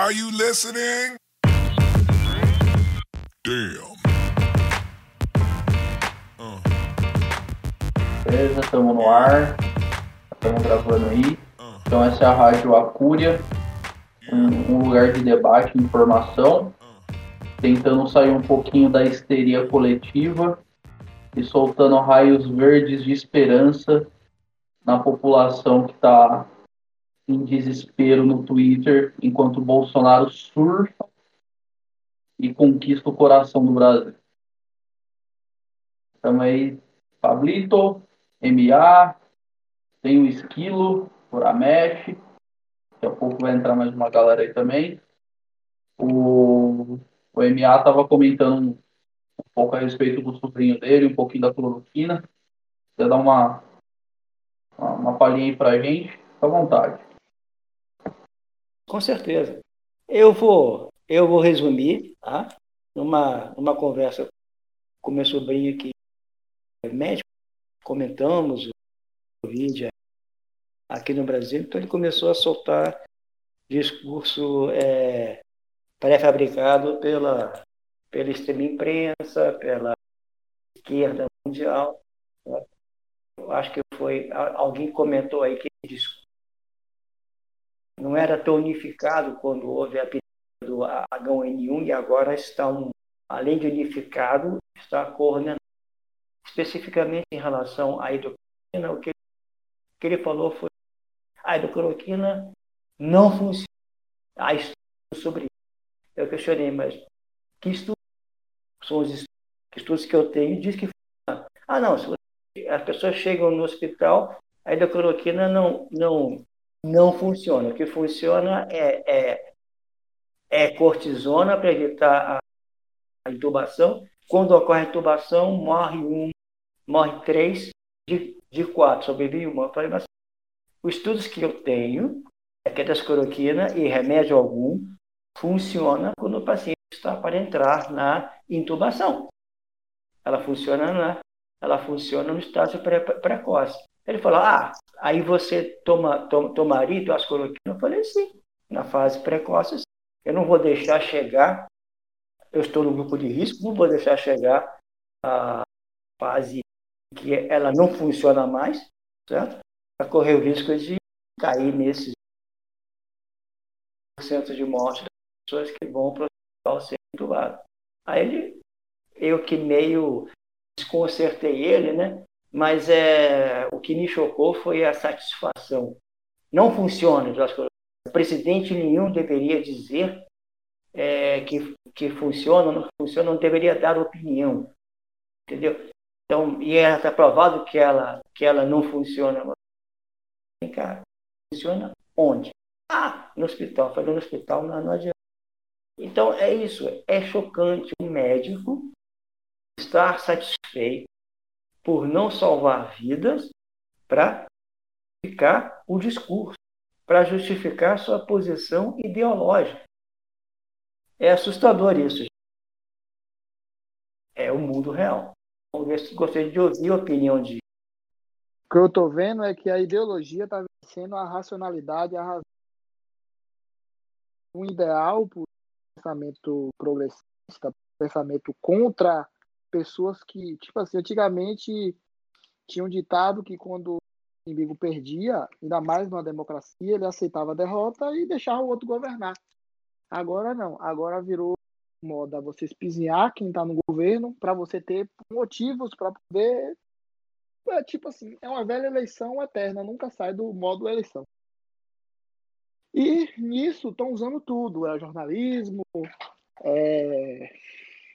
Are you listening? Damn. Uh. Beleza, estamos no ar. Estamos gravando aí. Então essa é a Rádio Acúria, um, um lugar de debate informação, tentando sair um pouquinho da histeria coletiva e soltando raios verdes de esperança na população que está em desespero no Twitter, enquanto Bolsonaro surfa e conquista o coração do Brasil. Estamos aí, Pablito, MA, tem o Esquilo, Uramesh, daqui a pouco vai entrar mais uma galera aí também. O, o MA estava comentando um, pouco a respeito do sobrinho dele, um pouquinho da cloroquina. Quer dar uma, uma, uma palhinha aí pra gente? Fica à vontade. Com certeza. Eu vou, eu vou resumir, tá? Numa, numa conversa com meu sobrinho que é médico, comentamos o vídeo aqui no Brasil, então ele começou a soltar discurso é, pré-fabricado pela, pela extrema imprensa, pela esquerda mundial. Né? Eu acho que foi. Alguém comentou aí que discurso não era tão unificado quando houve a do H1N1 e agora está, um, além de unificado, está coordenado. Especificamente em relação à hidrocloroquina, o que, que ele falou foi a hidrocloroquina não funciona. Há estudos sobre isso. Eu questionei, mas que estudos são os estudos, que eu tenho diz que funciona. Ah, não, as pessoas chegam no hospital, a hidrocloroquina não, não não funciona. O que funciona é, é, é cortisona para evitar a, a, intubação. Quando ocorre a intubação, morre um, morre três de, de quatro, sobrevive uma. Mas os estudos que eu tenho é que a descloroquina e remédio algum funciona quando o paciente está para entrar na intubação. Ela funciona na, ela funciona no estágio pré, precoce. Ele falou, ah, aí você toma, toma, tomaria as cloroquina? Eu falei, sim, na fase precoce. Eu não vou deixar chegar, eu estou no grupo de risco, não vou deixar chegar a fase que ela não funciona mais, certo? Para correr o risco de cair nesses centros de morte das pessoas que vão para o hospital ser entubado. Aí ele, eu que meio desconcertei ele, né? Mas é, o que me chocou foi a satisfação. Não funciona, o presidente nenhum deveria dizer é, que, que funciona ou não funciona, não deveria dar opinião, entendeu? Então, e é provado que ela, que ela não funciona. Vem cá, funciona onde? Ah, no hospital. Falei, no hospital não, não adianta. Então, é isso. É chocante um médico estar satisfeito por não salvar vidas para justificar o discurso, para justificar sua posição ideológica. É assustador isso. É o mundo real. Gostaria de ouvir a opinião de. O que eu estou vendo é que a ideologia está vencendo a racionalidade, a razão. Um ideal por pensamento progressista, pensamento contra pessoas que, tipo assim, antigamente tinha um ditado que quando o inimigo perdia, ainda mais numa democracia, ele aceitava a derrota e deixava o outro governar. Agora não, agora virou moda você espizinhar quem está no governo para você ter motivos para poder. É, tipo assim, é uma velha eleição eterna, nunca sai do modo eleição. E nisso estão usando tudo, é jornalismo, é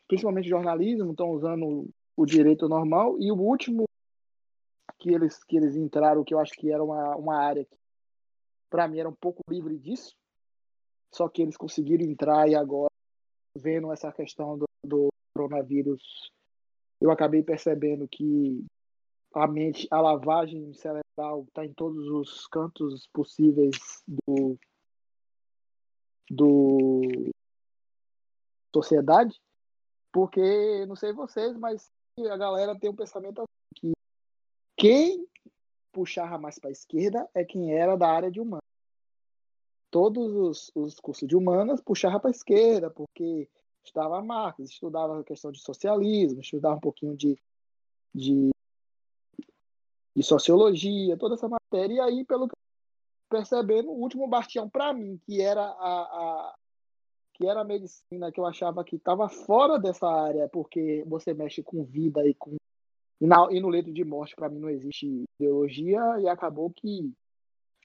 principalmente jornalismo, estão usando o direito normal. E o último que eles, que eles entraram, que eu acho que era uma, uma área que, para mim, era um pouco livre disso, só que eles conseguiram entrar e agora, vendo essa questão do, do coronavírus, eu acabei percebendo que a mente, a lavagem cerebral está em todos os cantos possíveis do, do sociedade porque, não sei vocês, mas a galera tem um pensamento assim, que quem puxava mais para a esquerda é quem era da área de humano. todos os, os cursos de humanas puxava para a esquerda, porque estudava Marx, estudava a questão de socialismo, estudava um pouquinho de, de, de sociologia, toda essa matéria, e aí, pelo que percebendo, o último bastião para mim, que era a, a, que era a medicina, que eu achava que estava fora dessa área, porque você mexe com vida e com e, na, e no leito de morte, para mim, não existe ideologia, e acabou que,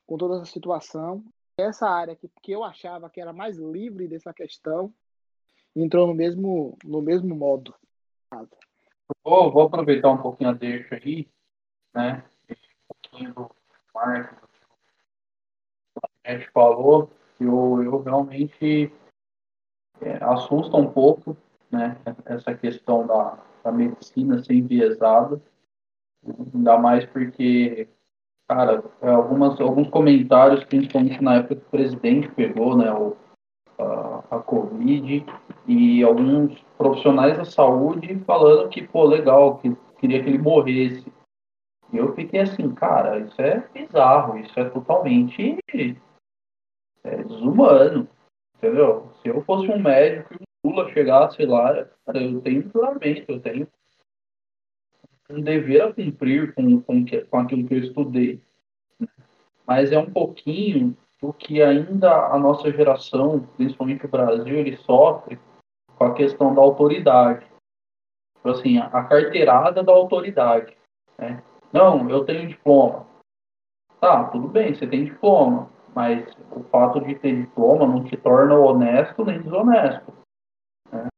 com toda essa situação, essa área que, que eu achava que era mais livre dessa questão, entrou no mesmo, no mesmo modo. Vou, vou aproveitar um pouquinho a deixa aí, né? Um pouquinho do Marcos, a gente falou, eu, eu realmente é, assusta um pouco, né? Essa questão da, da medicina ser enviesada, ainda mais porque, cara, algumas, alguns comentários, principalmente na época que o presidente pegou, né? O, a, a Covid e alguns profissionais da saúde falando que, pô, legal, que queria que ele morresse. E eu fiquei assim, cara, isso é bizarro, isso é totalmente é, desumano, entendeu? Se eu fosse um médico e o Lula chegasse lá, eu tenho juramento, eu tenho um dever a cumprir com, com, com aquilo que eu estudei. Mas é um pouquinho do que ainda a nossa geração, principalmente o Brasil, ele sofre com a questão da autoridade. Tipo assim, a carteirada da autoridade. Né? Não, eu tenho diploma. Tá, tudo bem, você tem diploma, mas o fato de ter diploma não te torna honesto nem desonesto. Né?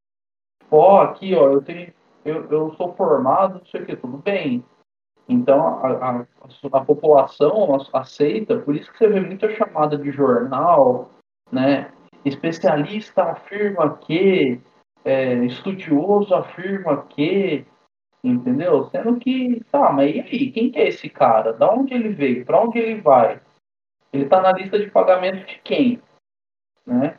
Ó, aqui, ó, eu tenho, eu, eu sou formado, não sei o que, tudo bem. Então, a, a, a, população aceita, por isso que você vê muita chamada de jornal, né? Especialista afirma que, é, estudioso afirma que, entendeu? Sendo que, tá, mas e aí? Quem que é esse cara? Da onde ele veio? Para onde ele vai? Ele está na lista de pagamento de quem? Né?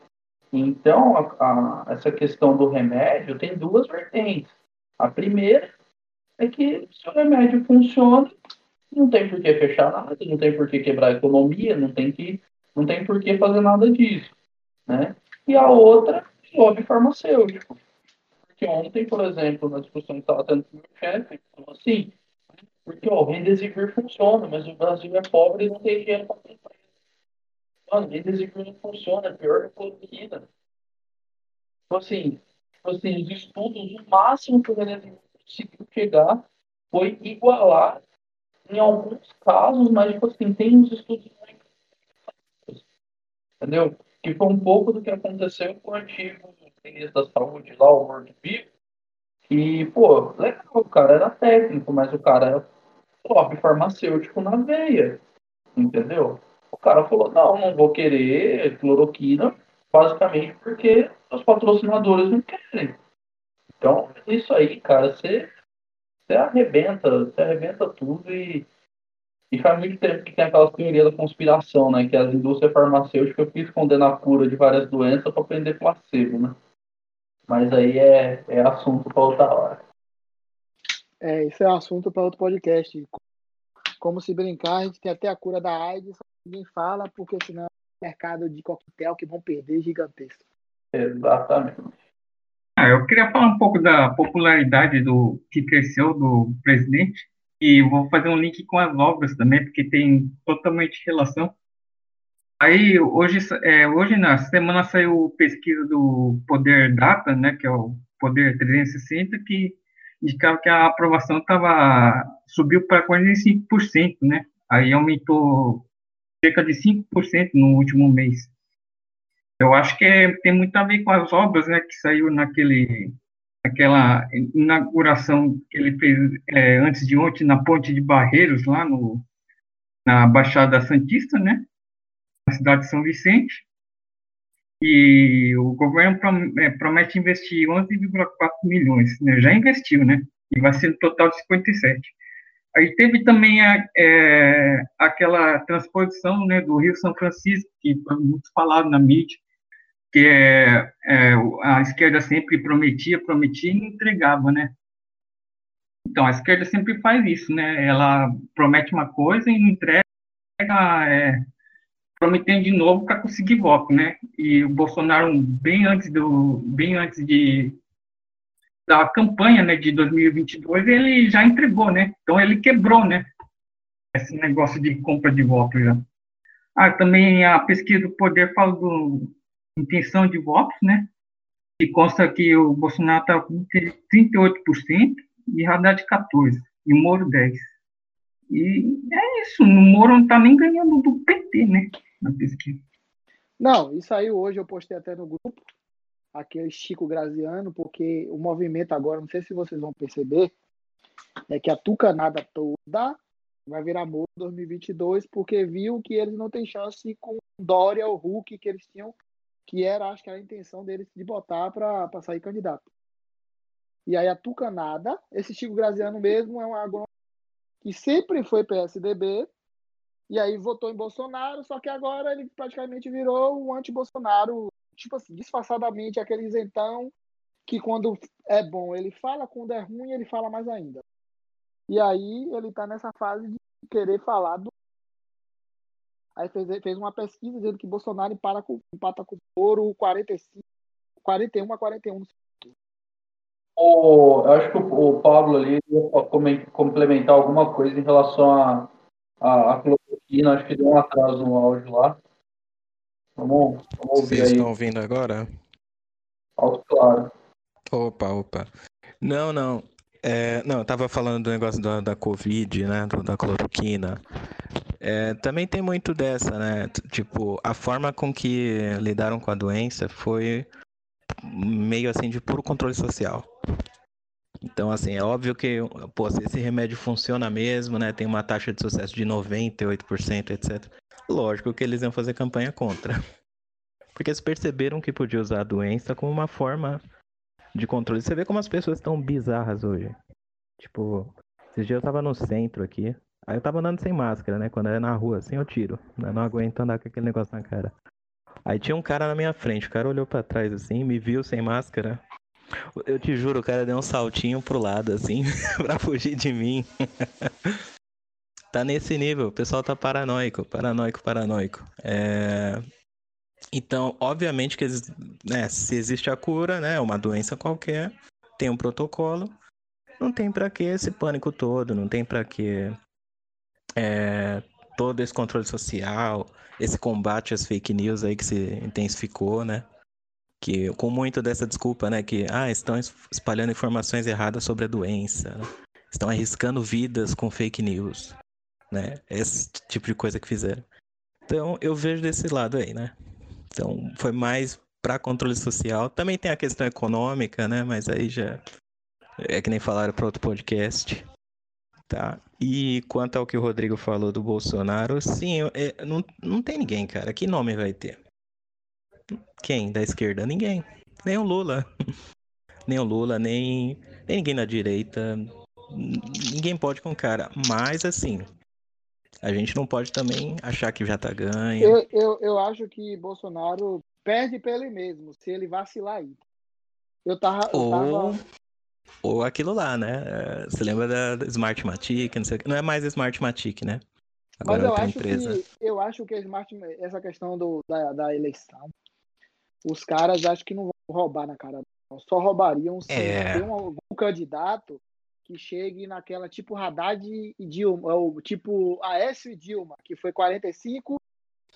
Então, a, a, essa questão do remédio tem duas vertentes. A primeira é que se o remédio funciona, não tem por que fechar nada, não tem por que quebrar a economia, não tem, que, não tem por que fazer nada disso. Né? E a outra, lobby farmacêutico. Porque ontem, por exemplo, na discussão que estava tendo com o meu chefe, falou assim, porque o Remdesivir funciona, mas o Brasil é pobre e não tem dinheiro para comprar. Mano, Remdesivir não funciona, é pior que cloroquina. Tipo assim, tipo assim, os estudos, o máximo que o Remdesivir conseguiu chegar foi igualar em alguns casos, mas tipo assim, tem uns estudos entendeu? Que foi um pouco do que aconteceu com o antigo ministro da saúde lá, o World Vivo, e, pô, legal, o cara era técnico, mas o cara era top farmacêutico na veia, entendeu? O cara falou, não, não vou querer cloroquina, basicamente porque os patrocinadores não querem. Então, isso aí, cara, você, você arrebenta, você arrebenta tudo e, e faz muito tempo que tem aquelas teorias da conspiração, né? Que as indústrias farmacêuticas ficam escondendo a cura de várias doenças para prender placebo, né? Mas aí é, é assunto para outra hora. É, isso é assunto para outro podcast. Como se brincar, a gente tem até a cura da AIDS, ninguém fala, porque senão é mercado de coquetel que vão perder gigantesco. Exatamente. Ah, eu queria falar um pouco da popularidade do que cresceu do presidente e vou fazer um link com as obras também, porque tem totalmente relação. Aí hoje, é, hoje na semana saiu pesquisa do Poder Data, né, que é o Poder 360, que indicava que a aprovação tava, subiu para 45%, né? Aí aumentou cerca de 5% no último mês. Eu acho que é, tem muito a ver com as obras, né, que saiu naquele, naquela inauguração que ele fez é, antes de ontem na Ponte de Barreiros, lá no, na Baixada Santista, né, na cidade de São Vicente. E o governo é, promete investir 11,4 milhões, né, já investiu, né, e vai ser um total de 57. Aí teve também a, é, aquela transposição né, do Rio São Francisco, que foi muito falado na mídia, que é, é, a esquerda sempre prometia, prometia e entregava, né? Então, a esquerda sempre faz isso, né? Ela promete uma coisa e entrega, é, prometendo de novo para conseguir voto, né? E o Bolsonaro, bem antes, do, bem antes de, da campanha né, de 2022, ele já entregou, né? Então ele quebrou, né? Esse negócio de compra de voto já. Ah, também a pesquisa do Poder fala do intenção de votos, né? E consta que o Bolsonaro está com 38% e Haddad 14%, e o Moro 10%. E é isso, o Moro não está nem ganhando do PT, né? Na pesquisa. Não, isso aí hoje eu postei até no grupo, aquele Chico Graziano, porque o movimento agora, não sei se vocês vão perceber, é que a tucanada toda vai virar Moro 2022, porque viu que eles não têm chance com Dória ou Hulk que eles tinham, que era, acho que era a intenção deles de botar para sair candidato. E aí a tucanada, esse Chico Graziano mesmo é um agrônomo que sempre foi PSDB, e aí votou em Bolsonaro, só que agora ele praticamente virou um anti-Bolsonaro, tipo assim, disfarçadamente aquele isentão que quando é bom ele fala, quando é ruim ele fala mais ainda. E aí ele está nessa fase de querer falar do. Aí fez, fez uma pesquisa dizendo que Bolsonaro empata com, empata com Moro 45, 41 a 41 no o, eu acho que o, o Pablo ali ia complementar alguma coisa em relação a, a, a cloroquina, acho que deu um atraso no áudio lá. Vamos, vamos ouvir Vocês aí. estão ouvindo agora? Alto claro. Opa, opa. Não, não. É, não, eu tava falando do negócio da, da Covid, né? do- da cloroquina. É, também tem muito dessa, né? Tipo, a forma com que lidaram com a doença foi meio assim de puro controle social. Então, assim, é óbvio que, pô, se esse remédio funciona mesmo, né? Tem uma taxa de sucesso de 98%, etc. Lógico que eles iam fazer campanha contra. Porque eles perceberam que podia usar a doença como uma forma de controle. Você vê como as pessoas estão bizarras hoje. Tipo, esses dias eu tava no centro aqui. Aí eu tava andando sem máscara, né? Quando é na rua, assim eu tiro. Eu não aguento andar com aquele negócio na cara. Aí tinha um cara na minha frente. O cara olhou pra trás assim, me viu sem máscara. Eu te juro, o cara deu um saltinho pro lado, assim, pra fugir de mim. tá nesse nível. O pessoal tá paranoico, paranoico, paranoico. É... Então, obviamente que né, se existe a cura, né, uma doença qualquer, tem um protocolo, não tem pra que esse pânico todo, não tem pra que é, todo esse controle social, esse combate às fake news aí que se intensificou, né? Que com muito dessa desculpa, né, que ah, estão es- espalhando informações erradas sobre a doença, né? estão arriscando vidas com fake news, né? Esse tipo de coisa que fizeram. Então, eu vejo desse lado aí, né? Então, foi mais para controle social. Também tem a questão econômica, né? Mas aí já é que nem falaram para outro podcast. Tá? E quanto ao que o Rodrigo falou do Bolsonaro, sim, é, não, não tem ninguém, cara. Que nome vai ter? Quem? Da esquerda? Ninguém. Nem o Lula. Nem o Lula, nem, nem ninguém da direita. Ninguém pode com o cara. Mas, assim, a gente não pode também achar que já tá ganho. Eu, eu, eu acho que Bolsonaro perde pra ele mesmo, se ele vacilar aí. Eu tava. Eu Ou, tava ou aquilo lá, né? É, Você lembra da da Smartmatic, não sei. Não é mais Smartmatic, né? mas Agora é eu acho empresa. que eu acho que Smart, essa questão do, da, da eleição, os caras acho que não vão roubar na cara, não. Só roubariam se É. um, algum candidato que chegue naquela tipo Haddad e Dilma, ou tipo Aécio e Dilma, que foi 45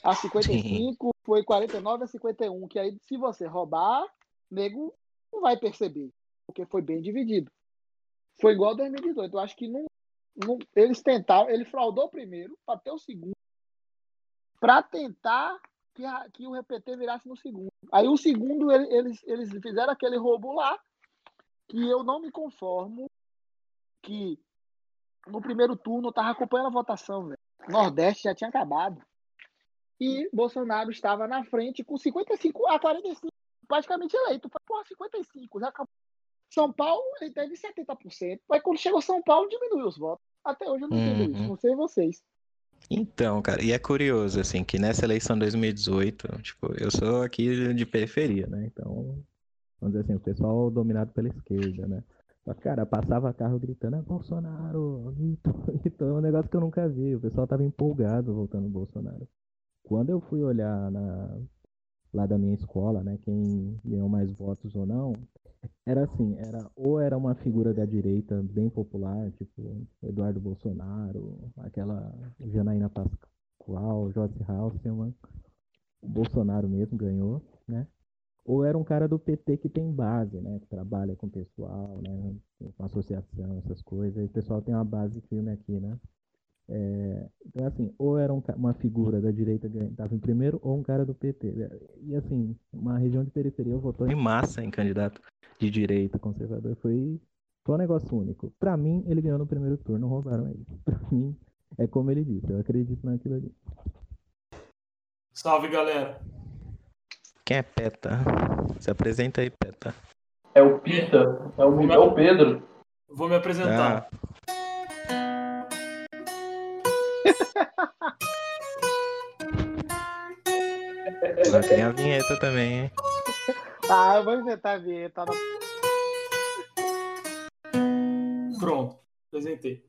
a 55, foi 49 a 51, que aí se você roubar, nego não vai perceber, porque foi bem dividido. Foi igual 2018, eu acho que não, não eles tentaram, ele fraudou primeiro para ter o segundo, para tentar que, a- que o RPT virasse no segundo. Aí o segundo ele- eles, eles fizeram aquele roubo lá, que eu não me conformo que no primeiro turno eu tava acompanhando a votação, velho. Nordeste já tinha acabado. E Bolsonaro estava na frente com 55 a 45, praticamente eleito. Foi, porra, 55, já acabou. São Paulo, ele teve 70%. Mas quando chegou São Paulo, diminuiu os votos. Até hoje eu não entendo Uhum. isso. Não sei vocês. Então, cara, e é curioso, assim, que nessa eleição de 2018, tipo, eu sou aqui de periferia, né? Então, vamos dizer assim, o pessoal dominado pela esquerda, né? Cara, passava carro gritando, é Bolsonaro, Vitor, é um negócio que eu nunca vi. O pessoal tava empolgado voltando Bolsonaro. quando eu fui olhar na, lá da minha escola, né, quem ganhou mais votos ou não, era assim, era ou era uma figura da direita bem popular, tipo Eduardo Bolsonaro, aquela Janaína Pascoal, Jorge Halseman, o Bolsonaro mesmo ganhou, né? Ou era um cara do PT que tem base, né? Que trabalha com o pessoal, né? Com associação, essas coisas. E o pessoal tem uma base firme aqui, né? É, então, assim, ou era um, uma figura da direita que estava em primeiro, ou um cara do PT. E, assim, uma região de periferia votou em massa em candidato de direita conservador. Foi, foi um negócio único. Para mim, ele ganhou no primeiro turno, roubaram ele. Para mim, é como ele disse, eu acredito naquilo ali. Salve, galera. Quem é Peta? Se apresenta aí, Peta. É o Pita, é o, é o Pedro. Vou me apresentar. Ah, já tem a vinheta também, hein? Ah, eu vou inventar a vinheta. Tá Pronto, apresentei.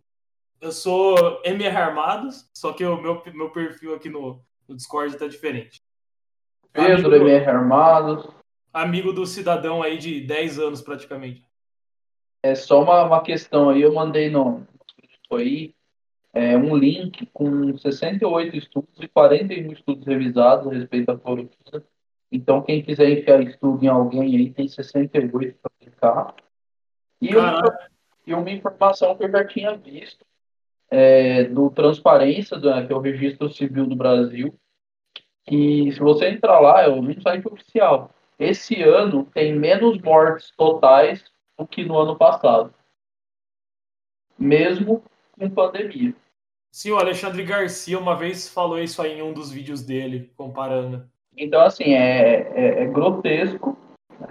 Eu sou MR Armados, só que o meu, meu perfil aqui no, no Discord tá diferente. Pedro, Amigo- MR Armados. Amigo do cidadão aí de 10 anos praticamente. É só uma, uma questão aí, eu mandei no aí é, um link com 68 estudos e 41 estudos revisados a respeito da cloroquina. Então, quem quiser enfiar estudo em alguém aí, tem 68 para aplicar. E uma, e uma informação que eu já tinha visto é, do Transparência, do- que é o Registro Civil do Brasil, que se você entrar lá, é um site oficial. Esse ano tem menos mortes totais do que no ano passado. Mesmo com pandemia. Sim, o Alexandre Garcia uma vez falou isso aí em um dos vídeos dele, comparando. Então, assim, é, é, é grotesco.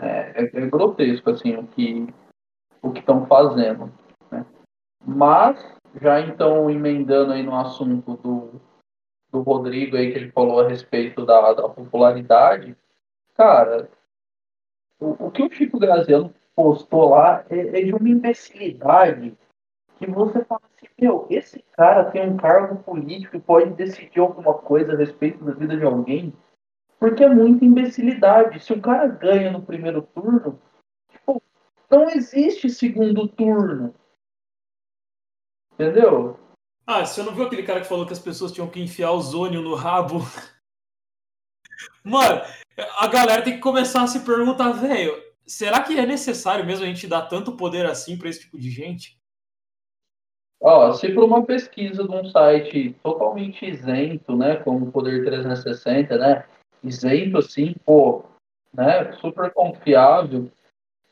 É, é- é grotesco, assim, o que o que estão fazendo. né? Mas, já então, emendando aí no assunto do, do Rodrigo aí, que ele falou a respeito da, da popularidade, cara, o, o que o Chico Graziano postou lá é, é de uma imbecilidade que você fala assim, meu, esse cara tem um cargo político e pode decidir alguma coisa a respeito da vida de alguém, porque é muita imbecilidade. Se o cara ganha no primeiro turno, tipo, não existe segundo turno. Entendeu? Ah, você não viu aquele cara que falou que as pessoas tinham que enfiar o zônio no rabo? Mano, a galera tem que começar a se perguntar, velho, será que é necessário mesmo a gente dar tanto poder assim pra esse tipo de gente? Ó, se por uma pesquisa de um site totalmente isento, né, como o Poder 360, né, isento assim, pô, né, super confiável,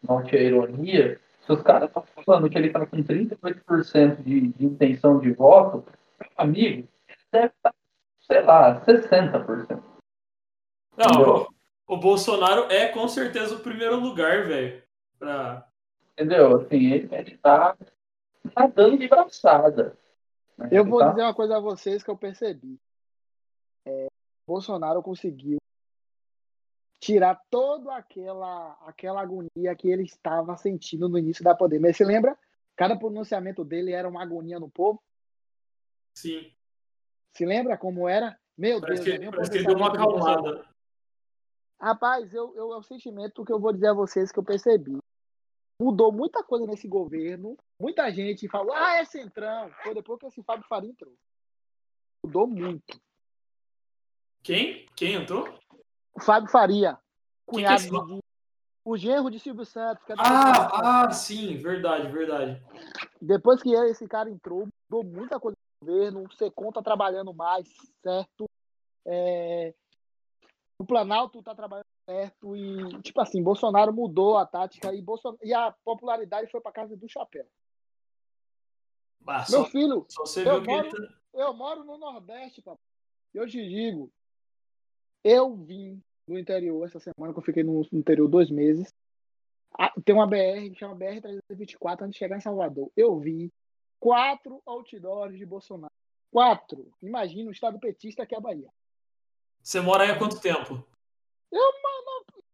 note a ironia, se os caras estão falando que ele tá com 38% de, de intenção de voto, meu amigo, ele deve estar, sei lá, 60%. Não, Entendeu? o, o Bolsonaro é com certeza o primeiro lugar, velho. Pra... Entendeu? Assim, ele, ele tá nadando de braçada. né? Eu Ele vou tá- dizer uma coisa a vocês que eu percebi. É, Bolsonaro conseguiu tirar toda aquela, aquela agonia que ele estava sentindo no início da pandemia. Você lembra? Cada pronunciamento dele era uma agonia no povo. Sim, Se lembra como era? Meu parece Deus, que, parece que ele deu uma acalmada. Rapaz, eu, eu, é o sentimento que eu vou dizer a vocês que eu percebi. Mudou muita coisa nesse governo. Muita gente falou, ah, é centrão. Foi depois que esse Fábio Faria entrou. Mudou muito. Quem? Quem entrou? O Fábio Faria, Quem que é cunhado esse de, de- o genro de Silvio Santos. que é. Ah, ah, sim, verdade, verdade. Depois que esse cara entrou, mudou muita coisa no governo. O Secom tá trabalhando mais, certo? É, o Planalto tá trabalhando certo. E, tipo assim, Bolsonaro mudou a tática e, Bolson... e a popularidade foi pra casa do chapéu. Ah, Meu só, filho, só você eu que moro- ele tá- eu moro no Nordeste, papai. E eu te digo, eu vim do interior essa semana, que eu fiquei no, no interior dois meses. Ah, Tem uma BR que chama BR-324 antes de chegar em Salvador. Eu vi quatro outdoors de Bolsonaro. Quatro. Imagina o estado petista que é a Bahia. Você mora aí há quanto tempo?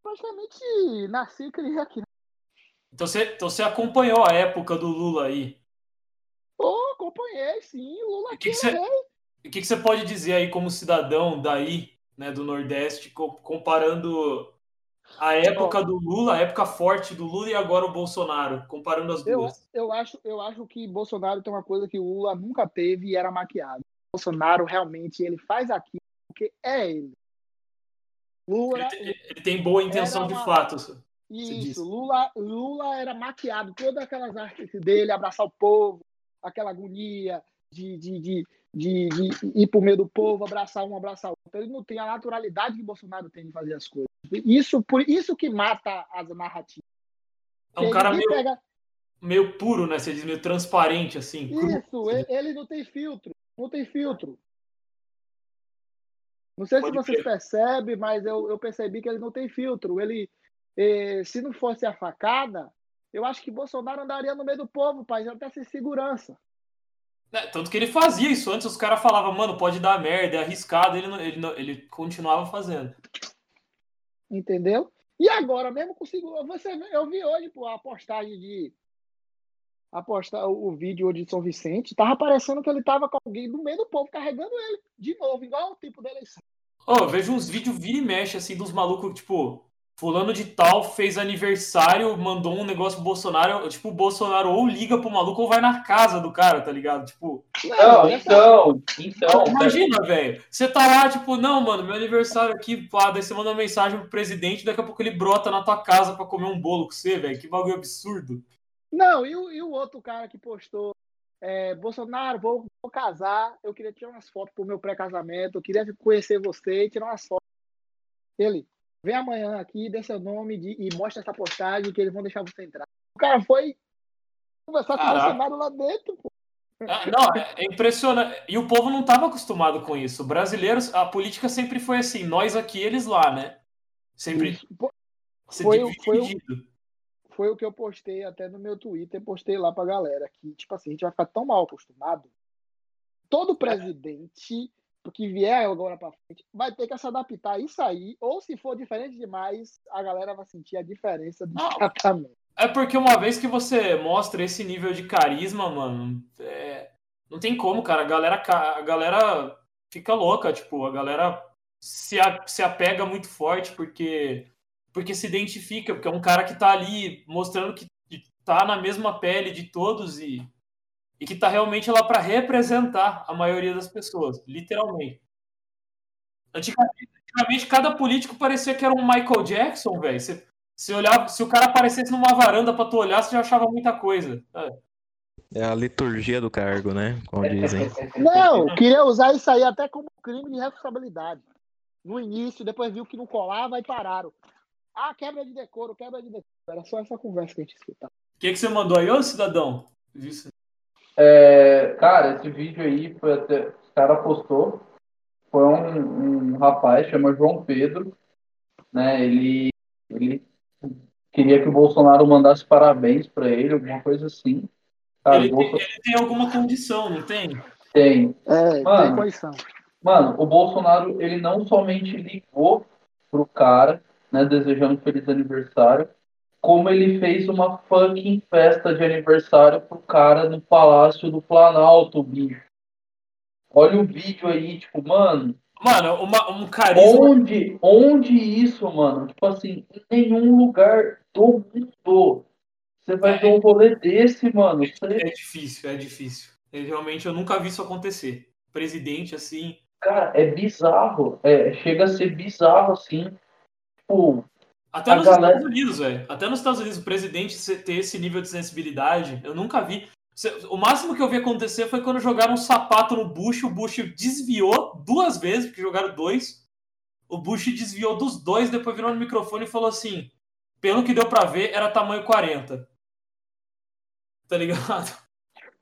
Praticamente nasci e criei aqui. Então você, então você acompanhou a época do Lula aí. Ô, acompanhei, sim. O Lula aqui que, que é você, o que, que você pode dizer aí como cidadão daí, né, do Nordeste, co- comparando a época do Lula, a época forte do Lula e agora o Bolsonaro, comparando as Eu, duas? eu, acho, eu acho que Bolsonaro tem uma coisa que o Lula nunca teve e era maquiado. Bolsonaro realmente ele faz aquilo porque é ele. Lula, Ele, te- ele tem boa intenção Era de uma- fato. isso, Lula, Lula era maquiado, todas aquelas artes dele, abraçar o povo, aquela agonia de, de, de, de, de ir pro meio do povo, abraçar um, abraçar o outro. Ele não tem a naturalidade que Bolsonaro tem de fazer as coisas. Isso, por isso que mata as narrativas. É um cara meio, pega- meio puro, né? Você diz meio transparente, assim. cru. Isso, ele, ele não tem filtro. Não tem filtro. Não sei Pode se vocês percebem, mas eu, eu percebi que ele não tem filtro. Ele, eh, se não fosse a facada, eu acho que Bolsonaro andaria no meio do povo, pai, até sem segurança. É, tanto que ele fazia isso antes, os caras falavam, mano, pode dar merda, é arriscado, ele, não- ele, não- ele continuava fazendo. Entendeu? E agora mesmo consigo. Você, eu vi hoje pô, a postagem de. A posta, o, vídeo hoje de São Vicente. Tava parecendo que ele tava com alguém no meio do povo carregando ele. De novo, igual o tipo da eleição. Eu vejo uns vídeos vira e mexe, assim, dos malucos, tipo, fulano de tal fez aniversário, mandou um negócio pro Bolsonaro, tipo, o Bolsonaro ou liga pro maluco ou vai na casa do cara, tá ligado? Tipo, Não, essa- então, então, imagina, velho, você tá lá, tipo, não, mano, meu aniversário aqui, pá, daí você manda uma mensagem pro presidente, daqui a pouco ele brota na tua casa pra comer um bolo com você, velho, que bagulho absurdo. Não, e o, e o outro cara que postou, é, Bolsonaro, vou, vou casar, eu queria tirar umas fotos pro meu pré-casamento, eu queria conhecer você e tirar umas fotos. Ele, vem amanhã aqui, dê seu nome de- e mostra essa postagem que eles vão deixar você entrar. O cara foi conversar com o. Bolsonaro lá dentro, pô. Ah, Não, é é impressionante. E o povo não estava acostumado com isso. Brasileiros, a política sempre foi assim, nós aqui, eles lá, né? Sempre Foi o- foi o-. Foi o que eu postei até no meu Twitter, postei lá pra galera, que, tipo assim, a gente vai ficar tão mal acostumado. Todo presidente que vier agora pra frente vai ter que se adaptar a isso aí, ou se for diferente demais, a galera vai sentir a diferença do tratamento. É porque uma vez que você mostra esse nível de carisma, mano, é, não tem como, cara. A galera, a galera fica louca, tipo, a galera se, a- se apega muito forte porque, porque se identifica, porque é um cara que tá ali mostrando que tá na mesma pele de todos e, e que tá realmente lá pra representar a maioria das pessoas, literalmente. Antigamente, antigamente, cada político parecia que era um Michael Jackson, velho. Você se, olhava, se o cara aparecesse numa varanda pra tu olhar, você já achava muita coisa. sabe? É a liturgia do cargo, né? Como dizem. Não, queria usar isso aí até como crime de responsabilidade. No início, depois viu que não colava e pararam. Ah, quebra de decoro, quebra de decoro. Era só essa conversa que a gente escutava. O que, que você mandou aí, ô cidadão? Isso. É, cara, esse vídeo aí foi até. O cara postou. Foi um, um rapaz, chama João Pedro. Né? Ele, ele queria que o Bolsonaro mandasse parabéns pra ele, alguma coisa assim. Cara, Ele Bolso- ele tem alguma condição, não tem? tem. É, Mano. tem condição. Mano, o Bolsonaro, ele não somente ligou pro cara, né, desejando feliz aniversário, como ele fez uma fucking festa de aniversário pro cara no Palácio do Planalto, bicho. Olha o vídeo aí, tipo, mano, Mano, uma, um carisma. onde, onde isso, mano? Tipo assim, em nenhum lugar do mundo você vai ver um rolê desse, mano. É difícil, é difícil. Eu, realmente eu nunca vi isso acontecer. Presidente assim. cara, é bizarro. É, chega a ser bizarro, assim. Tipo, Até A nos galera- Estados Unidos, velho. Até nos Estados Unidos, o presidente ter esse nível de sensibilidade, eu nunca vi. O máximo que eu vi acontecer foi quando jogaram um sapato no Bush, o Bush desviou duas vezes, porque jogaram dois. O Bush desviou dos dois, depois virou no microfone e falou assim: pelo que deu pra ver, era tamanho 40. Tá ligado?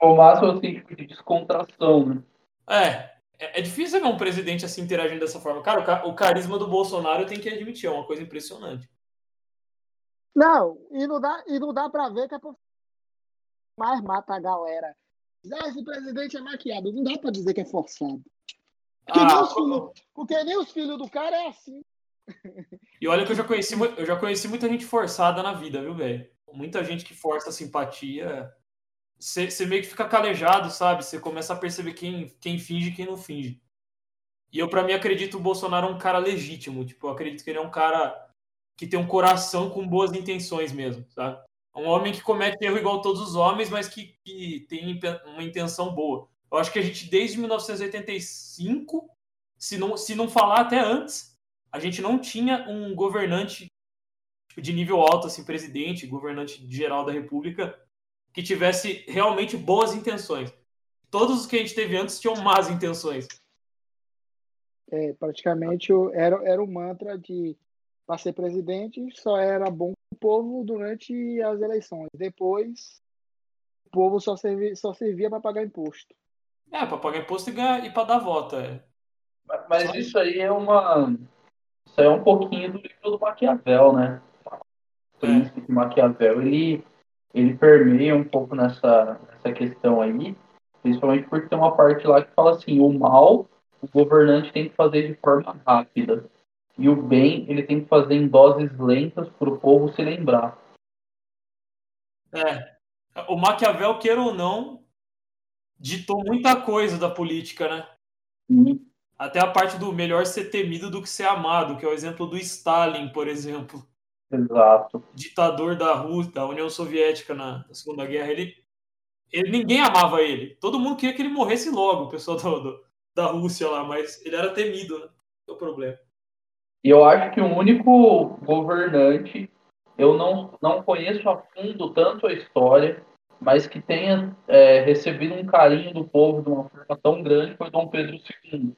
o máximo, assim, tipo, de descontração, né? É. É é difícil ver um presidente assim interagindo dessa forma. Cara, o ca- o carisma do Bolsonaro tenho que admitir, é uma coisa impressionante. Não, e não dá, e não dá pra ver que é por... mais mata a galera. Ah, esse presidente é maquiado. Não dá pra dizer que é forçado. Porque, nem, Ah, os filhos, porque nem os filhos do cara é assim. E olha que eu já conheci, eu já conheci muita gente forçada na vida, viu, velho? Muita gente que força a simpatia. você meio que fica calejado, sabe? Você começa a perceber quem, quem finge e quem não finge. E eu, para mim, acredito o Bolsonaro é um cara legítimo. Tipo, eu acredito que ele é um cara que tem um coração com boas intenções mesmo, sabe? Um homem que comete erro igual todos os homens, mas que, que tem uma intenção boa. Eu acho que a gente, desde 1985, se não, se não falar até antes, a gente não tinha um governante tipo, de nível alto, assim, presidente, governante geral da República, que tivesse realmente boas intenções. Todos os que a gente teve antes tinham más intenções. É, praticamente era, era o mantra de para ser presidente só era bom o povo durante as eleições. Depois, o povo só servia, só servia para pagar imposto. É, para pagar imposto e, ganhar, e para dar voto. É. Mas, mas isso aí é uma. Isso aí é um pouquinho do livro do Maquiavel, né? O príncipe é. Maquiavel, ele ele permeia um pouco nessa, nessa questão aí, principalmente porque tem uma parte lá que fala assim, o mal o governante tem que fazer de forma rápida e o bem ele tem que fazer em doses lentas para o povo se lembrar. É, o Maquiavel, queira ou não, ditou muita coisa da política, né? Sim. Até a parte do melhor ser temido do que ser amado, que é o exemplo do Stalin, por exemplo. Exato. Ditador da Rússia, da União Soviética na, Segunda Guerra, ele, ele ninguém amava ele. Todo mundo queria que ele morresse logo, o pessoal do, do, da Rússia lá, mas ele era temido, né? É o problema. E eu acho que o único governante, eu não, não conheço a fundo tanto a história, mas que tenha é, recebido um carinho do povo de uma forma tão grande foi Dom Pedro II.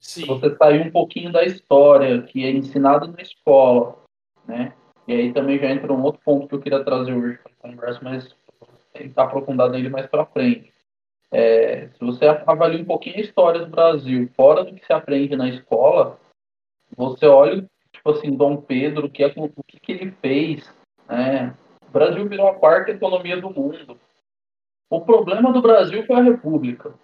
Sim. Você sair um pouquinho da história que é ensinado na escola, né? E aí também já entra um outro ponto que eu queria trazer hoje para a conversa, mas tentar aprofundar nele mais para frente. É, se você avalia um pouquinho a história do Brasil, fora do que se aprende na escola, você olha, tipo assim, Dom Pedro, o que, é, o que, que ele fez, né? O Brasil virou a quarta economia do mundo. O problema do Brasil foi a República.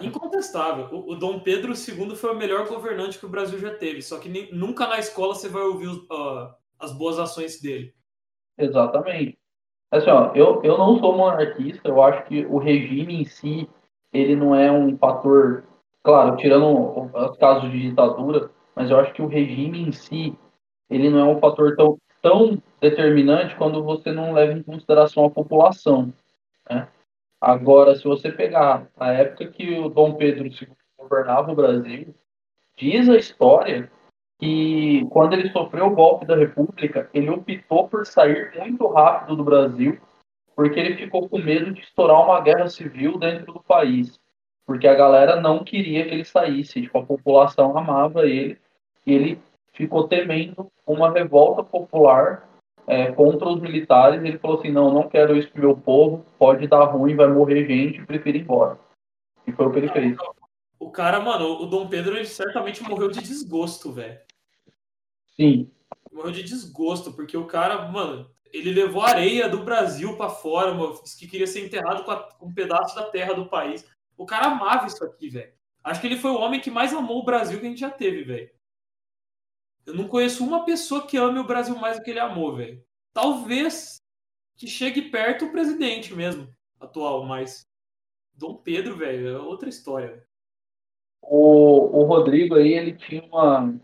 Incontestável. O, o, Dom Pedro II foi o melhor governante que o Brasil já teve. Só que nem, nunca na escola você vai ouvir uh, as boas ações dele. Exatamente. Assim, ó, eu, eu não sou monarquista, eu acho que o regime em si, ele não é um fator, claro, tirando os casos de ditadura, mas eu acho que o regime em si, ele não é um fator tão, tão determinante quando você não leva em consideração a população. Né? Agora, se você pegar a época que o Dom Pedro II governava o Brasil, diz a história que quando ele sofreu o golpe da República, ele optou por sair muito rápido do Brasil, porque ele ficou com medo de estourar uma guerra civil dentro do país, porque a galera não queria que ele saísse, tipo, a população amava ele, ele ficou temendo uma revolta popular é, contra os militares, ele falou assim, não, não quero isso pro meu povo, pode dar ruim, vai morrer gente, prefiro ir embora. E foi o que ele fez. O cara, mano, o Dom Pedro, ele certamente morreu de desgosto, velho. Sim. Morreu de desgosto, porque o cara, mano, ele levou areia do Brasil para fora, mano, disse que queria ser enterrado com, a, com um pedaço da terra do país. O cara amava isso aqui, velho. Acho que ele foi o homem que mais amou o Brasil que a gente já teve, velho. Eu não conheço uma pessoa que ame o Brasil mais do que ele amou, velho. Talvez que chegue perto o presidente mesmo, atual, mas Dom Pedro, velho, é outra história. O, o Rodrigo aí, ele tinha uma.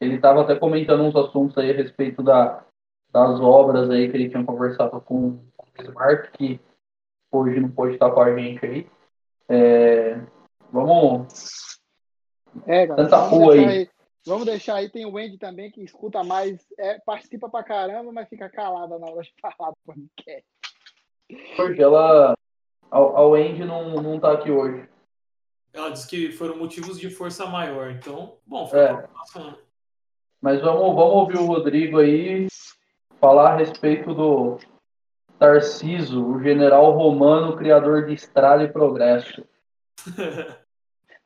Ele estava até comentando uns assuntos aí a respeito da, das obras aí que ele tinha conversado com, com o Bismarck, que hoje não pode estar com a gente aí. É, vamos. É, galera, Tanta rua aí. aí. Vamos deixar aí, tem o Wendy também, que escuta mais, é, participa pra caramba, mas fica calada na hora de falar do podcast. Porque ela. A, a Wendy não, não tá aqui hoje. Ela disse que foram motivos de força maior, então, bom, foi é. Mas vamos, vamos ouvir o Rodrigo aí falar a respeito do Tarciso, o general romano, criador de estrada e progresso.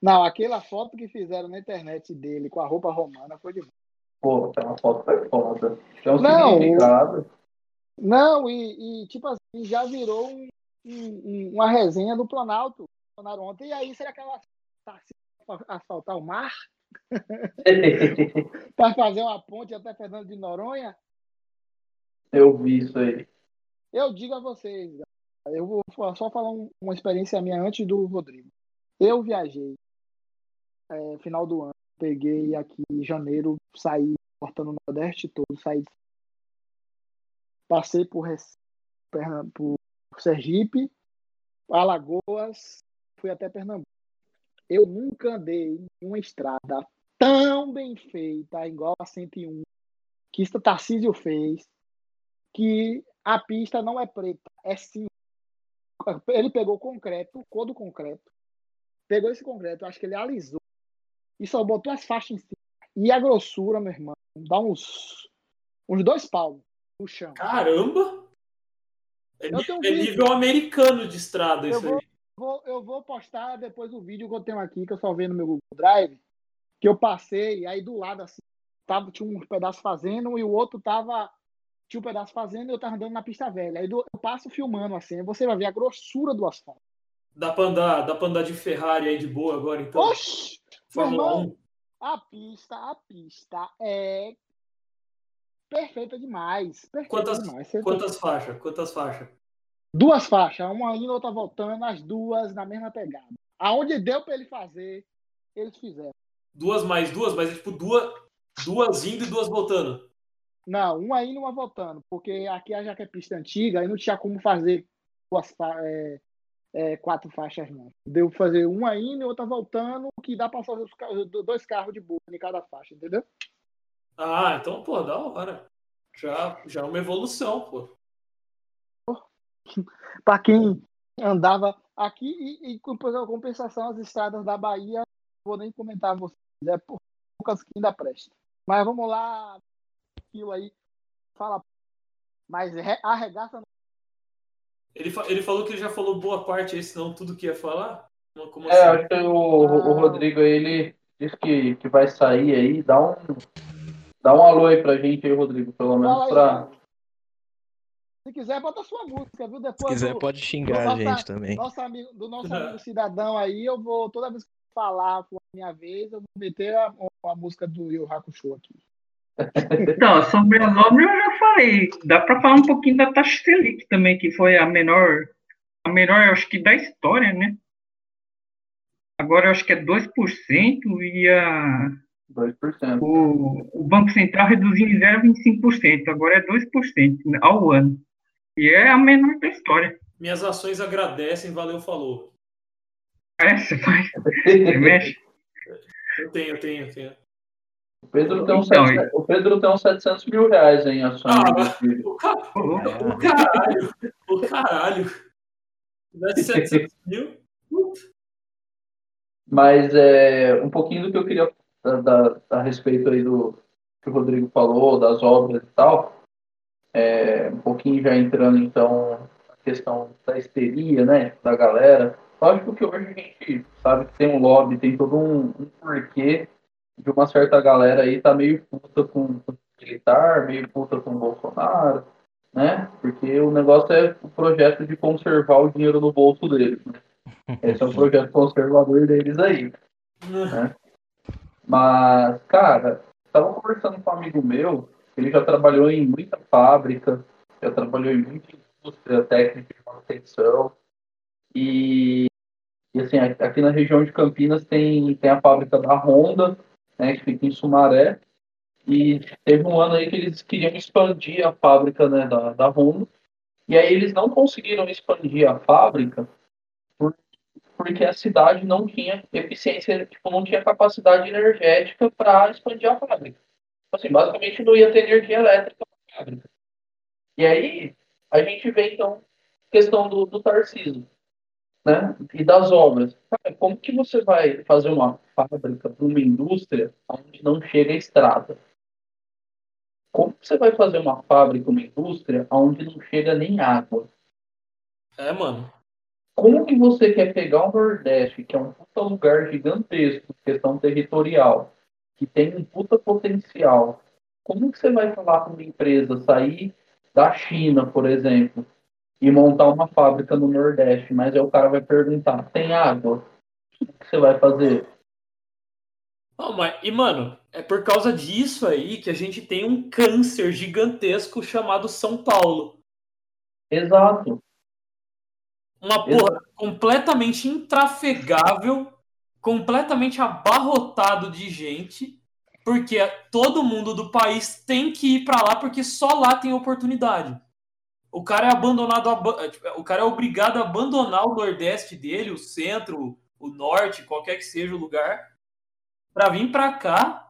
Não, aquela foto que fizeram na internet dele com a roupa romana foi demais. Pô, aquela foto foi foda. Um não, significado. Não, e, e, tipo assim, já virou um, um, uma resenha do Planalto ontem. E aí, será que ela tá asfaltar o mar? para fazer uma ponte até Fernando de Noronha? Eu vi isso aí. Eu digo a vocês, Eu vou só falar um- uma experiência minha antes do Rodrigo. Eu viajei é, final do ano, peguei aqui em janeiro, saí cortando o Nordeste todo, saí passei por, Recife, por Sergipe, Alagoas, fui até Pernambuco. Eu nunca andei em uma estrada tão bem feita, igual a 101, que isso Tarcísio fez, que a pista não é preta, é sim. Ele pegou concreto, cor do concreto, pegou esse concreto, acho que ele alisou e só botou as faixas em cima. E a grossura, meu irmão, dá uns, uns dois palmos no chão. Caramba! É, é nível americano de estrada Eu isso vou, aí. vou- eu vou postar depois o vídeo que eu tenho aqui, que eu só vi no meu Google Drive, que eu passei, aí do lado assim, tava, tinha um pedaço fazendo e o outro tava. Tinha um pedaço fazendo e eu tava andando na pista velha. Aí do- eu passo filmando assim, você vai ver a grossura do asfalto. Dá pra andar, dá pra andar de Ferrari aí de boa agora, então. Oxi! Fórmula irmão, 1. a pista, a pista é perfeita demais. Perfeita Quantas- demais. Quantas faixas? Quantas faixas? Duas faixas, uma indo, outra voltando, as duas na mesma pegada. Aonde deu pra ele fazer, eles fizeram. Duas mais duas, mas é tipo duas, duas indo e duas voltando. Não, uma indo, uma voltando, porque aqui já que é pista antiga, aí não tinha como fazer duas é, é, quatro faixas, não. Deu fazer uma indo e outra voltando, que dá pra fazer os dois carros de boa em cada faixa, entendeu? Ah, então, pô, da hora. Já, já é uma evolução, pô. Para quem andava aqui e, e com compensação as estradas da Bahia, vou nem comentar vocês, é por poucas que ainda presta. Mas vamos lá, aquilo aí, fala, mas re- arregaça Ele, fa- ele falou que ele já falou boa parte aí, senão tudo que ia falar. Como- É, assim? acho que o, o. Rodrigo aí, ele disse que, que vai sair aí. Dá um, dá um alô aí pra gente aí, Rodrigo, pelo menos Fala aí, pra. Se quiser, bota sua música, viu? Se Depois quiser, do, pode xingar a gente também. nosso amigo, do nosso amigo cidadão aí, eu vou, toda vez que eu falar a minha vez, eu vou meter a, a música do Yu Hakusho aqui. Então, sobre a obra eu já falei. Dá para falar um pouquinho da taxa Selic também, que foi a menor, a menor, eu acho que da história, né? Agora eu acho que é 2% e a, 2%. o, o Banco Central reduziu em 0,25%. Agora é 2% ao ano. E é a menor da história. Minhas ações agradecem, valeu, falou. Parece, mas você mexe. Eu tenho, eu tenho, eu tenho. O Pedro, tem uns Então, 700 o Pedro tem uns 700 mil reais em ações. Ah. O, ca- o caralho, o caralho. Se tivesse 700 mil, puta. Mas é, um pouquinho do que eu queria da, da- a respeito aí do que o Rodrigo falou, das obras e tal. É, um pouquinho já entrando então na questão da histeria, né, da galera. Lógico que hoje a gente sabe que tem um lobby, tem todo um, um porquê de uma certa galera aí tá meio puta com com o militar, meio puta com o Bolsonaro, né? Porque o negócio é o projeto de conservar o dinheiro no bolso deles, né? Esse é o projeto conservador deles aí. Mas, cara, estava conversando com um amigo meu, ele já trabalhou em muita fábrica, já trabalhou em muita indústria técnica de manutenção. E, e assim, aqui na região de Campinas tem, tem a fábrica da Honda, né, que fica em Sumaré. E teve um ano aí que eles queriam expandir a fábrica né, da, da Honda. E aí eles não conseguiram expandir a fábrica por, porque a cidade não tinha eficiência, tipo, não tinha capacidade energética para expandir a fábrica. Assim, basicamente não ia ter energia elétrica para a fábrica. E aí a gente vê então a questão do, do Tarcísio, né? E das obras. Cara, como que você vai fazer uma fábrica para uma indústria onde não chega a estrada? Como que você vai fazer uma fábrica, uma indústria onde não chega nem água? É, mano. Como que você quer pegar o Nordeste, que é um puta lugar gigantesco, questão territorial, que tem um puta potencial, como que você vai falar para uma empresa sair da China, por exemplo, e montar uma fábrica no Nordeste, mas aí o cara vai perguntar, tem água? O que você vai fazer? Não, mas, e, mano, é por causa disso aí que a gente tem um câncer gigantesco chamado São Paulo. Exato. uma porra completamente intrafegável, completamente abarrotado de gente, porque todo mundo do país tem que ir para lá porque só lá tem oportunidade. O cara é abandonado, o cara é obrigado a abandonar o Nordeste dele, o centro, o Norte, qualquer que seja o lugar, para vir para cá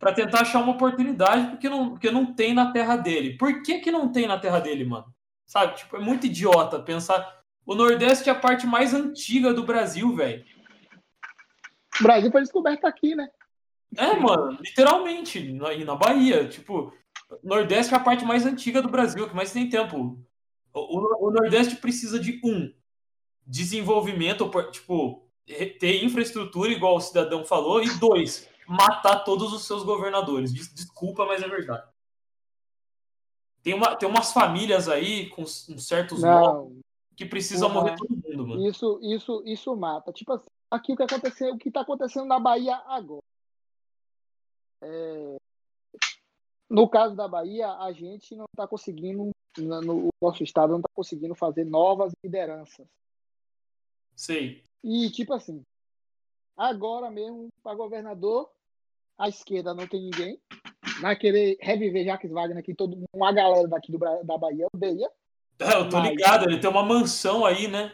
para tentar achar uma oportunidade porque não, porque não tem na terra dele. Por que, que não tem na terra dele, mano? Sabe? Tipo, é muito idiota pensar. O Nordeste é a parte mais antiga do Brasil, velho. O Brasil foi descoberto aqui, né? É, mano, literalmente, na, na Bahia. Tipo, Nordeste é a parte mais antiga do Brasil, que mais tem tempo. O, o Nordeste precisa de um desenvolvimento, tipo, ter infraestrutura, igual o cidadão falou, e dois, matar todos os seus governadores. Desculpa, mas é verdade. Tem, uma, tem umas famílias aí com uns certos Não, que precisam morrer todo mundo, mano. isso, isso, isso mata. Tipo assim, aqui o que aconteceu, o que tá acontecendo na Bahia agora. É, No caso da Bahia, a gente não está conseguindo, no no nosso estado não está conseguindo fazer novas lideranças. Sei. E, tipo assim, agora mesmo, para governador, a esquerda não tem ninguém. Vai querer reviver Jacques Wagner, que todo, uma galera daqui do, da Bahia odeia. É, eu tô Mas- ligado, ele tem uma mansão aí, né?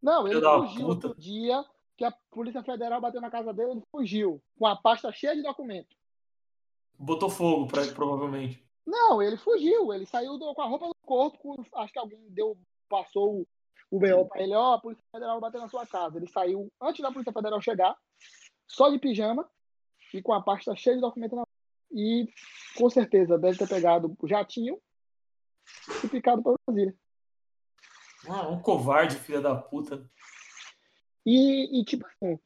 Não, ele fugiu puta. outro dia que a Polícia Federal bateu na casa dele, ele fugiu, com a pasta cheia de documentos. Botou fogo, pra, provavelmente. Não, ele fugiu, ele saiu do- com a roupa do corpo, acho que alguém deu, passou o, BO pra ele, ó, a Polícia Federal bateu na sua casa. Ele saiu antes da Polícia Federal chegar, só de pijama e com a pasta cheia de documentos na. E com certeza deve ter pegado o jatinho e picado para Brasília. Ah, um covarde, filha da puta. E, e, tipo assim,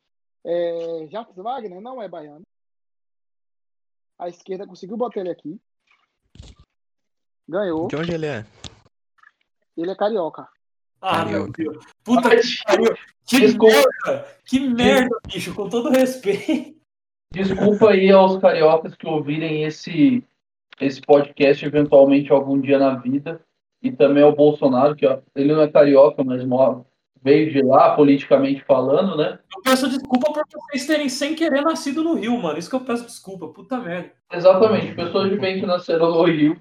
é, Jacques Wagner não é baiano. A esquerda conseguiu botar ele aqui. Ganhou. De onde ele é? Ele é carioca. Ah, Carioca. meu Deus. Puta que pariu. Que Desculpa. merda. Que merda, bicho. Com todo respeito. Desculpa aí aos cariocas que ouvirem esse, esse podcast eventualmente algum dia na vida. E também ao Bolsonaro, que ó, ele não é carioca, mas mora, veio de lá, politicamente falando, né? Eu peço desculpa por vocês terem sem querer nascido no Rio, mano. Isso que eu peço desculpa. Puta merda. Exatamente, pessoas de bem que nasceram no Rio,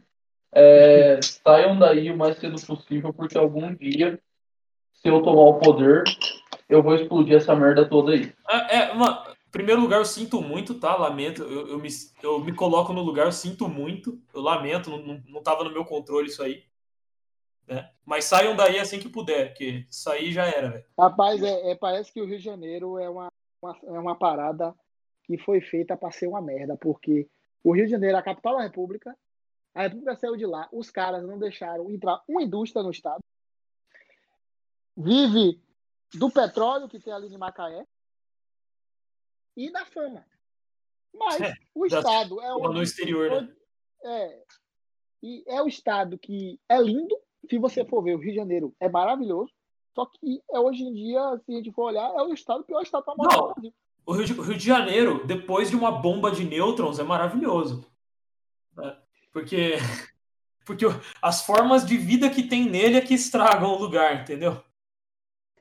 é, saiam daí o mais cedo possível, porque algum dia, se eu tomar o poder, eu vou explodir essa merda toda aí. É, é, mano, em primeiro lugar, eu sinto muito, tá? Lamento. Eu, eu, me, eu me coloco no lugar, eu sinto muito. Eu lamento, não, não, não tava no meu controle isso aí. Né? Mas saiam daí assim que puder, porque sair já era. Rapaz, é, é- parece que o Rio de Janeiro é uma, uma- é uma parada que foi feita para ser uma merda, porque o Rio de Janeiro é a capital da República, a República saiu de lá, os caras não deixaram entrar uma indústria no estado, vive do petróleo que tem ali em Macaé e da fama. Mas É, o estado é um no exterior, né? É, e é o estado que é lindo, se você for ver, o Rio de Janeiro é maravilhoso, só que é, hoje em dia, se a gente for olhar, é o estado o pior estado para morar Não. no Brasil. O Rio, de, o Rio de Janeiro, depois de uma bomba de nêutrons, é maravilhoso. né? Porque, porque as formas de vida que tem nele é que estragam o lugar, entendeu?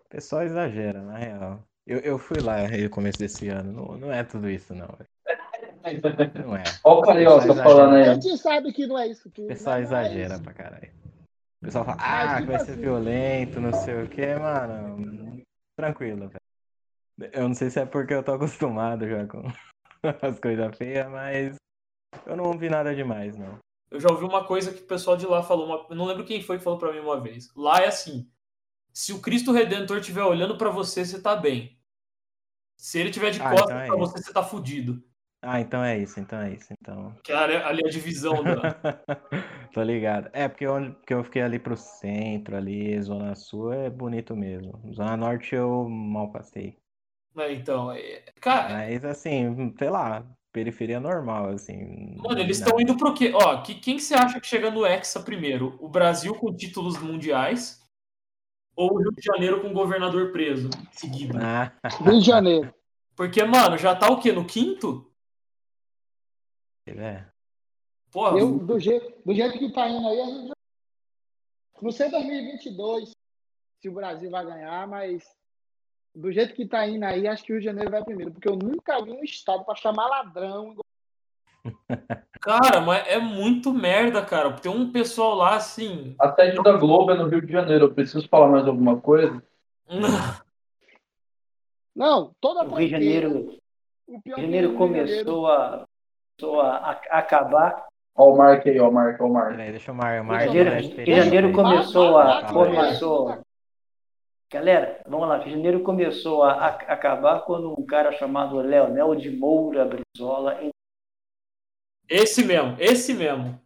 O pessoal exagera, na real. Eu, eu fui lá no começo desse ano. Não, não é tudo isso, não. Não é. Olha o carioca falando A aí. gente sabe que não é isso tudo. O pessoal né? Exagera pra caralho. O pessoal fala, ah, vai ser violento, não sei o que, mano. Tranquilo, velho. Eu não sei se é porque eu tô acostumado já com as coisas feias, mas eu não vi nada demais, não. Eu já ouvi uma coisa que o pessoal de lá falou, uma- eu não lembro quem foi que falou pra mim uma vez. Lá é assim: se o Cristo Redentor estiver olhando pra você, você tá bem. Se ele tiver de Ah, costas então é pra isso. você, você tá fudido. Ah, então é isso, então é isso, então. Que é ali, ali a divisão da. Tô ligado. É, porque onde porque eu fiquei ali pro centro, ali, Zona Sul é bonito mesmo. Zona Norte eu mal passei. né, então, é- cara, Mas assim, sei lá, periferia normal, assim. Mano, eles estão indo pro quê? Ó, que, quem que você acha que chega no Hexa primeiro? O Brasil com títulos mundiais ou o Rio de Janeiro com governador preso seguido? Ah, Rio de Janeiro. Porque, mano, já tá o quê? No quinto? É. Porra, Eu, do, jeito, do jeito que tá indo aí, a gente já... no ser 2022, se o Brasil vai ganhar, mas do jeito que tá indo aí, acho que o Rio de Janeiro vai primeiro, porque eu nunca vi um estado para chamar ladrão. Cara, mas é muito merda, cara. Tem um pessoal lá assim. A sede da Globo é no Rio de Janeiro. Eu preciso falar mais alguma coisa? Não, toda O Rio de Janeiro, o o pior Rio de que Janeiro o Rio de Janeiro- começou a, começou a, a acabar. Ó o Mark aí, ó o Mark, ó o Mark. Peraí, deixa o Mar, o Mar Rio de Janeiro- experiência Janeiro começou a- começou-. Galera, vamos lá. Rio de Janeiro começou a, a acabar quando um cara chamado Leonel de Moura Brizola Esse mesmo, esse mesmo.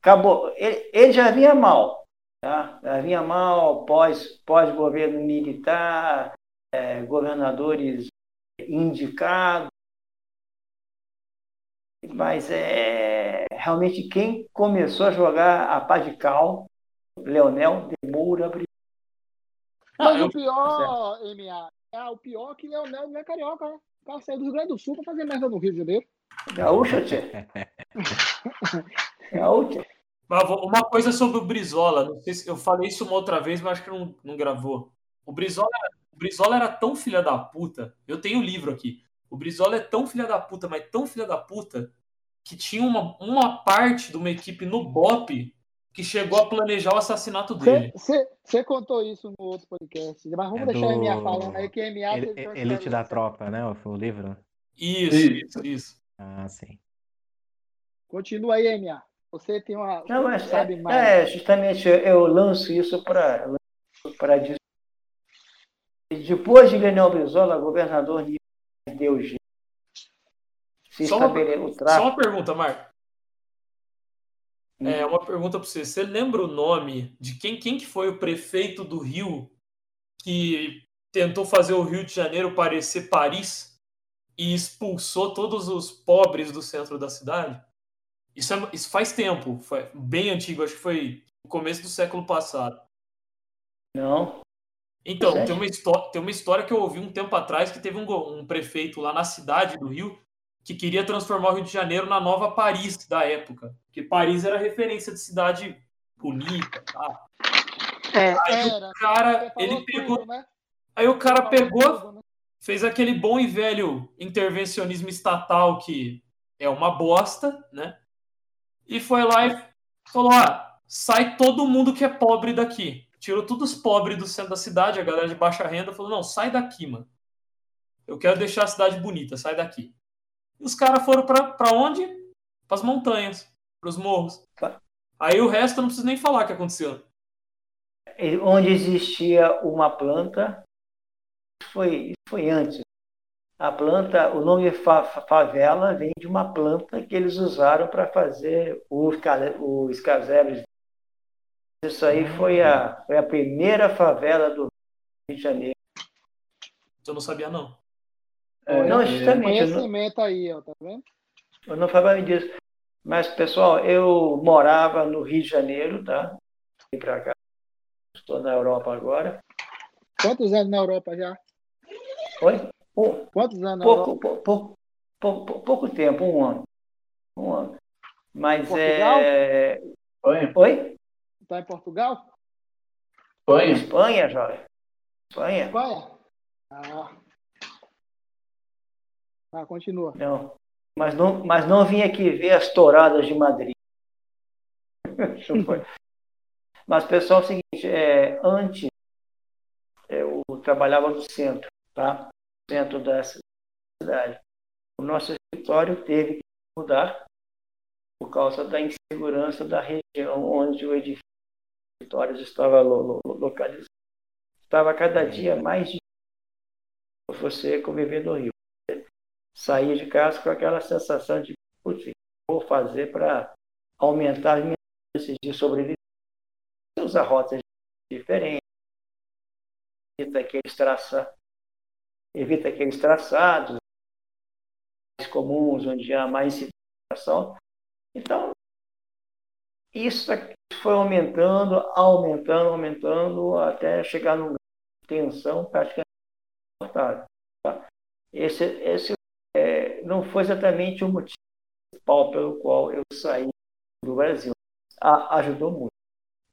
acabou. Ele, ele já vinha mal, tá? Já vinha mal pós, pós governo militar, eh, governadores indicados. Mas é realmente quem começou a jogar a pá de cal, Leonel de Moura Brizola. Mas Ah, eu- o pior, MA, é o pior é que Leonel não é carioca, né? O cara saiu do Rio Grande do Sul pra fazer merda no Rio de Janeiro. Gaúcha, tchê. Gaúcha. Mas Uma coisa sobre o Brizola, não sei se eu falei isso uma outra vez, mas acho que não, não gravou. O Brizola, o Brizola era tão filha da puta. Eu tenho o livro aqui. O Brizola é tão filha da puta, mas tão filha da puta, que tinha uma, uma parte de uma equipe no BOP que chegou a planejar o assassinato dele. Você contou isso no outro podcast, mas vamos É deixar a MA do- falando aí que a MA Ele- história da dessa. Tropa, né? O, o livro? Isso, Isso. isso, isso. Ah, sim. Continua aí, MA. Você tem uma. Não, mas sabe é, mais. é, justamente eu, lanço isso para para dizer. Depois de Leonel Brizola, governador Nilo deu jeito. Se Só uma- Só uma pergunta, Marco. Hum. É uma pergunta para você. Você lembra o nome de quem, quem que foi o prefeito do Rio que tentou fazer o Rio de Janeiro parecer Paris e expulsou todos os pobres do centro da cidade? Isso, é- isso faz tempo, foi bem antigo, acho que foi no começo do século passado. Não. Então, Sério? tem uma, histó- tem uma história que eu ouvi um tempo atrás que teve um, um prefeito lá na cidade do Rio que queria transformar o Rio de Janeiro na nova Paris da época. Porque Paris era referência de cidade bonita, tá? É, Aí era. o cara, ele pegou. tudo, né? Aí o cara pegou, tudo, né? fez aquele bom e velho intervencionismo estatal que é uma bosta, né? E foi lá e falou: ah, sai todo mundo que é pobre daqui. Tirou todos os pobres do centro da cidade, a galera de baixa renda falou: não, sai daqui, mano. Eu quero deixar a cidade bonita, sai daqui. E os caras foram pra, pra onde? Pras montanhas, pros morros. Aí o resto eu não preciso nem falar o que aconteceu. Onde existia uma planta, foi, isso foi antes. A planta, o nome fa- fa- favela vem de uma planta que eles usaram para fazer os, os casebres. Isso aí foi a, foi a primeira favela do Rio de Janeiro. Eu não sabia, não. É, Não, é, justamente, não, Conhecimento aí, ó, tá vendo? eu não falava disso. Mas, pessoal, eu morava no Rio de Janeiro, tá? Vim para cá. Estou na Europa agora. Quantos anos na Europa já? Oi? Um, Quantos anos na Europa? pouco, pou- pou- pou- pou- pouco tempo, um ano. Um ano. Mas Portugal? é. Espanha, Oi? Tá em Portugal? Espanha. Espanha, jovem. Espanha? Espanha? Ah. Ah, continua. Não. Mas não, mas não vim aqui ver as touradas de Madrid. Mas, pessoal, é o seguinte, é, antes eu trabalhava no centro, tá? No centro da cidade. O nosso escritório teve que mudar por causa da insegurança da região onde o edifício escritórios estava lo- lo- localizado. Estava cada dia mais difícil você conviver no Rio. Sair de casa com aquela sensação de, putz, o que eu vou fazer para aumentar as minhas chances de sobrevivência? Usar rotas diferentes, evita aqueles, traça, evita aqueles traçados mais comuns, onde há mais civilização. Então, isso foi aumentando, aumentando, aumentando, até chegar numa tensão praticamente insuportável. Tá? Esse, esse é, não foi exatamente o motivo principal pelo qual eu saí do Brasil. A, ajudou muito.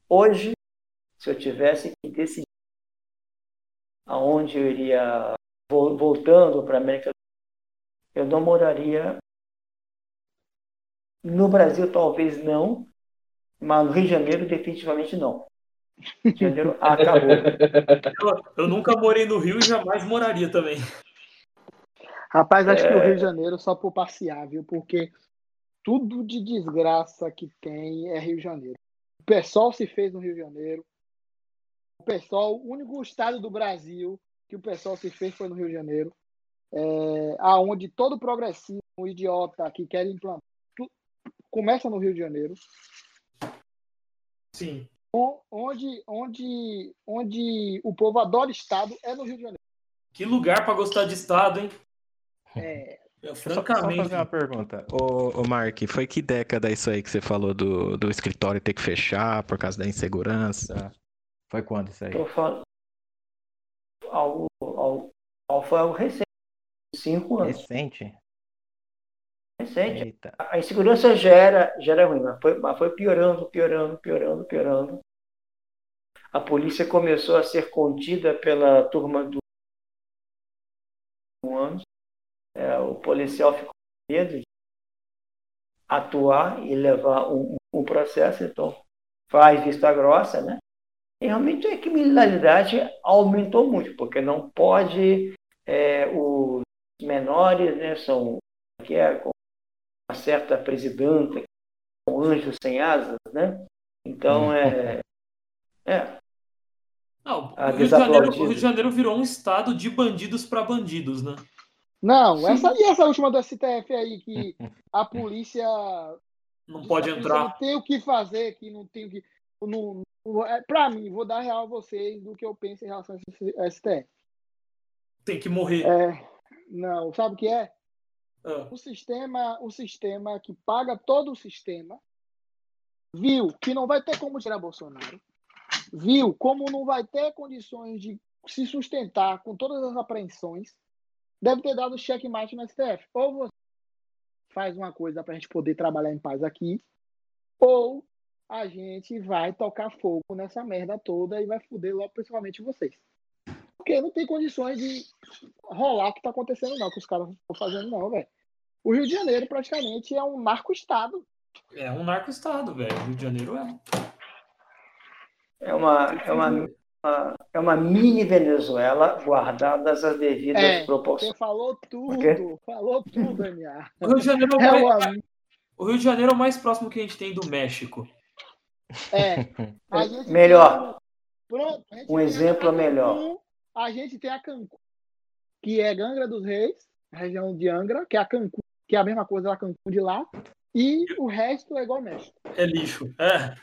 Hoje, se eu tivesse que decidir aonde eu iria vo- voltando para a América do Sul, eu não moraria no Brasil, talvez não, mas no Rio de Janeiro, definitivamente não. Rio de Janeiro acabou. Eu, eu nunca morei no Rio e jamais moraria também. Rapaz, acho que o É. Rio de Janeiro só por passear, viu? Porque tudo de desgraça que tem é Rio de Janeiro. O pessoal se fez no Rio de Janeiro. O pessoal, o único estado do Brasil que o pessoal se fez foi no Rio de Janeiro. É, aonde todo progressismo, idiota que quer implantar, tu- começa no Rio de Janeiro. Sim. Onde, onde, onde o povo adora estado é no Rio de Janeiro. Que lugar pra gostar de estado, hein? É, Eu, Só, só francamente. fazer uma pergunta. Ô, ô Mark, foi que década isso aí que você falou do, do escritório ter que fechar por causa da insegurança? Foi quando isso aí? Eu falo algo, algo, algo, foi algo recente, cinco anos. Recente? Recente. Eita. A insegurança já era, já era ruim, mas foi, mas foi piorando, piorando, piorando, piorando. A polícia começou a ser contida pela turma do anos. É, o policial ficou com medo de atuar e levar um, um processo, então faz vista grossa, né? E realmente a criminalidade aumentou muito, porque não pode é, os menores, né, são que é uma certa presidenta, um anjo sem asas, né? Então é, é Não, Ah, o, Rio de Janeiro, o Rio de Janeiro virou um estado de bandidos pra bandidos, né? Não, essa, e essa última do STF aí, que a polícia. Não pode entrar. Não tem o que fazer, que não tem o que. Não, não- é, pra mim, vou dar real a vocês do que eu penso em relação a esse STF. Tem que morrer. É, não, sabe o que é? Ah, O sistema, o sistema que paga todo o sistema viu que não vai ter como tirar Bolsonaro, viu como não vai ter condições de se sustentar com todas as apreensões, deve ter dado checkmate no STF. Ou você faz uma coisa para a gente poder trabalhar em paz aqui, ou a gente vai tocar fogo nessa merda toda e vai foder logo principalmente vocês. Porque não tem condições de rolar o que tá acontecendo, não, que os caras estão fazendo, não, velho. O Rio de Janeiro praticamente é um narco-estado. é um narco-estado, velho. O Rio de Janeiro é. é uma é uma, uma- é uma mini Venezuela guardadas as devidas É, Você proporções. falou quê? tudo, falou tudo, MA. O Rio de Janeiro é, É, mais, o Rio de Janeiro é o mais próximo que a gente tem do México. é, gente Melhor. tem- pronto, Um exemplo Cancún, melhor. A gente tem a Cancún, que é Angra dos Reis, a região de Angra, que é a Cancún, que é a mesma coisa da Cancún de lá, e o resto é igual ao México. É lixo. É.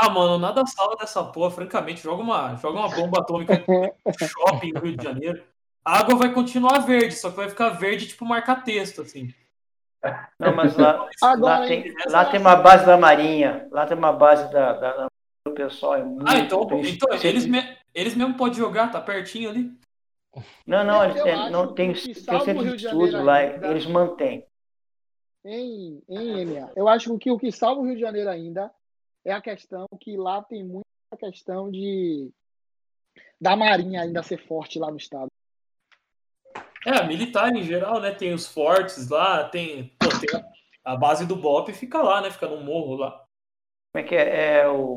Ah, mano, nada salva dessa porra, francamente. Joga uma, joga uma bomba atômica no shopping no Rio de Janeiro. A água vai continuar verde, só que vai ficar verde tipo marca-texto, assim. Não, mas lá, Agora, lá, tem, lá tem uma base da Marinha, lá tem uma base da, da, do pessoal. É muito, Ah, então, então eles, me- eles mesmo podem jogar, tá pertinho ali. Não, não, Eu eles têm- não tem, tem o centro de lá, ainda. eles mantêm. em, em MA. Eu acho que o que salva o Rio de Janeiro ainda é a questão que lá tem muita questão de da Marinha ainda ser forte lá no estado. É, militar em geral, né? Tem os fortes lá, tem, pô, tem a, a base do BOP fica lá, né? Fica no morro lá. Como é que é? É o.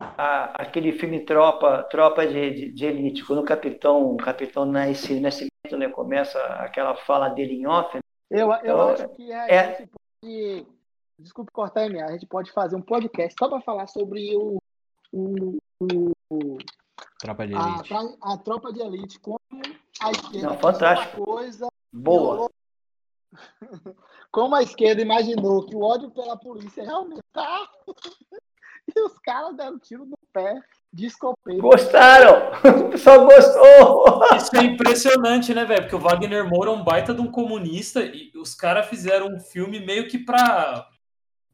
a- aquele filme Tropa, Tropa de, de, de Elite, quando o capitão, o capitão Nasci- Nascimento né, começa aquela fala dele em off, né? Eu, eu Então, acho que a é- gente pode. Desculpe cortar, MA, a gente pode fazer um podcast só para falar sobre o, o, o- Tropa de a, elite. tra- a tropa de elite, como a esquerda Não, fantástico. uma coisa, boa. como a esquerda imaginou que o ódio pela polícia ia aumentar e os caras deram tiro no pé de escopeta. Gostaram! O pessoal gostou! Isso é impressionante, né, velho? Porque o Wagner Moura é um baita de um comunista e os caras fizeram um filme meio que pra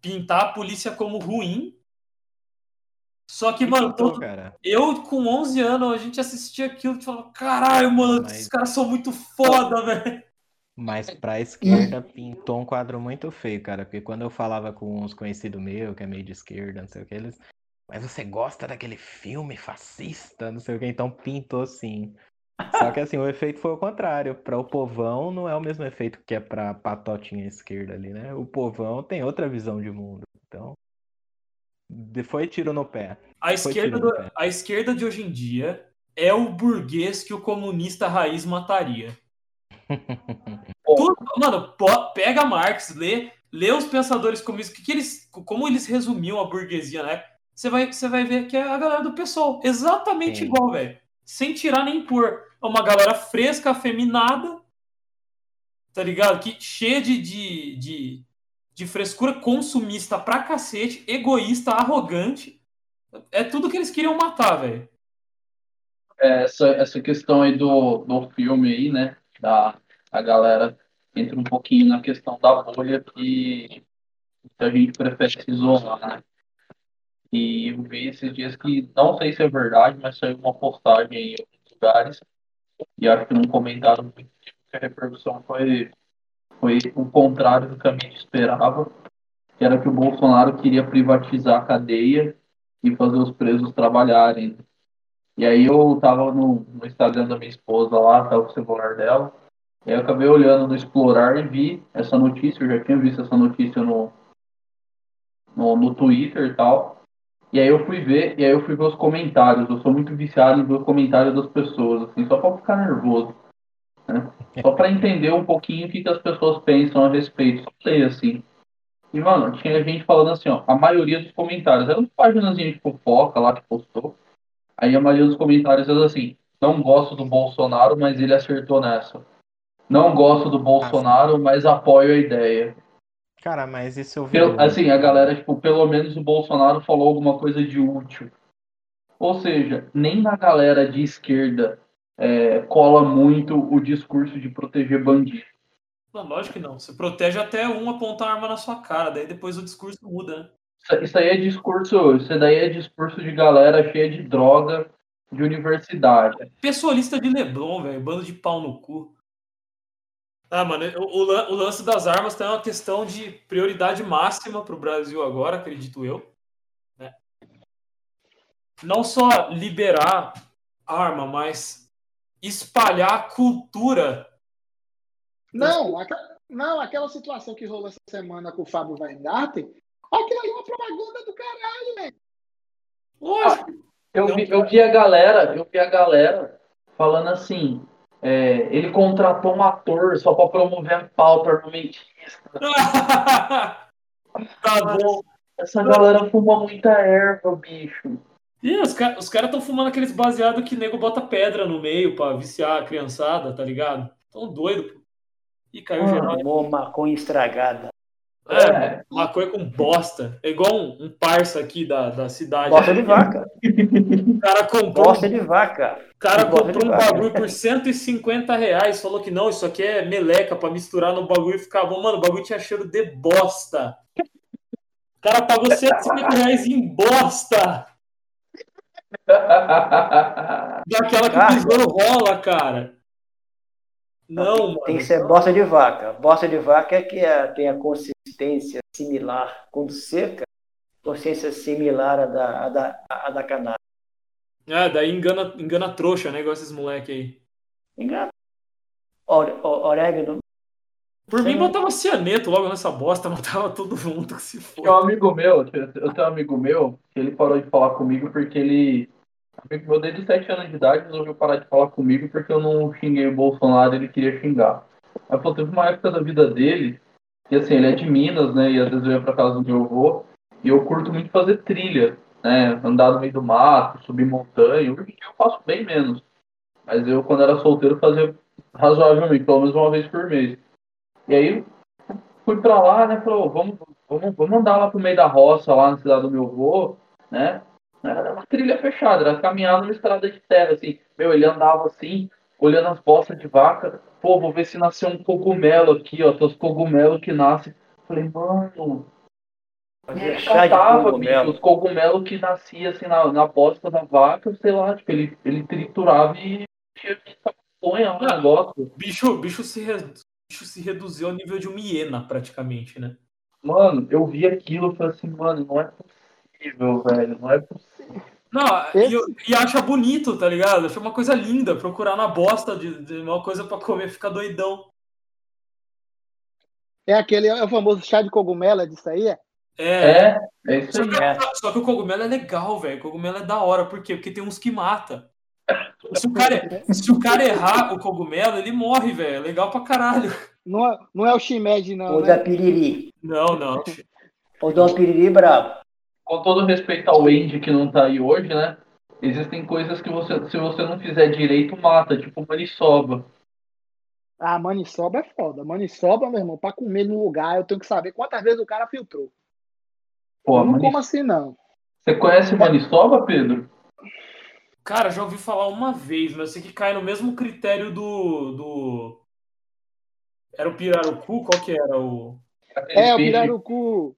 pintar a polícia como ruim. Só que, mano, todo- cara. eu com 11 anos, a gente assistia aquilo e falava, caralho, mano, Mas- esses caras são muito foda, velho. Mas pra esquerda pintou um quadro muito feio, cara. Porque quando eu falava com uns conhecidos meus, que é meio de esquerda, não sei o que, eles. mas você gosta daquele filme fascista, não sei o que, então pintou assim. Só que assim, o efeito foi o contrário. Para o povão não é o mesmo efeito que é para patotinha esquerda ali, né? O povão tem outra visão de mundo. Então, foi tiro no pé. A esquerda, do, a esquerda de hoje em dia é o burguês que o comunista raiz mataria. Tudo, mano, pega Marx, lê, lê os pensadores comunistas, que, que eles, como eles resumiam a burguesia, né? Você vai, você vai ver que é a galera do pessoal, exatamente Sim. igual, velho. Sem tirar nem pôr. É uma galera fresca, afeminada, tá ligado? Que cheia de, de, de, de frescura consumista pra cacete, egoísta, arrogante. É tudo que eles queriam matar, velho. É, essa, essa questão aí do, do filme aí, né? Da, a galera entra um pouquinho na questão da bolha que, a gente prefere se isolar, né? E eu vi esses dias que, não sei se é verdade, mas saiu uma postagem em outros lugares, e acho que num comentário que a repercussão foi, foi o contrário do que a gente esperava, que era que o Bolsonaro queria privatizar a cadeia e fazer os presos trabalharem. E aí eu tava no, no Instagram da minha esposa lá, tava com o celular dela, e aí eu acabei olhando no Explorar e vi essa notícia, eu já tinha visto essa notícia no, no, no Twitter e tal. E aí eu fui ver, e aí eu fui ver os comentários. Eu sou muito viciado em ver os comentários das pessoas, assim, só pra ficar nervoso. Né? Só pra entender um pouquinho o que, que as pessoas pensam a respeito. Só sei assim. E, mano, tinha gente falando assim, ó, a maioria dos comentários, eram páginas de fofoca lá que postou. Aí a maioria dos comentários era assim, não gosto do Bolsonaro, mas ele acertou nessa. Não gosto do Bolsonaro, mas apoio a ideia. Cara, mas isso eu vi. Pelo, assim, a galera, tipo, pelo menos o Bolsonaro falou alguma coisa de útil. Ou seja, nem na galera de esquerda é, cola muito o discurso de proteger bandido. Não, lógico que não. Você protege até um apontar a arma na sua cara, daí depois o discurso muda, né? Isso aí é discurso, isso daí é discurso de galera cheia de droga de universidade. Pessoalista de Leblon, velho, bando de pau no cu. Ah, mano, o, o lance das armas tem uma questão de prioridade máxima para o Brasil agora, acredito eu. Né? Não só liberar arma, mas espalhar a cultura. Não, aquela, não, aquela situação que rolou essa semana com o Fábio Weingarten, aquilo ali é uma propaganda do caralho, velho. Lógico. Eu vi, eu vi a galera, eu vi a galera falando assim, é, ele contratou um ator só para promover a pauta armamentista. tá bom. Essa galera fuma muita erva, bicho. E os, ca os caras estão fumando aqueles baseados que nego bota pedra no meio para viciar a criançada, tá ligado? Tão doido. Pô. Ih, caiu ah, geral. maconha estragada. É, é, maconha com bosta. É igual um, um parça aqui da, da cidade. Bosta de vaca. O cara comprou. Bosta de vaca. O cara comprou um bagulho por 150 reais. Falou que não, isso aqui é meleca pra misturar no bagulho e ficar bom. Mano, o bagulho tinha cheiro de bosta. O cara pagou 150 reais em bosta. Daquela que o besouro rola, cara. Não, mano. Tem que ser bosta de vaca. Bosta de vaca é que é, tem a consistência similar, quando seca, consistência similar à da, à da, à da cannabis. É, daí engana, engana trouxa, né? Igual esses moleque aí. Engana. Orégano. Por Sim. mim, botava cianeto logo nessa bosta, matava todo mundo que se for. Tem um amigo meu, eu tenho um amigo meu, que ele parou de falar comigo porque ele meu desde os 7 anos de idade resolveu parar de falar comigo porque eu não xinguei o Bolsonaro e ele queria xingar. Aí falou, teve uma época da vida dele, que assim, ele é de Minas, né? E às vezes eu ia pra casa do meu avô, e eu curto muito fazer trilha, né? Andar no meio do mato, subir montanha. Hoje em dia eu faço bem menos. Mas eu, quando era solteiro, fazia razoavelmente, pelo menos uma vez por mês. E aí fui pra lá, né? Falou, vamos, vamos, vamos andar lá pro meio da roça, lá na cidade do meu avô, né? Era uma trilha fechada, era caminhar numa estrada de terra, assim. Meu, ele andava assim, olhando as bostas de vaca. Pô, vou ver se nasceu um cogumelo aqui, ó. Tem os cogumelos que nascem. Falei, mano. Ele catava, bicho, os cogumelos que nasciam assim na, na bosta da vaca, sei lá, tipo, ele, ele triturava e tinha põe um negócio. Bicho, bicho, se re... bicho se reduziu ao nível de uma hiena, praticamente, né? Mano, eu vi aquilo e falei assim, mano, não é possível possível, velho. Não é possível. Não, Esse- e, e acha bonito, tá ligado? Acha uma coisa linda, procurar na bosta de, de uma coisa pra comer, ficar doidão. É aquele, é o famoso chá de cogumelo, é disso aí? É? É. É, é isso Só aí. que, só que o cogumelo é legal, velho. O cogumelo é da hora. Por quê? Porque tem uns que mata. Se o cara, se o cara errar o cogumelo, ele morre, velho. É legal pra caralho. Não, é- não é o shimed, não, Ou né? da piriri. Não, não. Ou da piriri bravo. Com todo respeito ao Andy que não tá aí hoje, né? Existem coisas que você, se você não fizer direito, mata, tipo maniçoba. Ah, maniçoba é foda. Maniçoba, meu irmão, pra comer no lugar, eu tenho que saber quantas vezes o cara filtrou. Pô, não mani- como assim, não. Você conhece maniçoba, Pedro? Cara, já ouvi falar uma vez, mas eu sei que cai no mesmo critério do. do... Era o pirarucu? Qual que era o. É, o pirarucu.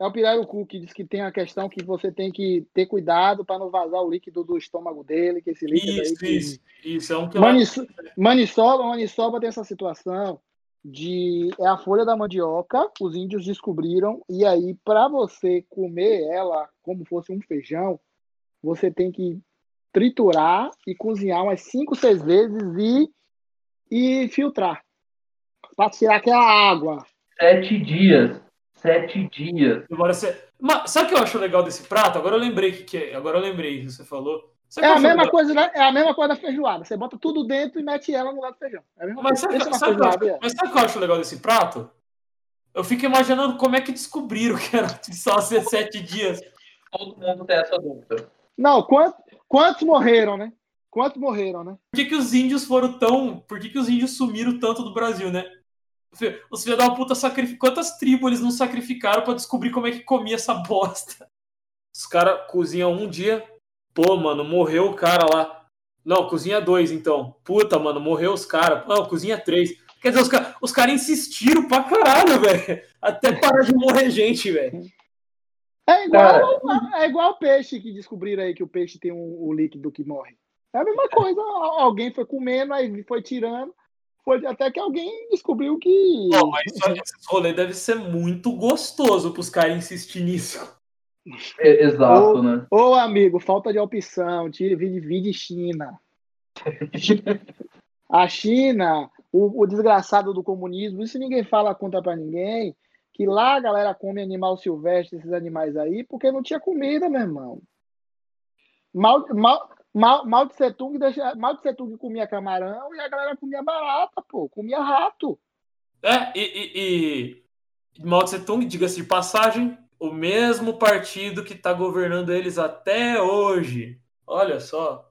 É o pirarucu que diz que tem a questão que você tem que ter cuidado para não vazar o líquido do estômago dele, que esse líquido Isso, aí que... isso, isso. É um que Maniço- Maniçoba, maniçoba tem essa situação de é a folha da mandioca, os índios descobriram e aí para você comer ela como fosse um feijão, você tem que triturar e cozinhar umas 5, 6 vezes e e filtrar para tirar aquela água. Sete dias. Sete dias. Demora ser... Mas sabe o que eu acho legal desse prato? Agora eu lembrei que, que é. Agora eu lembrei que você falou. Sabe É o que eu a acho mesma legal? coisa, da- é a mesma coisa da feijoada. Você bota tudo dentro e mete ela no lugar do feijão. É a mesma Mas coisa. sabe, na sabe o que eu feijoada, acho- mas sabe o que eu acho legal desse prato? Eu fico imaginando como é que descobriram que era só ser sete dias. Todo mundo tem essa dúvida. Não, quantos, quantos morreram, né? Quantos morreram, né? Por que, que os índios foram tão. Por que, que os índios sumiram tanto do Brasil, né? Os filhos da puta sacrificam. Quantas tribos eles não sacrificaram pra descobrir como é que comia essa bosta? Os caras cozinham um dia. Pô, mano, morreu o cara lá. Não, cozinha dois, então. Puta, mano, morreu os caras. Não, cozinha três. Quer dizer, os caras os cara insistiram pra caralho, velho. Até parar de morrer gente, velho. É igual, Cara, é igual o peixe que descobriram aí que o peixe tem um, o líquido que morre. É a mesma coisa. Al- Alguém foi comendo, aí foi tirando. Foi até que alguém descobriu que. Pô, mas isso, esse rolê deve ser muito gostoso pros caras insistir nisso. é- exato, Ô, né? Ô, amigo, falta de opção. Tire vídeo de China. A China, o, o desgraçado do comunismo, isso ninguém fala conta pra ninguém, que lá a galera come animal silvestre, esses animais aí, porque não tinha comida, meu irmão. Mal, mal, mal, mal de Setung, deixa, mal de Setung comia camarão e a galera comia barata, pô, comia rato. É, e, e, e Mao Tse Tung, diga-se de passagem, o mesmo partido que tá governando eles até hoje. Olha só.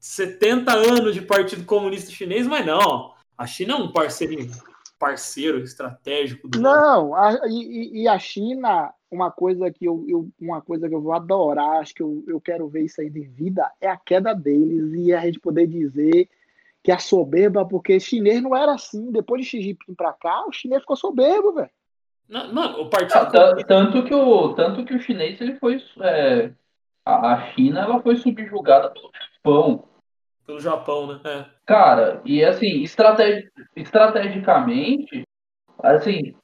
70 anos de Partido Comunista Chinês, mas não. A China é um parceiro, parceiro estratégico do Não, a- e- e a China, uma coisa que eu, eu- uma coisa que eu vou adorar, acho que eu, eu quero ver isso aí de vida, é a queda deles e a gente poder dizer que a soberba, porque chinês não era assim. Depois de Xi Jinping pra cá, o chinês ficou soberbo, velho. Não, Mano, o Ah, Partido Comunista. Tanto que o, tanto que o chinês ele foi. é, a China ela foi subjugada pelo Japão. Pelo Japão, né? É. Cara, e assim, estrate- estrategicamente, assim,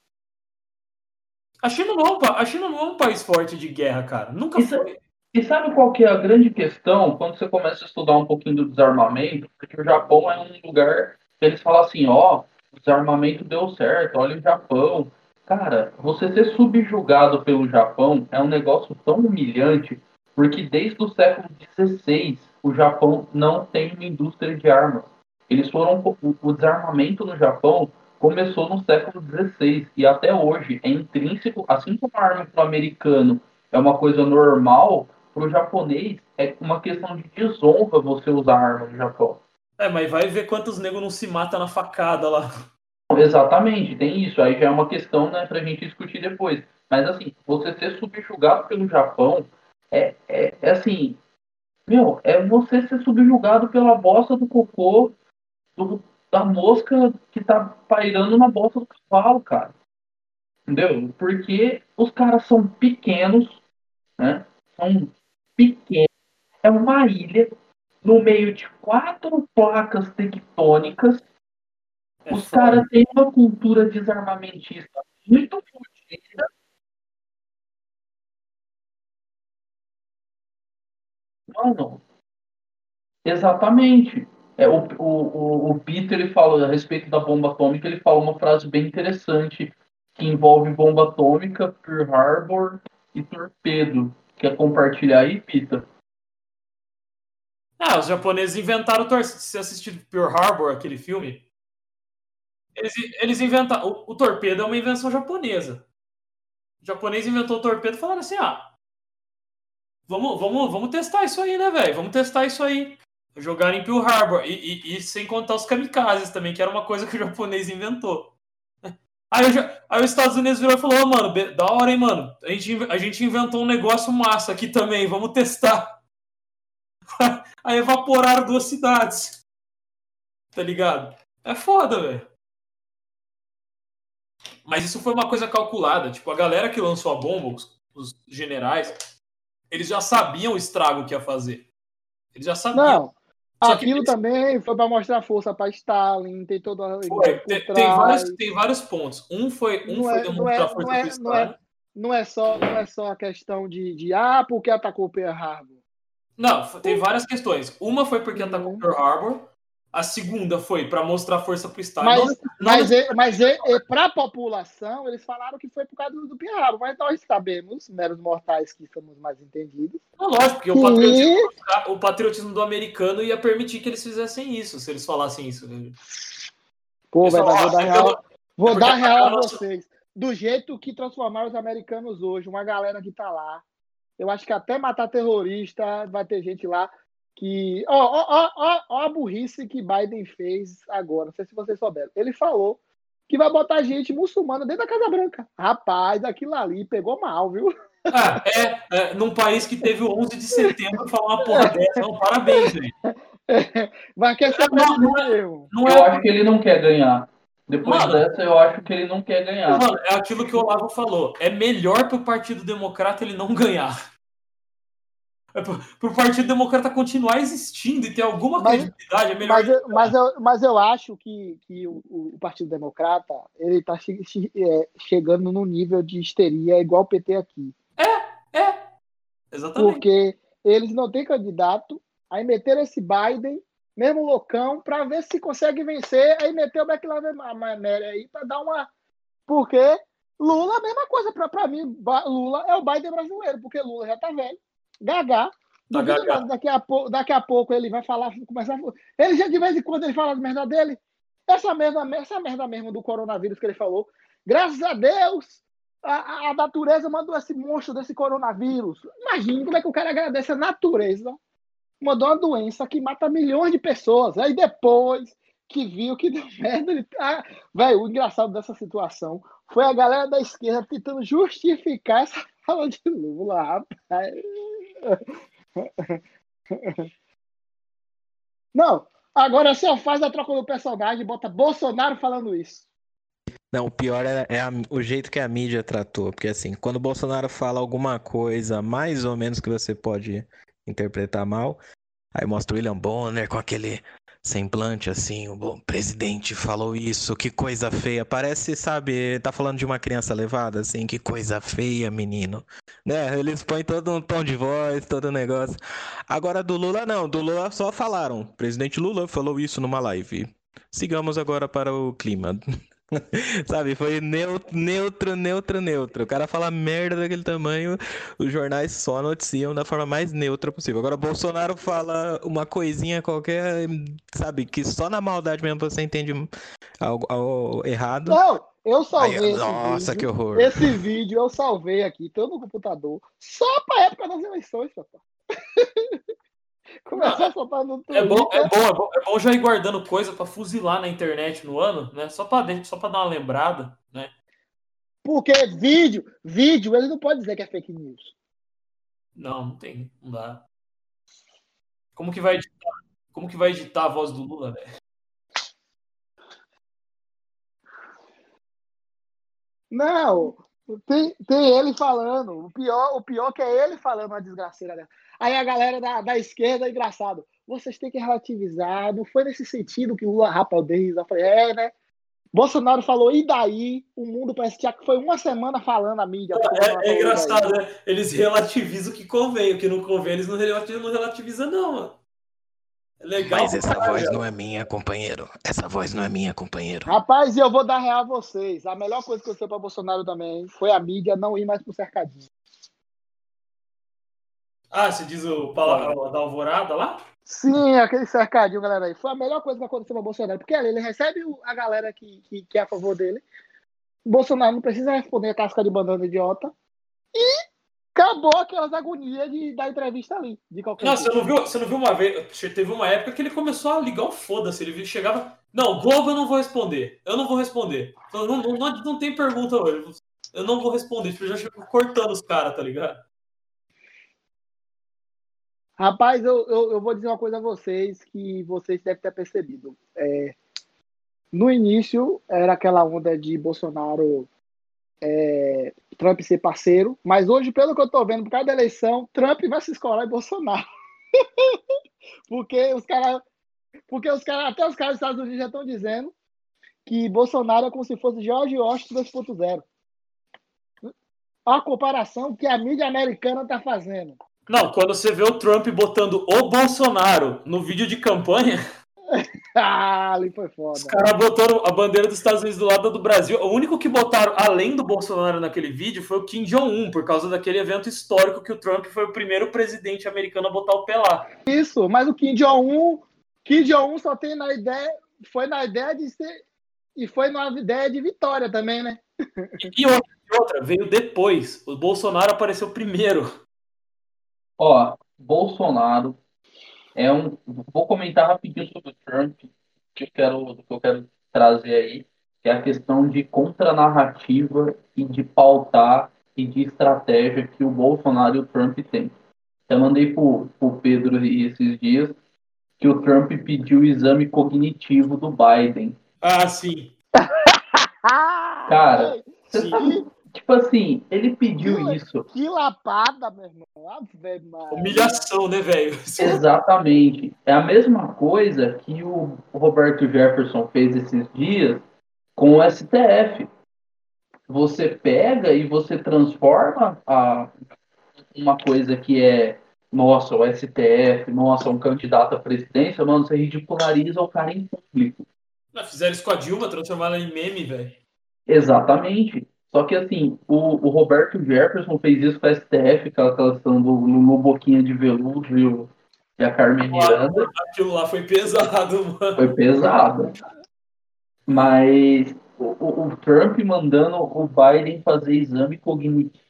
A, China não é um, a China não é um país forte de guerra, cara. Nunca Isso- foi. E sabe qual que é a grande questão quando você começa a estudar um pouquinho do desarmamento? Porque o Japão é um lugar que eles falam assim, ó, o desarmamento deu certo, olha o Japão. Cara, você ser subjugado pelo Japão é um negócio tão humilhante, porque desde o século XVI o Japão não tem uma indústria de armas. Eles foram o desarmamento no Japão começou no século XVI e até hoje é intrínseco, assim como a arma para o americano é uma coisa normal, para o japonês é uma questão de desonra você usar arma no Japão. É, mas vai ver quantos negros não se matam na facada lá. Exatamente, tem isso. Aí já é uma questão né, para a gente discutir depois. Mas assim, você ser subjugado pelo Japão é, é, é assim, meu, é você ser subjugado pela bosta do cocô do- da mosca que tá pairando na bosta do cavalo, cara. Entendeu? Porque os caras são pequenos, né? São pequenos. É uma ilha no meio de quatro placas tectônicas É os caras têm uma cultura desarmamentista muito fodida. Mano, exatamente. É, o, o, o Peter ele fala a respeito da bomba atômica, ele fala uma frase bem interessante que envolve bomba atômica, Pearl Harbor e torpedo. Quer compartilhar aí, Peter? Ah, os japoneses inventaram o torpedo. Você assistiu Pearl Harbor, aquele filme? Eles, eles inventaram. O, o, torpedo é uma invenção japonesa. O japonês inventou o torpedo e falaram assim: ah, vamos, vamos, vamos testar isso aí, né, velho? Vamos testar isso aí. Jogar em Pearl Harbor. E, e, e, sem contar os kamikazes também, que era uma coisa que o japonês inventou. Aí, aí os Estados Unidos virou e falou: oh, mano, da hora, hein, mano? A gente, a gente inventou um negócio massa aqui também, vamos testar. aí evaporaram duas cidades. Tá ligado? É foda, velho. Mas isso foi uma coisa calculada. Tipo, a galera que lançou a bomba, os, os generais, eles já sabiam o estrago que ia fazer. Eles já sabiam. Não, Aquilo eles... também foi para mostrar força para Stalin, tem todo foi, tem, tem, vários, tem vários pontos. Um foi, um não foi é, demonstrar força para Stalin. Não é, não é, só, não é só a questão de, de ah, porque atacou Pearl Harbor. Não, tem várias questões. Uma foi porque atacou uhum. Pearl Harbor. A segunda foi para mostrar força para o Estado. Mas, não, mas, não... mas para a população, eles falaram que foi por causa do Piaro, mas nós sabemos, meros mortais que somos mais entendidos. Não, lógico, porque o, patriotismo, o, patriotismo, do americano ia permitir que eles fizessem isso, se eles falassem isso. Né? Pô, velho, vou dar real, vou dar real a vocês. Do jeito que transformaram os americanos hoje, uma galera que tá lá, eu acho que até matar terrorista vai ter gente lá que. Ó, ó, ó, ó, a burrice que Biden fez agora, não sei se vocês souberam. Ele falou que vai botar gente muçulmana dentro da Casa Branca. Rapaz, aquilo ali pegou mal, viu? Ah, é, é, num país que teve o 11 de setembro falar uma porra dessa, então, parabéns, velho. Vai quer ser não, não, é, não é, Eu acho que ele não quer ganhar. Depois mano, dessa, eu acho que ele não quer ganhar. Mano, é aquilo que o Olavo falou. É melhor para o Partido Democrata ele não ganhar. É para o Partido Democrata continuar existindo e ter alguma mas, credibilidade, é melhor. Mas, eu, mas, eu, mas eu acho que, que o, o Partido Democrata ele está che, é, chegando no nível de histeria igual o PT aqui. É, é. Exatamente. Porque eles não têm candidato, aí meteram esse Biden, mesmo loucão, para ver se consegue vencer, aí meteu o Matter aí para dar uma. Porque Lula, a mesma coisa. Para mim, Lula é o Biden brasileiro, porque Lula já tá velho Gagá. Tá daqui, a pouco, daqui a pouco ele vai falar, começar. Ele já de vez em quando ele fala as merda dele. Essa merda, essa merda mesmo do coronavírus que ele falou. Graças a Deus, a, a natureza mandou esse monstro desse coronavírus. Imagina como é que o cara agradece a natureza. Mandou uma doença que mata milhões de pessoas. Aí depois que viu que deu merda, ele tá. Velho, o engraçado dessa situação foi a galera da esquerda tentando justificar essa fala de Lula, rapaz. Não, agora só faz a troca do personagem bota Bolsonaro falando isso. Não, o pior é, é a, o jeito que a mídia tratou. Porque assim, quando o Bolsonaro fala alguma coisa mais ou menos que você pode interpretar mal, aí mostra o William Bonner com aquele semblante assim, o presidente falou isso, que coisa feia. Parece, sabe, tá falando de uma criança levada, assim, que coisa feia, menino. Né? Eles põem todo um tom de voz, todo um negócio. Agora do Lula não, do Lula só falaram. Presidente Lula falou isso numa live. Sigamos agora para o clima. Sabe, foi neutro, neutro, neutro, neutro. O cara fala merda daquele tamanho, os jornais só noticiam da forma mais neutra possível. Agora, Bolsonaro fala uma coisinha qualquer, sabe, que só na maldade mesmo você entende algo, algo errado. Não, eu salvei. Aí, nossa, vídeo, que horror. Esse vídeo eu salvei aqui, todo no computador, só pra época das eleições, papai. Começar a soltar no Twitter. É bom, é bom, é bom, é bom já ir guardando coisa para fuzilar na internet no ano, né? Só para só para dar uma lembrada, né? Porque vídeo, vídeo, ele não pode dizer que é fake news. Não, não tem, não dá. Como que vai editar, como que vai editar a voz do Lula, velho? Não, tem, tem ele falando. O pior, o pior que é ele falando uma desgraceira dessa. Aí a galera da, da esquerda, é engraçado, vocês têm que relativizar, não foi nesse sentido que o Lula rapa o Denis. Eu falei, é, né? Bolsonaro falou, e daí? O mundo parece que foi uma semana falando a mídia. É, é engraçado, né? Eles relativizam o que convém, o que não convém, eles não relativizam, não, relativiza, não mano. É legal. Mas essa voz não é minha, companheiro. Essa voz não é minha, companheiro. Rapaz, eu vou dar real a vocês. A melhor coisa que eu sei para Bolsonaro também foi a mídia não ir mais pro cercadinho. Ah, você diz o palavra da alvorada lá? Sim, aquele cercadinho, galera aí. Foi a melhor coisa que aconteceu para Bolsonaro. Porque ali ele recebe a galera que, que, que é a favor dele. O Bolsonaro não precisa responder a casca de banana idiota. E acabou aquelas agonias de, da entrevista ali. De qualquer não, você não, viu, você não viu uma vez. Teve uma época que ele começou a ligar o foda-se. Ele chegava. Não, Globo eu não vou responder. Eu não vou responder. Não, não, não, não tem pergunta hoje. Eu não vou responder. Tipo, eu já chego cortando os caras, tá ligado? Rapaz, eu, eu, eu, vou dizer uma coisa a vocês que vocês devem ter percebido. É, no início era aquela onda de Bolsonaro é, Trump ser parceiro, mas hoje, pelo que eu estou vendo, por causa da eleição, Trump vai se escolar em Bolsonaro. porque os caras. Porque os caras, até os caras dos Estados Unidos já estão dizendo que Bolsonaro é como se fosse George Washington 2.0. A comparação que a mídia americana está fazendo. Não, quando você vê o Trump botando o Bolsonaro no vídeo de campanha. ah, ali foi foda. Os caras botaram a bandeira dos Estados Unidos do lado do Brasil. O único que botaram além do Bolsonaro naquele vídeo foi o Kim Jong-un, por causa daquele evento histórico que o Trump foi o primeiro presidente americano a botar o pé lá. Isso, mas o Kim Jong-un, Kim Jong-un só tem na ideia, foi na ideia de ser e foi na ideia de vitória também, né? E outra, outra veio depois. O Bolsonaro apareceu primeiro. Ó, Bolsonaro é um. Vou comentar rapidinho sobre o Trump, que eu quero, que eu quero trazer aí, que é a questão de contranarrativa e de pautar e de estratégia que o Bolsonaro e o Trump têm. Eu mandei para o Pedro esses dias que o Trump pediu o exame cognitivo do Biden. Ah, sim. Cara, você sabe, Tipo assim, ele pediu que, isso. Que lapada, meu irmão. Humilhação, né, velho? Exatamente. É a mesma coisa que o Roberto Jefferson fez esses dias com o STF. Você pega e você transforma a, uma coisa que é, nossa, o STF, nossa, um candidato à presidência, mano, você ridiculariza o cara em público. Fizeram isso com a Dilma, transformaram ela em meme, velho. Exatamente. Só que assim, o, o Roberto Jefferson fez isso com a STF, aquela questão do, no Boquinha de Veludo e, o, e a Carmen Miranda. Aquilo lá foi pesado, mano. Foi pesado. Mas o, o, o Trump mandando o Biden fazer exame cognitivo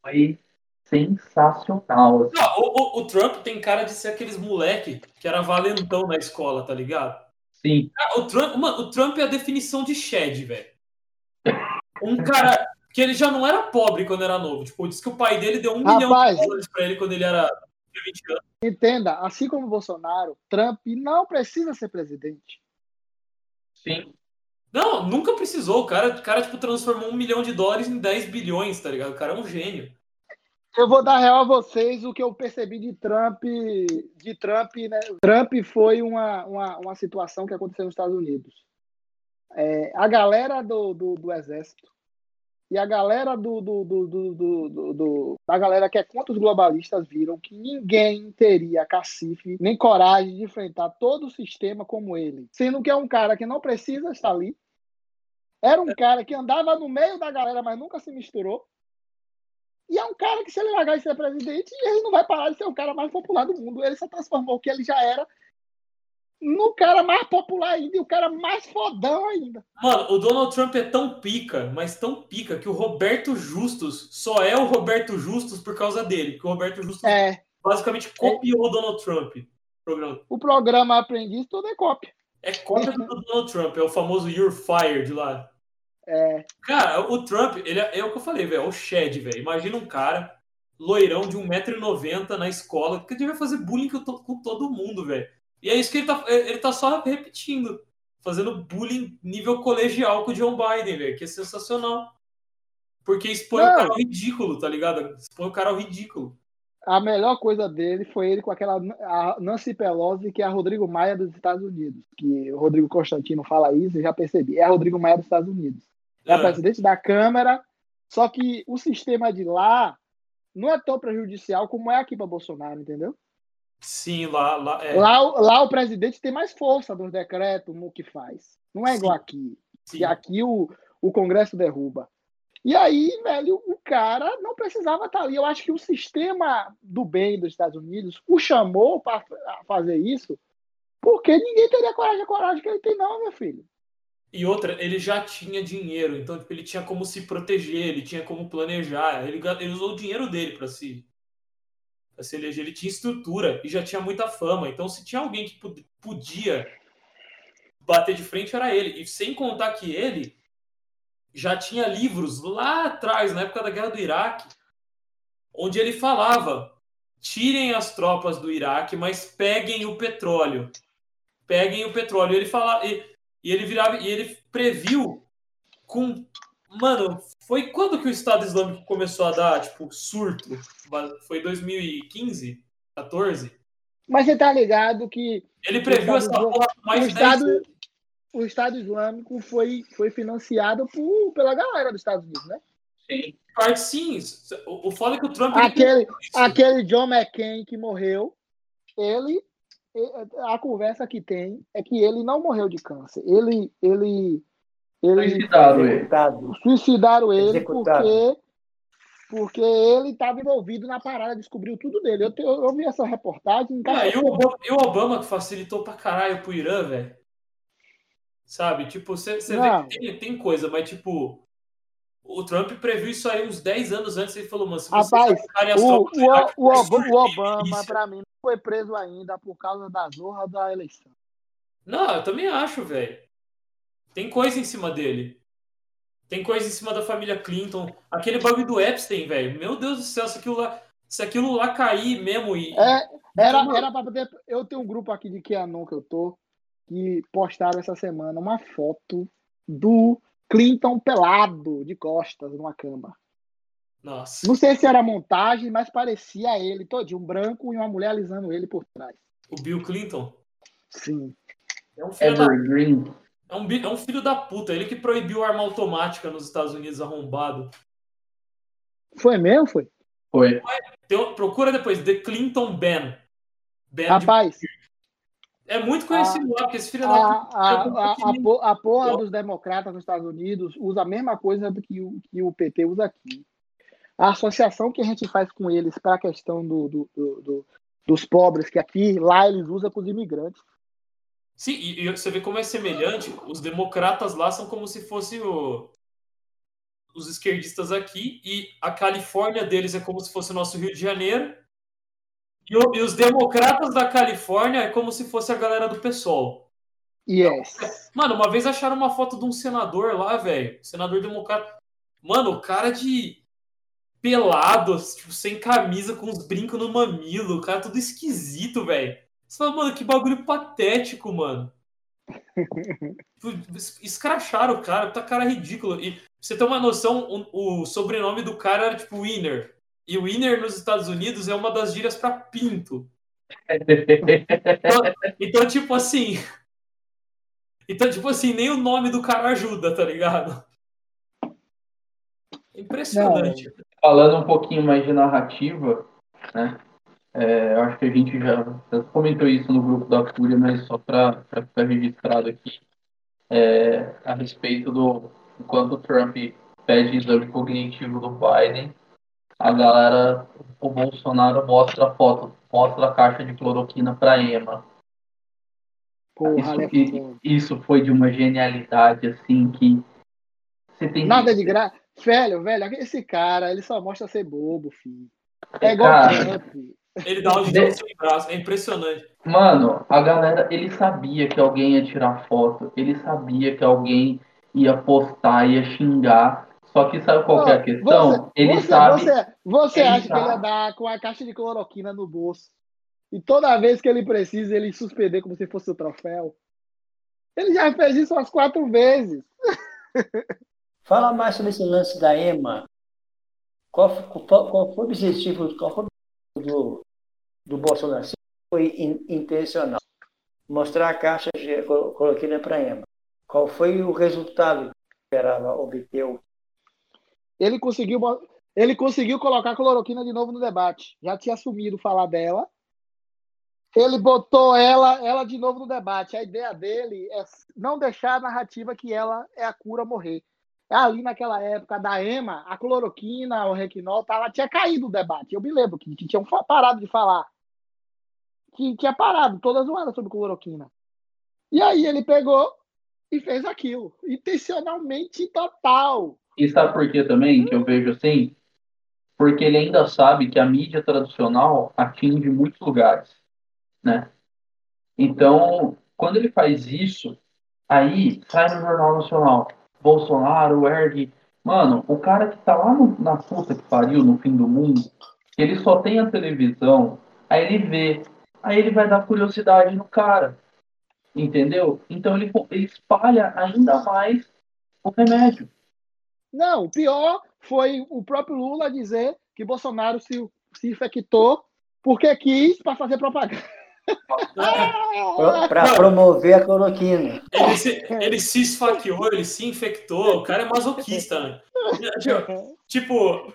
foi sensacional. Assim. Não, o, o, Trump tem cara de ser aqueles moleque que era valentão na escola, tá ligado? Sim. Ah, o, Trump, mano, o Trump é a definição de Shed, velho um cara que ele já não era pobre quando era novo. Tipo, disse que o pai dele deu um Rapaz, milhão de dólares para ele quando ele era 20 anos. Entenda, assim como Bolsonaro, Trump não precisa ser presidente. Sim. Não, nunca precisou. O cara, o cara tipo, transformou um milhão de dólares em 10 bilhões, tá ligado? O cara é um gênio. Eu vou dar real a vocês o que eu percebi de Trump. De Trump, né? Trump foi uma, uma, uma situação que aconteceu nos Estados Unidos é, a galera do, do, do, exército e a galera do, do, do, da galera que é contra os globalistas viram que ninguém teria cacife nem coragem de enfrentar todo o sistema como ele, sendo que é um cara que não precisa estar ali. Era um cara que andava no meio da galera, mas nunca se misturou. E é um cara que, se ele largar de ser presidente, ele não vai parar de ser o cara mais popular do mundo. Ele se transformou, que ele já era no cara mais popular ainda e o cara mais fodão ainda. Mano, o Donald Trump é tão pica, mas tão pica, que o Roberto Justus só é o Roberto Justus por causa dele. Porque o Roberto Justus é. basicamente copiou é. o Donald Trump. Programa. O programa Aprendiz tudo é cópia. É cópia do Donald Trump, é o famoso You're Fired lá. É. Cara, o Trump, ele é, é o que eu falei, velho, é o Shed, velho. Imagina um cara loirão de 1,90m na escola, que devia fazer bullying com, com todo mundo, velho. E é isso que ele tá, ele tá só repetindo, fazendo bullying nível colegial com o John Biden, velho, que é sensacional. Porque expõe Não. o cara ao ridículo, tá ligado? Expõe o cara ao ridículo. a melhor coisa dele foi ele com aquela Nancy Pelosi, que é a Rodrigo Maia dos Estados Unidos. Que o Rodrigo Constantino fala isso, eu já percebi. É a Rodrigo Maia dos Estados Unidos. É a Ah. presidente da Câmara, só que o sistema de lá não é tão prejudicial como é aqui para Bolsonaro, entendeu? Sim, lá, lá é. Lá, o- lá o presidente tem mais força nos decretos, no que faz. Não é igual Sim. aqui. sim. que aqui o, o Congresso derruba. E aí, velho, o cara não precisava estar ali. Eu acho que o sistema do bem dos Estados Unidos o chamou para fazer isso, porque ninguém teria coragem, a coragem que ele tem, não, meu filho. E outra, ele já tinha dinheiro, então tipo, ele tinha como se proteger, ele tinha como planejar, ele, ele usou o dinheiro dele para se, pra se eleger, ele tinha estrutura e já tinha muita fama, então se tinha alguém que pod- podia bater de frente era ele, e sem contar que ele já tinha livros lá atrás, na época da guerra do Iraque, onde ele falava: tirem as tropas do Iraque, mas peguem o petróleo. Peguem o petróleo. Ele fala, e, e ele virava e ele previu com mano, foi quando que o Estado Islâmico começou a dar, tipo, surto? Foi 2015, 14? Mas você tá ligado que Ele previu essa porra mais o de 10 Estado, o Estado Islâmico foi, foi financiado por, pela galera dos Estados Unidos, né? Sim, parte sim. O, o foda é que o Trump ele Aquele, aquele John McCain que morreu, ele, a conversa que tem é que ele não morreu de câncer. Ele, ele, ele Suicidaram ele. Executado. suicidaram ele Executado. porque porque ele estava envolvido na parada, descobriu tudo dele. Eu, te- eu vi essa reportagem. Ah, e, o Obama, e o Obama que facilitou pra caralho pro Irã, velho. Sabe? Tipo, você vê que tem, tem coisa, mas tipo. O Trump previu isso aí uns 10 anos antes. Ele falou, mano, se vocês Rapaz, as o, tropas o, Iraque, o, vai Ob- surgir o Obama, para mim, não foi preso ainda por causa da zorra da eleição. Não, eu também acho, velho. Tem coisa em cima dele. Tem coisa em cima da família Clinton. Aquele bagulho do Epstein, velho. Meu Deus do céu, se aquilo lá, se aquilo lá cair mesmo e. É, era, era para poder. Eu tenho um grupo aqui de Kianon que eu tô, que postaram essa semana uma foto do Clinton pelado de costas numa cama. Nossa. Não sei se era montagem, mas parecia ele todinho, um branco e uma mulher alisando ele por trás. O Bill Clinton Sim. é um filho da Evergreen. É um, é um filho da puta. Ele que proibiu a arma automática nos Estados Unidos arrombado. Foi mesmo, foi? Foi. Tem procura depois, The Clinton Ban. Ban de- Rapaz, é muito conhecido lá, porque esse filho da a, puta. a, é a, a, porra dos democratas nos Estados Unidos usa a mesma coisa do que o, que o PT usa aqui. A associação que a gente faz com eles para a questão do, do- do- do- dos pobres, que aqui, lá eles usam com os imigrantes. Sim, e, e você vê como é semelhante. Os democratas lá são como se fosse o- os esquerdistas aqui, e a Califórnia deles é como se fosse o nosso Rio de Janeiro. E, o- e os democratas da Califórnia é como se fosse a galera do PSOL. Yes. Mano, uma vez acharam uma foto de um senador lá, velho. Senador democrata. Mano, o cara de pelado, tipo, sem camisa, com os brincos no mamilo. O cara tudo esquisito, velho. Você fala, mano, que bagulho patético, mano. Es- Escracharam o cara, tá cara ridículo. E pra você ter uma noção, o, o sobrenome do cara era tipo Winner. E Winner nos Estados Unidos é uma das gírias pra pinto. Então, então, tipo assim. Então, tipo assim, nem o nome do cara ajuda, tá ligado? Impressionante. Falando um pouquinho mais de narrativa, né? É, eu acho que a gente já, já comentou isso no grupo da Fúria, mas só para ficar registrado aqui, é, a respeito do enquanto o Trump pede exame cognitivo do Biden, a galera, o Bolsonaro mostra a foto, mostra a caixa de cloroquina para Emma. Porra, Isso, né, isso foi de uma genialidade assim que você tem Nada de graça. Velho, velho, esse cara, ele só mostra ser bobo, filho. É igual Cara, Trump. Ele dá um de sem braço, é impressionante. Mano, a galera, ele sabia que alguém ia tirar foto, ele sabia que alguém ia postar, ia xingar. Só que sabe qual que é a questão? Você, ele você, sabe. Você, você ele acha que ele ia sabe. dar com a caixa de cloroquina no bolso e toda vez que ele precisa ele suspender como se fosse o troféu? Ele já fez isso umas quatro vezes. Fala mais sobre esse lance da EMA. Qual, foi- qual, qual foi o objetivo, qual foi o do, do Bolsonaro foi in, intencional. Mostrar a caixa de cloroquina para Ema. Qual foi o resultado que esperava obter? Ele conseguiu, ele conseguiu colocar a cloroquina de novo no debate. Já tinha assumido falar dela. Ele botou ela, ela de novo no debate. A ideia dele é não deixar a narrativa que ela é a cura morrer. Ali naquela época da EMA, a cloroquina, o requinol, tá, ela tinha caído o debate. Eu me lembro que, que tinham parado de falar que tinha parado toda a zoada sobre cloroquina. E aí ele pegou e fez aquilo, intencionalmente total. E sabe por que também que eu vejo assim? Porque ele ainda sabe que a mídia tradicional atinge muitos lugares, né? Então, quando ele faz isso, aí sai no Jornal Nacional, Bolsonaro ergue. Mano, o cara que tá lá no, na puta que pariu, no fim do mundo, ele só tem a televisão, aí ele vê aí ele vai dar curiosidade no cara. Entendeu? Então ele, ele espalha ainda mais o remédio. Não, o pior foi o próprio Lula dizer que Bolsonaro se, se infectou porque quis para fazer propaganda. para promover a cloroquina. Ele se, ele se esfaqueou, ele se infectou. O cara é masoquista, né? Tipo,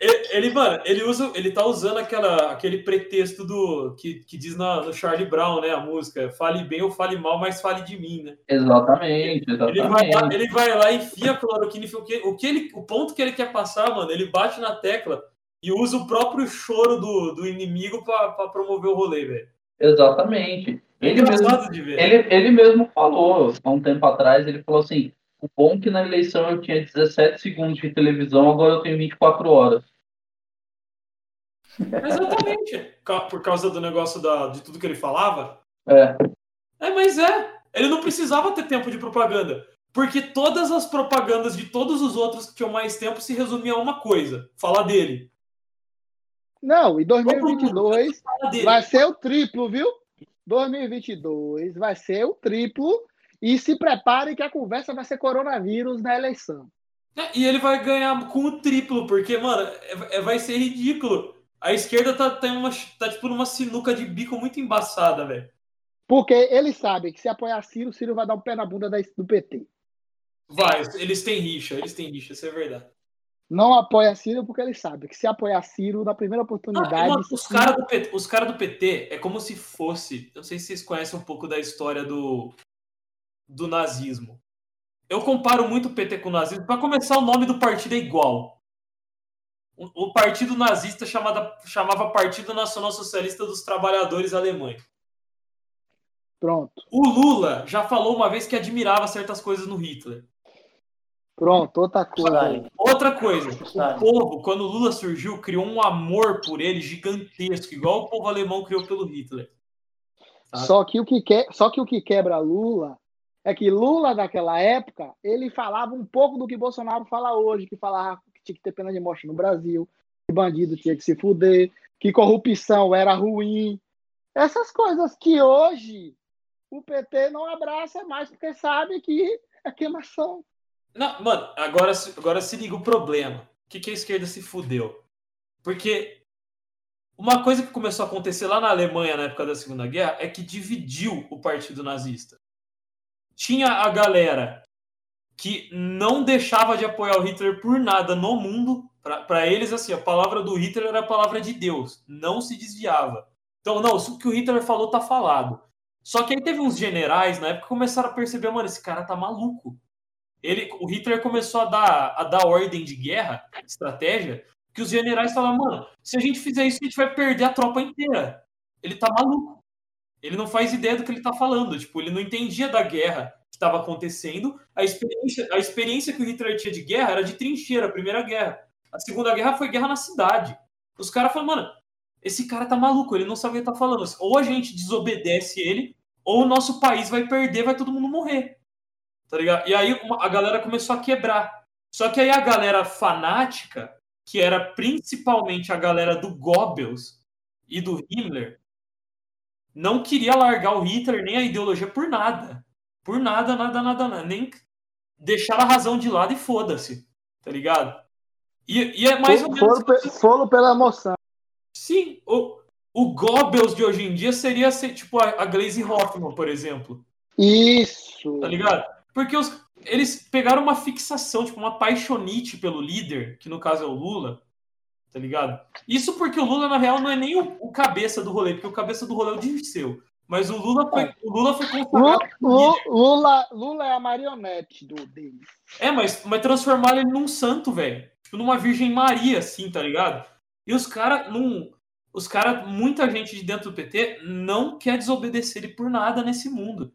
ele, mano, ele usa, ele tá usando aquela, aquele pretexto do que, que diz na, no Charlie Brown, né, a música, fale bem ou fale mal, mas fale de mim, né? Exatamente, exatamente. Ele vai lá, ele vai lá e enfia a cloroquina, o que, o que ele, o ponto que ele quer passar, mano, ele bate na tecla e usa o próprio choro do, do inimigo para promover o rolê, velho. Exatamente. É ele, mesmo, ele, ele mesmo falou há um tempo atrás, ele falou assim, o bom é que na eleição eu tinha 17 segundos de televisão, agora eu tenho 24 horas. Exatamente. Por causa do negócio da, de tudo que ele falava. É. É, mas é. Ele não precisava ter tempo de propaganda. Porque todas as propagandas de todos os outros que tinham mais tempo se resumiam a uma coisa: falar dele. Não, e 2022 vai ser o triplo, viu? 2022 vai ser o triplo e se prepare que a conversa vai ser coronavírus na eleição. É, e ele vai ganhar com o triplo, porque, mano, é, é, vai ser ridículo. A esquerda tá, tá, uma, tá tipo numa sinuca de bico muito embaçada, velho. Porque eles sabem que se apoiar Ciro, Ciro vai dar um pé na bunda do PT. Vai, eles têm rixa, eles têm rixa, isso é verdade. Não apoia Ciro porque eles sabem que se apoiar Ciro, na primeira oportunidade. Ah, mano, os caras do, PT, os cara do PT é como se fosse. Eu não sei se vocês conhecem um pouco da história do, do nazismo. Eu comparo muito o PT com o nazismo. Para começar, o nome do partido é igual. O, partido nazista chamada, chamava Partido Nacional Socialista dos Trabalhadores Alemães. Pronto. O Lula já falou uma vez que admirava certas coisas no Hitler. Pronto, outra coisa. Outra coisa. O povo, quando o Lula surgiu, criou um amor por ele gigantesco, igual o povo alemão criou pelo Hitler. Só que, o que que... Só que o que quebra Lula é que Lula, naquela época, ele falava um pouco do que Bolsonaro fala hoje, que falava que tinha que ter pena de morte no Brasil, que bandido tinha que se fuder, que corrupção era ruim. Essas coisas que hoje o PT não abraça mais, porque sabe que é queimação. Não, mano, agora, agora se liga o problema. O que, que a esquerda se fudeu? Porque uma coisa que começou a acontecer lá na Alemanha na época da Segunda Guerra é que dividiu o partido nazista tinha a galera que não deixava de apoiar o Hitler por nada no mundo. Para eles, assim, a palavra do Hitler era a palavra de Deus, não se desviava. Então, não, o que o Hitler falou tá falado. Só que aí teve uns generais na época que começaram a perceber, mano, esse cara tá maluco. Ele, o Hitler começou a dar, a dar ordem de guerra, estratégia, que os generais falaram, mano, se a gente fizer isso, a gente vai perder a tropa inteira. Ele tá maluco. Ele não faz ideia do que ele está falando. Tipo, ele não entendia da guerra que estava acontecendo. A experiência, a experiência que o Hitler tinha de guerra era de trincheira, a primeira guerra. A segunda guerra foi guerra na cidade. Os caras falam, mano, esse cara tá maluco, ele não sabe o que ele tá falando. Ou a gente desobedece ele, ou o nosso país vai perder, vai todo mundo morrer. Tá ligado? E aí a galera começou a quebrar. Só que aí a galera fanática, que era principalmente a galera do Goebbels e do Himmler, não queria largar o Hitler nem a ideologia por nada. Por nada, nada, nada, nada. Nem deixar a razão de lado e foda-se. Tá ligado? E, e é mais ou menos. Foram, pela emoção. Sim, o, o Goebbels de hoje em dia seria ser, tipo a, a Glaze Hoffman, por exemplo. Isso. Tá ligado? Porque os, eles pegaram uma fixação, tipo, uma paixonite pelo líder, que no caso é o Lula, tá ligado? Isso porque o Lula, na real, não é nem o, o cabeça do rolê, porque o cabeça do rolê é o Dirceu. Mas o Lula foi, o Lula foi consagrado. como Lu- líder. Lula, Lula é a marionete do dele. É, mas, mas transformaram ele num santo, velho. Tipo, numa Virgem Maria, assim, tá ligado? E os caras, não. Os caras, muita gente de dentro do PT não quer desobedecer ele por nada nesse mundo.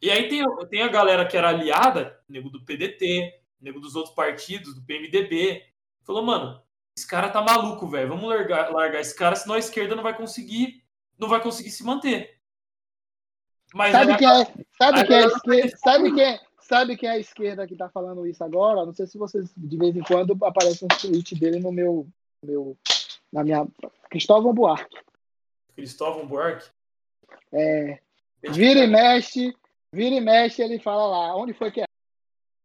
E aí tem, tem a galera que era aliada, nego do PDT, nego dos outros partidos, do PMDB. Falou, mano, esse cara tá maluco, velho. Vamos largar, largar esse cara, senão a esquerda não vai conseguir. Não vai conseguir se manter. Mas Sabe quem é, sabe quem é a esquerda? Sabe quem, sabe quem é a esquerda que tá falando isso agora? Não sei se vocês de vez em quando aparece um tweet dele no meu, meu na minha Cristóvão Buarque. Cristóvão Buarque. É, vira e mexe, vira e mexe, ele fala lá, onde foi que é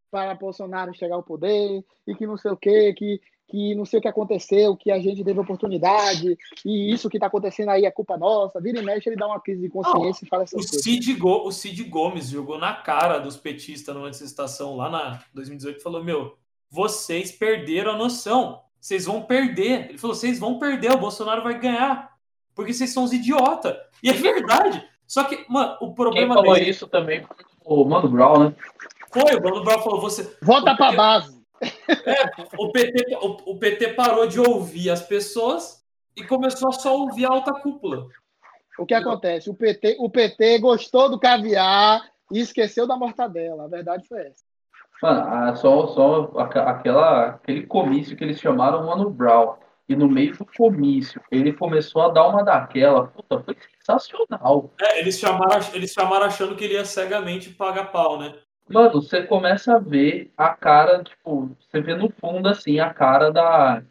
para Bolsonaro chegar ao poder e que não sei o que, que que não sei o que aconteceu, que a gente teve oportunidade, e isso que está acontecendo aí é culpa nossa. Vira e mexe, ele dá uma crise de consciência e fala O essas coisas. Cid, Go- o Cid Gomes jogou na cara dos petistas numa manifestação lá na 2018 e falou: Meu, vocês perderam a noção. Vocês vão perder. Ele falou: Vocês vão perder, o Bolsonaro vai ganhar. Porque vocês são os idiotas. E é verdade. Só que, mano, o Quem problema falou dele isso também o Mano Brown, né? foi: o Bruno Brown falou: você, Volta para base. O, PT, o, o PT parou de ouvir as pessoas e começou a só ouvir a alta cúpula. O que acontece? O PT, o PT gostou do caviar e esqueceu da mortadela. A verdade foi essa. Mano, ah, só, só aquela, aquele comício que eles chamaram Mano Brown. E no meio do comício, ele começou a dar uma daquela. Puta, foi sensacional. É, eles, chamaram, eles chamaram achando que ele ia cegamente pagar pau, né? Mano, você começa a ver a cara, tipo, você vê no fundo, assim, a cara da,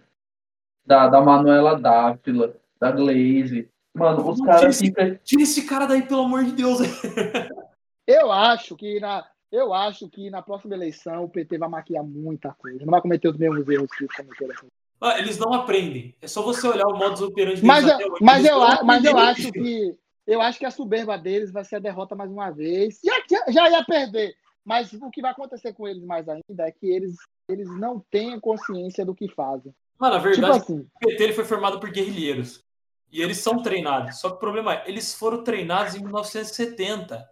da, da Manuela Dávila, da Glaze. Mano, os caras tira ficam. Tira esse cara daí, pelo amor de Deus. Eu acho que na, eu acho que na próxima eleição o PT vai maquiar muita coisa. Não vai cometer os mesmos erros que cometeram. Ah, Eles não aprendem. É só você olhar o modus operandi Mas, eu- hoje. mas, eu, a- mas eu acho que eu acho que a soberba deles vai ser a derrota mais uma vez. Já- já ia perder. Mas o que vai acontecer com eles mais ainda é que eles, eles não têm consciência do que fazem. Mano, a Tipo verdade é assim, que o PT ele foi formado por guerrilheiros. E eles são treinados. Só que o problema é, eles foram treinados em 1970.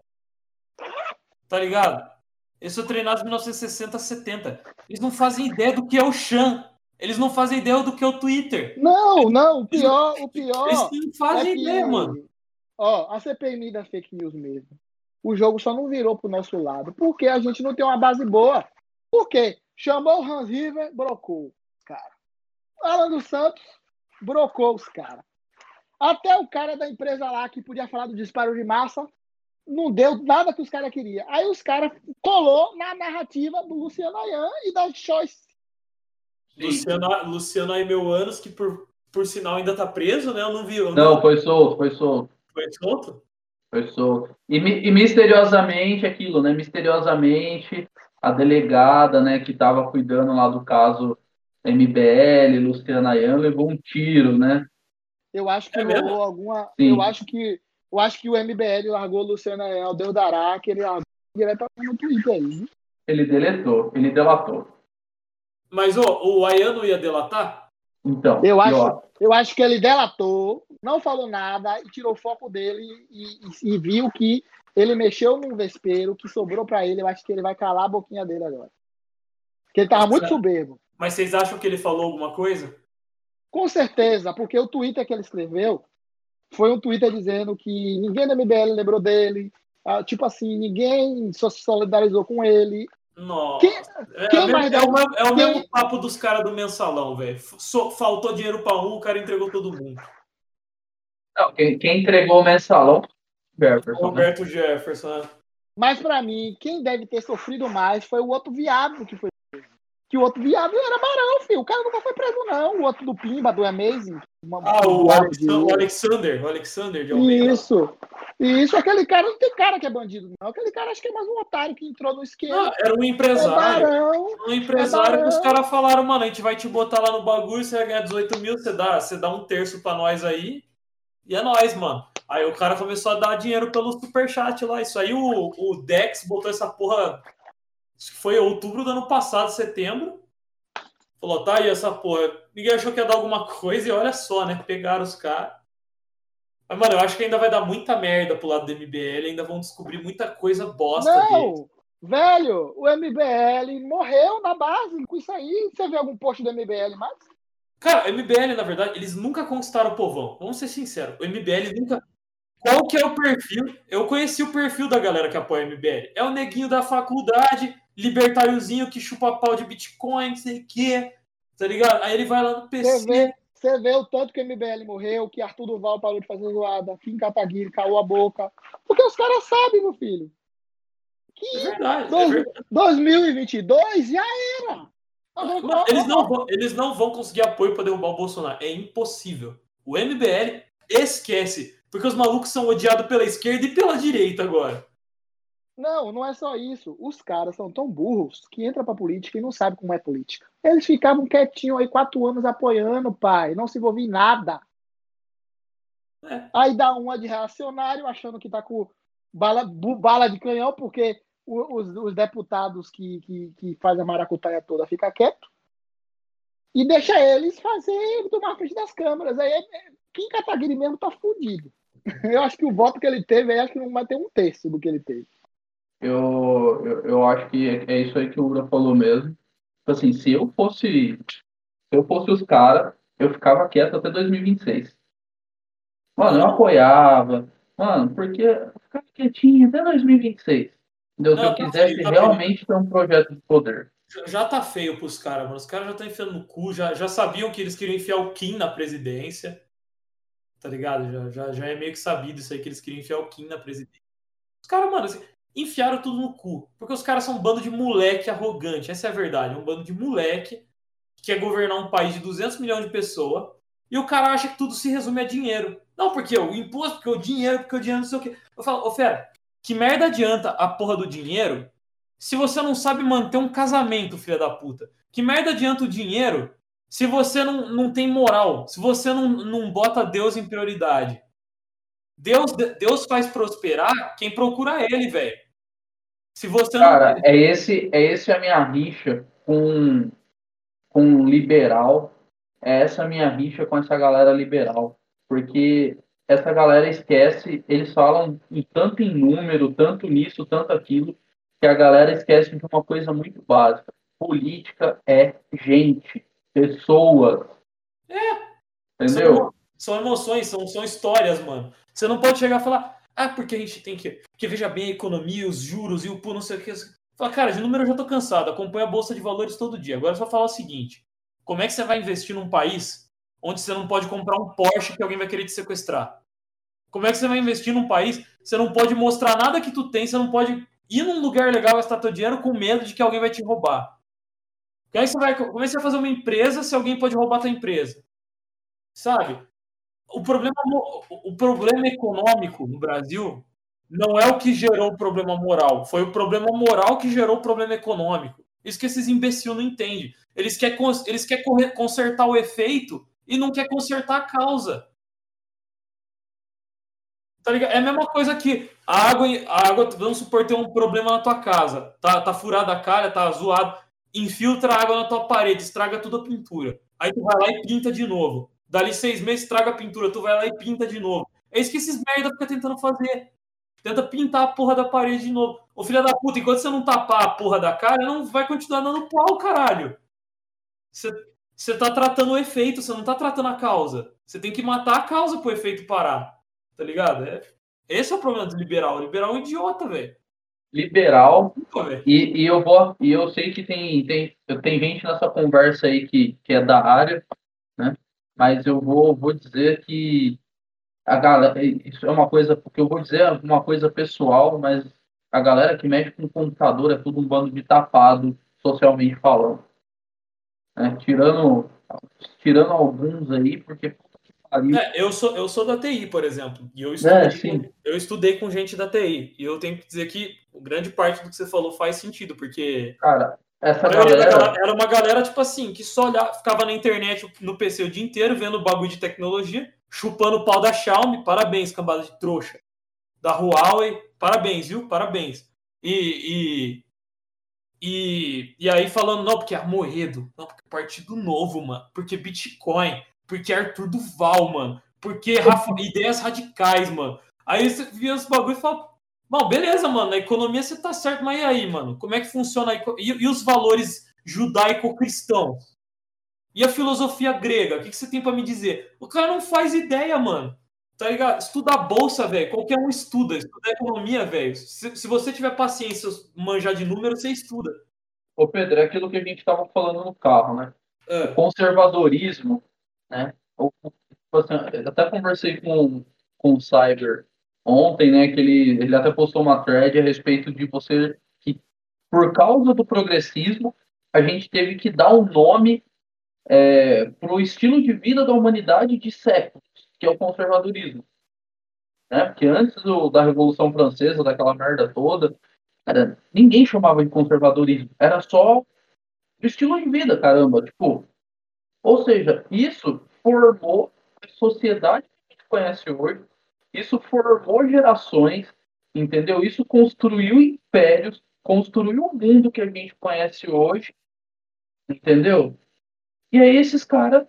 Tá ligado? Eles foram treinados em 1960, 70. Eles não fazem ideia do que é o Chan. Eles não fazem ideia do que é o Twitter. não, não, o pior, o pior. Eles não fazem é que, ideia, mano. Ó, a CPMI da fake news mesmo. O jogo só não virou pro nosso lado, porque a gente não tem uma base boa. Por quê? Chamou o Hans River, brocou os caras. Alan dos Santos, brocou os caras. Até o cara da empresa lá que podia falar do disparo de massa, não deu nada que os caras queriam. Aí os caras colou na narrativa do Luciano Ayan e da Choice. Luciano, Luciano aí, meu anos, que por, por sinal ainda tá preso, né? Eu não vi. Eu Não, foi solto, foi solto. Foi solto? Foi solto. E, e misteriosamente, aquilo, né? Misteriosamente, a delegada, né, que estava cuidando lá do caso MBL, Luciana Ayan, levou um tiro, né? Eu acho que É alguma. Sim. Eu acho que. Eu acho que o MBL largou o Luciano Ayan, o Deus dará, que ele largou diretamente no Twitter aí. Ele deletou, ele delatou. Mas ô, o Ayano ia delatar? Então, Eu acho, eu acho que ele delatou, não falou nada e tirou o foco dele e, e- e viu que ele mexeu num vespeiro que sobrou pra ele. Eu acho que ele vai calar a boquinha dele agora. Porque ele tava muito soberbo. Mas vocês acham que ele falou alguma coisa? Com certeza, porque o Twitter que ele escreveu foi um Twitter dizendo que ninguém da MBL lembrou dele. ah, tipo assim, ninguém se solidarizou com ele. Nossa. Quem- é, quem o mesmo- mais é mesmo- é o quem- mesmo papo dos caras do mensalão, velho. Faltou dinheiro pra um, o cara entregou todo mundo. Não, quem, quem entregou o mensalão Jefferson, né? Roberto Jefferson. né? Mas pra mim, quem deve ter sofrido mais foi o outro viado que foi preso. Que o outro viado era barão, filho. O cara nunca foi preso, não. O outro do Pimba, do Amazing. uma- Ah, o, Alexander. O Alexander de Almeida. Isso. Isso, aquele cara não tem cara que é bandido, não. Aquele cara acho que é mais um otário que entrou no esquema. Não, era um É empresário. barão. Um empresário É que os caras falaram, mano, a gente vai te botar lá no bagulho, você vai ganhar 18 mil, você dá, você dá um terço pra nós aí. E é nóis, mano. Aí o cara começou a dar dinheiro pelo superchat lá. Isso aí o, o Dex botou essa porra. Acho que foi outubro do ano passado, setembro. Falou, tá aí essa porra. Ninguém achou que ia dar alguma coisa e olha só, né? Pegaram os caras. Mas, mano, eu acho que ainda vai dar muita merda pro lado do MBL, ainda vão descobrir muita coisa bosta deles. Não, velho, o MBL morreu na base com isso aí. Você vê algum post do MBL mais? Cara, o MBL, na verdade, eles nunca conquistaram o povão. Vamos ser sinceros. O MBL nunca. Qual que é o perfil? Eu conheci o perfil da galera que apoia o MBL. É o neguinho da faculdade, libertáriozinho que chupa pau de Bitcoin, não sei o quê. Tá ligado? Aí ele vai lá no Você PC. vê, você vê o tanto que o MBL morreu, que Arthur Duval parou de fazer zoada, Kim Kataguiri calou a boca. Porque os caras sabem, meu filho. É Que verdade. É Dois- verdade. 2022 já era. Mano, eles, não vão, eles não vão conseguir apoio pra derrubar o Bolsonaro. É impossível. O MBL esquece. Porque os malucos são odiados pela esquerda e pela direita agora. Não, não é só isso. Os caras são tão burros que entram pra política e não sabem como é política. Eles ficavam quietinhos aí quatro anos apoiando, pai. Não se envolviam em nada. É. Aí dá uma de reacionário, achando que tá com bala, bala de canhão, porque os, os deputados que, que, que fazem a maracutaia toda ficam quieto. E deixa eles fazer tomar frente das câmeras. Aí é- Kim Kataguiri mesmo tá fudido. Eu acho que o voto que ele teve, aí acho que não vai ter um terço do que ele teve. Eu, eu, eu acho que é, é isso aí que o Ura falou mesmo. Tipo assim, se eu fosse, se eu fosse os caras, eu ficava quieto até 2026. Mano, eu apoiava. Mano, porque eu ficava quietinho até 2026. Entendeu? Não, eu tá quisesse feio, tá realmente ter um projeto de poder. Já- tá feio pros caras, mano. Os caras já estão enfiando no cu, já, já sabiam que eles queriam enfiar o Kim na presidência. Tá ligado? Já, já, já é meio que sabido isso aí, que eles queriam enfiar o Kim na presidência. Os caras, mano, assim, enfiaram tudo no cu. Porque os caras são um bando de moleque arrogante. Essa é a verdade. É um bando de moleque que quer governar um país de 200 milhões de pessoas. E o cara acha que tudo se resume a dinheiro. Não, porque o imposto, porque o dinheiro, porque o dinheiro não sei o quê. Eu falo, ô fera, que merda adianta a porra do dinheiro se você não sabe manter um casamento, filha da puta? Que merda adianta o dinheiro se você não, não tem moral? Se você não, não bota Deus em prioridade? Deus, Deus faz prosperar quem procura ele, velho. Se você Cara, não. é esse, é esse a minha rixa com, com um liberal. É essa a minha rixa com essa galera liberal. Porque essa galera esquece, eles falam em tanto em número, tanto nisso, tanto aquilo, que a galera esquece de uma coisa muito básica. Política é gente, pessoas. Entendeu? São, são emoções, são, são histórias, mano. Você não pode chegar e falar, ah, porque a gente tem que. Porque veja bem a economia, os juros e o pu, não sei o que. Fala, cara, de número eu já tô cansado, acompanho a Bolsa de Valores todo dia. Agora é só falar o seguinte: como é que você vai investir num país onde você não pode comprar um Porsche que alguém vai querer te sequestrar? Como é que você vai investir num país você não pode mostrar nada que tu tem, você não pode ir num lugar legal gastar teu dinheiro com medo de que alguém vai te roubar? Como é que você vai, como é que você vai fazer uma empresa se alguém pode roubar tua empresa? Sabe? O problema, o problema econômico no Brasil não é o que gerou o problema moral. Foi o problema moral que gerou o problema econômico. Isso que esses imbecil não entendem. Eles querem, eles querem consertar o efeito e não quer consertar a causa. Tá ligado? É a mesma coisa que a água, a água, vamos supor, tem um problema na tua casa. Tá, tá furada a calha, tá zoado. Infiltra água na tua parede, estraga toda a pintura. Aí tu vai lá e pinta de novo. Dali seis meses, estraga a pintura, tu vai lá e pinta de novo. É isso que esses merda ficam tentando fazer. Tenta pintar a porra da parede de novo. Ô filha da puta, enquanto você não tapar a porra da cara, não vai continuar dando pau, caralho. Você, você tá tratando o efeito, você não tá tratando a causa. Você tem que matar a causa pro efeito parar. Tá ligado? É, esse é o problema do liberal. O liberal é um idiota, velho. Liberal. E, e eu vou, e eu sei que tem, tem, tem gente nessa conversa aí que, que é da área, né? Mas eu vou, vou dizer que a galera, isso é uma coisa, porque eu vou dizer é uma coisa pessoal, mas a galera que mexe com computador é tudo um bando de tapado, socialmente falando. Né? Tirando, tirando alguns aí, porque. É, eu, sou, eu sou da TI, por exemplo. E eu estudei, É, sim. com, eu estudei com gente da TI. E eu tenho que dizer que grande parte do que você falou faz sentido, porque Cara, essa galera. era uma galera, tipo assim, que só olhava, ficava na internet, no PC o dia inteiro, vendo bagulho de tecnologia, chupando o pau da Xiaomi. Parabéns, cambada de trouxa. Da Huawei, parabéns, viu? Parabéns. E, e, e, e aí falando, não, porque Armoedo, não, porque Partido Novo, mano, porque Bitcoin, porque Arthur Duval, mano, porque Rafa- ideias radicais, mano. Aí você via os bagulho e fala, Bom, beleza, mano. Na economia você tá certo, mas e aí, mano? Como é que funciona a e, e os valores judaico-cristãos? E a filosofia grega? O que, que você tem pra me dizer? O cara não faz ideia, mano. Tá ligado? Estuda a bolsa, velho. Qualquer um estuda. Estuda economia, velho. Se, se você tiver paciência, manjar de número, você estuda. Ô, Pedro, é aquilo que a gente tava falando no carro, né? É. O conservadorismo, né? O- o- tipo assim, eu até conversei com, com o Cyber ontem, né? Que ele, ele até postou uma thread a respeito de você que, por causa do progressismo, a gente teve que dar um nome é, para o estilo de vida da humanidade de séculos, que é o conservadorismo. Né? Porque antes do- da Revolução Francesa, daquela merda toda, cara, ninguém chamava de conservadorismo. Era só estilo de vida, caramba. Tipo, ou seja, isso formou a sociedade que a gente conhece hoje, isso formou gerações, entendeu? Isso construiu impérios, construiu o mundo que a gente conhece hoje, entendeu? E aí esses caras,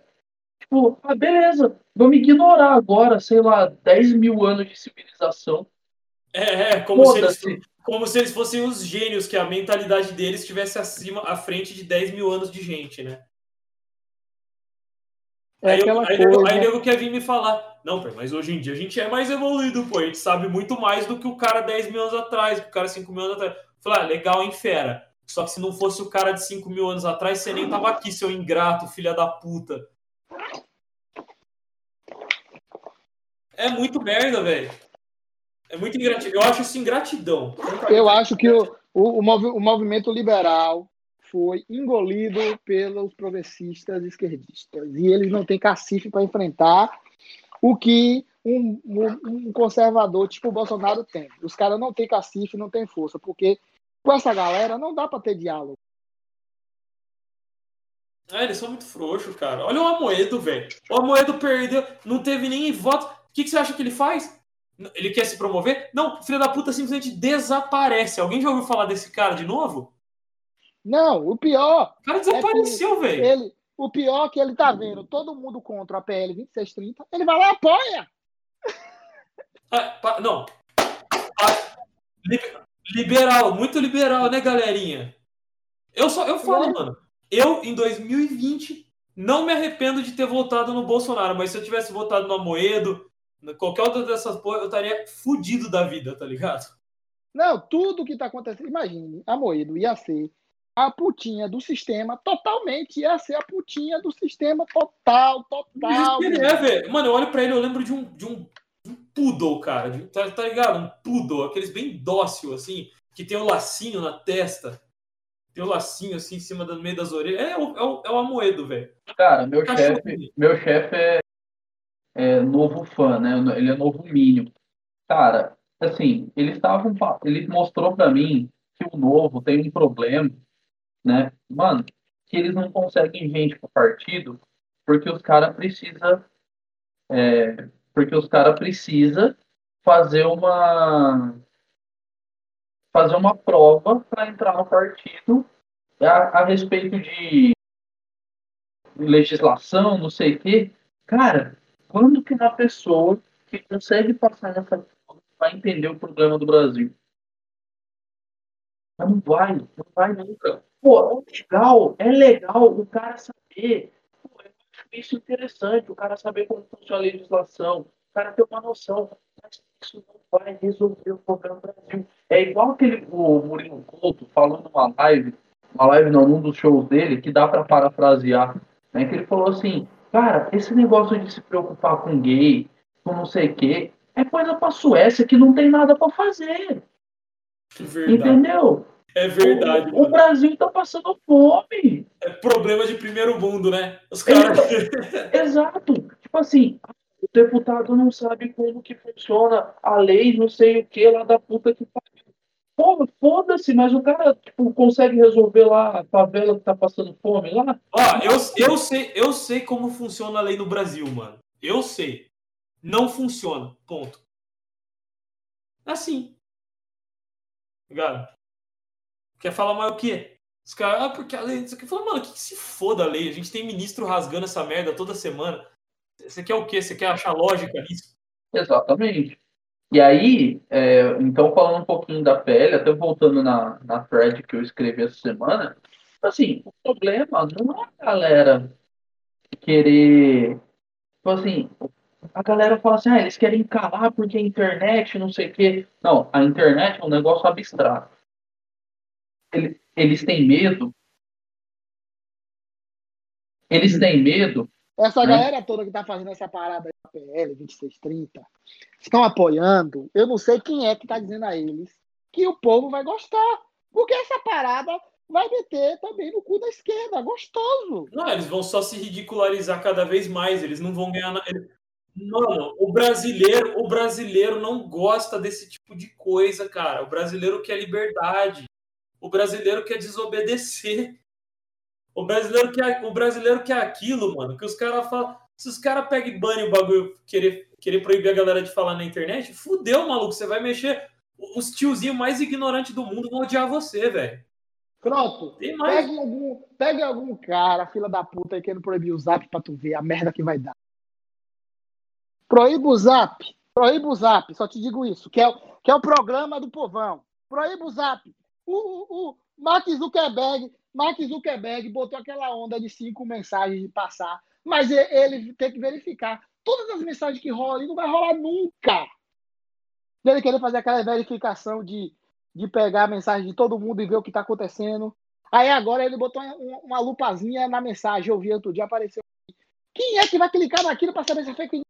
tipo, ah, beleza, vamos ignorar agora, sei lá, 10 mil anos de civilização. É, é, como se, eles, como se eles fossem os gênios, que a mentalidade deles estivesse acima, à frente de 10 mil anos de gente, né? É aí, eu- aquela aí, coisa. aí nego quer vir me falar, não, pô, mas hoje em dia a gente é mais evoluído, pô, a gente sabe muito mais do que o cara 10 mil anos atrás, que o cara 5 mil anos atrás. Falar, ah, legal, hein, fera. Só que se não fosse o cara de 5 mil anos atrás, você nem tava aqui, seu ingrato, filha da puta. É muito merda, velho. É muito ingratidão. Eu acho isso ingratidão. Eu acho que o, o, o movimento liberal foi engolido pelos progressistas esquerdistas. E eles não têm cacife para enfrentar o que um, um- um conservador tipo o Bolsonaro tem. Os caras não têm cacife, não têm força, porque com essa galera não dá para ter diálogo. É, eles são muito frouxos, cara. Olha o Amoedo, velho. O Amoedo perdeu, não teve nem voto. O que, que você acha que ele faz? Ele quer se promover? Não, o filho da puta simplesmente desaparece. Alguém já ouviu falar desse cara de novo? Não, o pior, O cara desapareceu, velho. ele, o pior é que ele tá vendo todo mundo contra a PL 2630, ele vai lá e apoia. Ah, pa- não. Ah, li- liberal, muito liberal, né, galerinha? Eu só, eu falo, É. mano. Eu, em 2020, não me arrependo de ter votado no Bolsonaro, mas se eu tivesse votado no Amoedo, qualquer outra dessas porra, eu estaria fudido da vida, tá ligado? Não, tudo que tá acontecendo, imagine, a Moedo ia ser a putinha do sistema, totalmente ia ser a putinha do sistema total, total. ele é, velho. Mano, eu olho pra ele, eu lembro de um, de um, de um poodle, cara. de- tá, tá ligado? Um poodle, aqueles bem dócil, assim, que tem o lacinho na testa. Tem o lacinho, assim, em cima do meio das orelhas. É, o- é, o, é o Amoedo, velho. Cara, meu Cachorro. chefe, meu chefe é, é novo fã, né? Ele é novo mínimo. Cara, assim, ele estava, ele mostrou pra mim que o novo tem um problema, né? Mano, que eles não conseguem gente pro partido porque os caras precisam, é, porque os caras precisam fazer uma fazer uma prova para entrar no partido a, a respeito de legislação, não sei o quê. Cara, quando que uma pessoa que consegue passar nessa vai entender o problema do Brasil? Mas não vai, não vai nunca. Pô, é legal, é legal o cara saber. Pô, eu acho isso interessante, o cara saber como funciona a legislação, o cara ter uma noção. Mas isso não vai resolver o problema do Brasil. É igual aquele o Murilo Couto falando numa live, uma live não, num dos shows dele, que dá para parafrasear, né? Que ele falou assim, cara, esse negócio de se preocupar com gay, com não sei o quê, é coisa pra Suécia que não tem nada para fazer. Verdade. Entendeu? É verdade, O, o. Brasil tá passando fome. É problema de primeiro mundo, né? Os caras. Exato. Tipo assim, o deputado não sabe como que funciona a lei, não sei o que, lá da puta que pariu. Pô, foda-se, mas o cara tipo, consegue resolver lá a favela que tá passando fome lá? Ó, eu, eu, sei, eu sei como funciona a lei no Brasil, mano. Eu sei. Não funciona. Ponto. Assim. Ligado? Quer falar mais o quê? Os caras, ah, porque a lei. Isso aqui fala, mano, que, que se foda a lei? A gente tem ministro rasgando essa merda toda semana. Você quer o quê? Você quer achar lógica nisso? Exatamente. E aí, é, então falando um pouquinho da PL, até voltando na, na thread que eu escrevi essa semana, assim, o problema não é a galera querer. Tipo assim, a galera fala assim, ah, eles querem calar porque a internet, não sei o quê. Não, a internet é um negócio abstrato. Eles, eles têm medo. Eles têm medo Essa Né? galera toda que tá fazendo essa parada aí da PL 2630 estão apoiando. Eu não sei quem é que tá dizendo a eles que o povo vai gostar. Porque essa parada vai meter também no cu da esquerda. Gostoso. Não, eles vão só se ridicularizar cada vez mais. Eles não vão ganhar. Na... Mano, o brasileiro, o brasileiro não gosta desse tipo de coisa, cara. O brasileiro quer liberdade. O brasileiro quer desobedecer. O brasileiro quer, o brasileiro quer aquilo, mano, que os caras falam. Se os caras pegam e banem o bagulho, querer, querer proibir a galera de falar na internet, fudeu, maluco. Você vai mexer. Os tiozinhos mais ignorantes do mundo vão odiar você, velho. Pronto. Pegue algum, pegue algum cara, fila da puta, aí querendo proibir o zap pra tu ver a merda que vai dar. Proíba o zap. Proíba o zap. Só te digo isso. Que é, o- que é o programa do povão. Proíba o zap. O, o, Mark Zuckerberg, Mark Zuckerberg botou aquela onda de cinco mensagens de passar. Mas e- ele tem que verificar. Todas as mensagens que rolam ali não vai rolar nunca. Ele querer fazer aquela verificação de de pegar a mensagem de todo mundo e ver o que está acontecendo. Aí agora ele botou uma, uma lupazinha na mensagem, eu vi outro dia, apareceu. Quem é que vai clicar naquilo para saber se é fake news?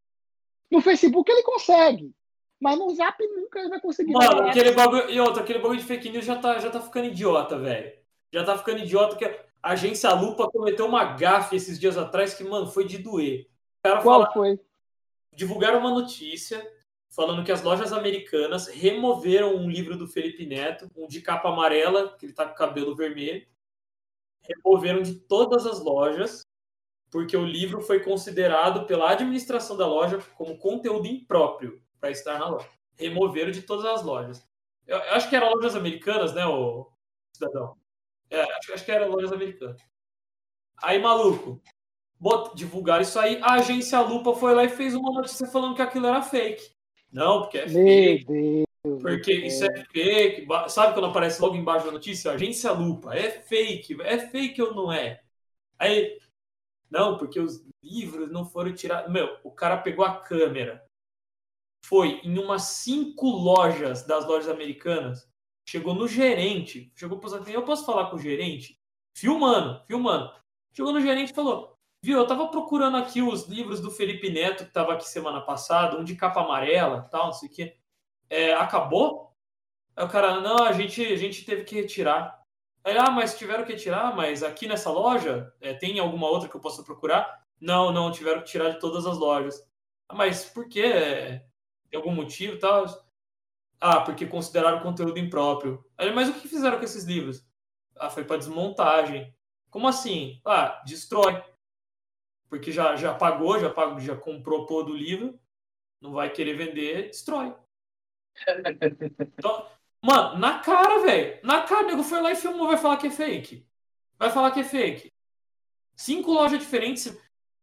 No Facebook ele consegue, mas no Zap nunca ele vai conseguir. Mano, aquele bagulho. E outra, aquele bagulho de fake news já tá, já tá ficando idiota, velho. Já tá ficando idiota que a agência Lupa cometeu uma gafe esses dias atrás que, mano, foi de doer. O cara fala, Qual foi? divulgaram uma notícia falando que as lojas americanas removeram um livro do Felipe Neto, um de capa amarela, que ele tá com cabelo vermelho. Removeram de todas as lojas, porque o livro foi considerado pela administração da loja como conteúdo impróprio para estar na loja. Removeram de todas as lojas. Eu, eu acho que eram lojas americanas, né, o cidadão? É, acho, acho que eram lojas americanas. Aí, maluco, bot, divulgaram isso aí. A agência Lupa foi lá e fez uma notícia falando que aquilo era fake. Não, porque é fake. Meu Deus. Porque isso é fake. Sabe quando aparece logo embaixo da notícia? Agência Lupa. É fake. É fake ou não é? Aí. Não, porque os livros não foram tirados. Meu, o cara pegou a câmera. Foi em umas cinco lojas das lojas americanas. Chegou no gerente. Chegou para os Eu posso falar com o gerente? Filmando, filmando. Chegou no gerente e falou: Viu, eu tava procurando aqui os livros do Felipe Neto, que tava aqui semana passada, um de capa amarela tal, não sei o quê. É, acabou? Aí o cara, não, a gente, a gente teve que retirar. Aí, ah, mas tiveram que retirar, mas aqui nessa loja, é, tem alguma outra que eu possa procurar? Não, não, tiveram que tirar de todas as lojas. Ah, mas por quê? Tem algum motivo e tal? Ah, porque consideraram conteúdo impróprio. Aí, mas o que fizeram com esses livros? Ah, foi para desmontagem. Como assim? Ah, destrói. Porque já, já pagou, já pagou, já comprou todo o livro, não vai querer vender, destrói. Então, mano, na cara, velho. Na cara, o nego foi lá e filmou, vai falar que é fake. Vai falar que é fake. Cinco lojas diferentes,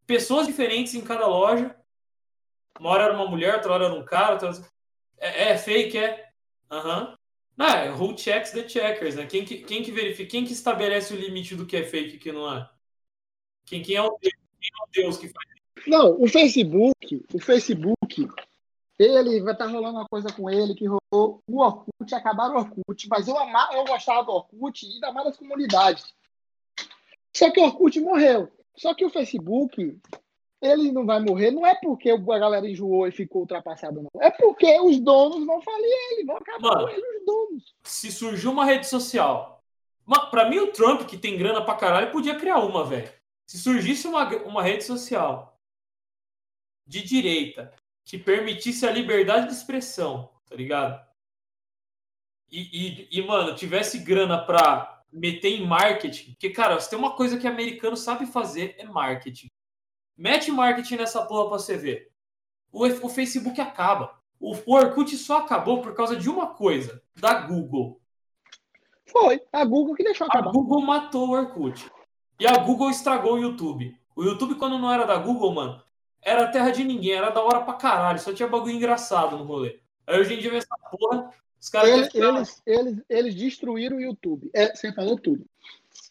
pessoas diferentes em cada loja. Uma hora era uma mulher, outra hora era um cara. Outra. É, é fake, é? Aham. Não, é who checks the checkers, né? Quem que, quem que verifica, quem que estabelece o limite do que é fake e que não é? Quem, quem, é o Deus, quem é o Deus que faz Não, o Facebook, o Facebook, ele vai estar rolando uma coisa com ele que rolou o Orkut, acabaram o Orkut, mas eu, amava, eu gostava do Orkut e ainda mais das comunidades. Só que o Orkut morreu. Só que o Facebook, ele não vai morrer, não é porque a galera enjoou e ficou ultrapassado, não. É porque os donos vão falir ele, vão acabar Mano. com ele, os donos. se surgiu uma rede social. Pra mim, o Trump, que tem grana pra caralho, podia criar uma, velho. Se surgisse uma, uma rede social de direita que permitisse a liberdade de expressão, tá ligado? E, e, e, mano, tivesse grana pra meter em marketing, porque, cara, se tem uma coisa que americano sabe fazer é marketing. Mete marketing nessa porra pra você ver. O, o Facebook acaba. O, o Orkut só acabou por causa de uma coisa, da Google. Foi, a Google que deixou A acabar. Google matou o Orkut. E a Google estragou o YouTube. O YouTube, quando não era da Google, mano, era terra de ninguém, era da hora pra caralho, só tinha bagulho engraçado no rolê. Aí hoje em dia vem essa porra, os caras Eles, eles, eles, eles destruíram o YouTube. É, você falou tudo.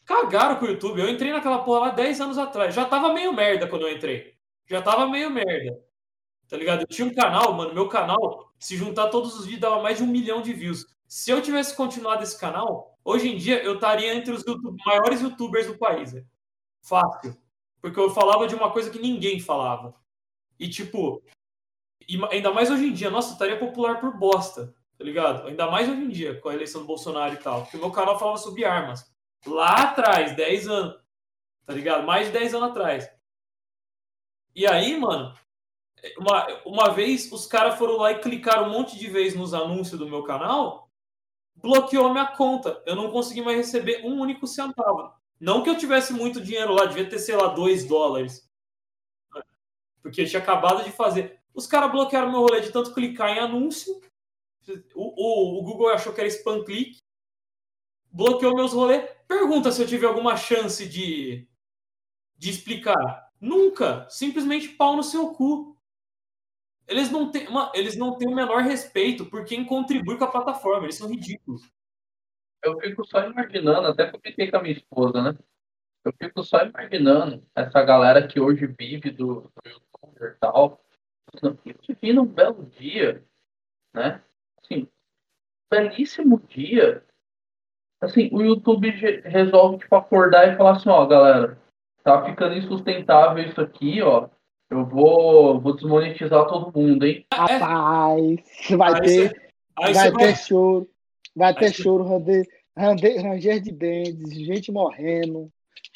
Cagaram com o YouTube. Eu entrei naquela porra lá 10 anos atrás. Já tava meio merda quando eu entrei. Já tava meio merda. Tá ligado? Eu tinha um canal, mano. Meu canal, se juntar todos os vídeos, dava mais de um milhão de views. Se eu tivesse continuado esse canal, hoje em dia eu estaria entre os YouTube- maiores youtubers do país. velho. Fácil. Porque eu falava de uma coisa que ninguém falava. E tipo, ainda mais hoje em dia, nossa, estaria popular por bosta. Tá ligado? Ainda mais hoje em dia, com a eleição do Bolsonaro e tal. Porque o meu canal falava sobre armas lá atrás, 10 anos. Tá ligado? Mais de 10 anos atrás. E aí, mano, uma, uma vez os caras foram lá e clicaram um monte de vezes nos anúncios do meu canal, bloqueou minha conta. Eu não consegui mais receber um único centavo. Não que eu tivesse muito dinheiro lá, devia ter, sei lá, 2 dólares. Porque eu tinha acabado de fazer. Os caras bloquearam meu rolê de tanto clicar em anúncio. O, o, o Google achou que era spam click bloqueou meus rolês. Pergunta se eu tive alguma chance de, de explicar. Nunca. Simplesmente pau no seu cu. Eles não, têm, eles não têm o menor respeito por quem contribui com a plataforma. Eles são ridículos. Eu fico só imaginando, até que eu fiquei com a minha esposa, né? Eu fico só imaginando essa galera que hoje vive do, do youtuber e tal. Vindo um belo dia, né? Assim, belíssimo dia. Assim, o YouTube resolve, tipo, acordar e falar assim, ó, galera, tá ficando insustentável isso aqui, ó. Eu vou, vou desmonetizar todo mundo, hein? Rapaz, vai Aí ter, Aí vai ter vai, choro, vai ter você- choro, ranger, ranger, ranger de dentes, gente morrendo.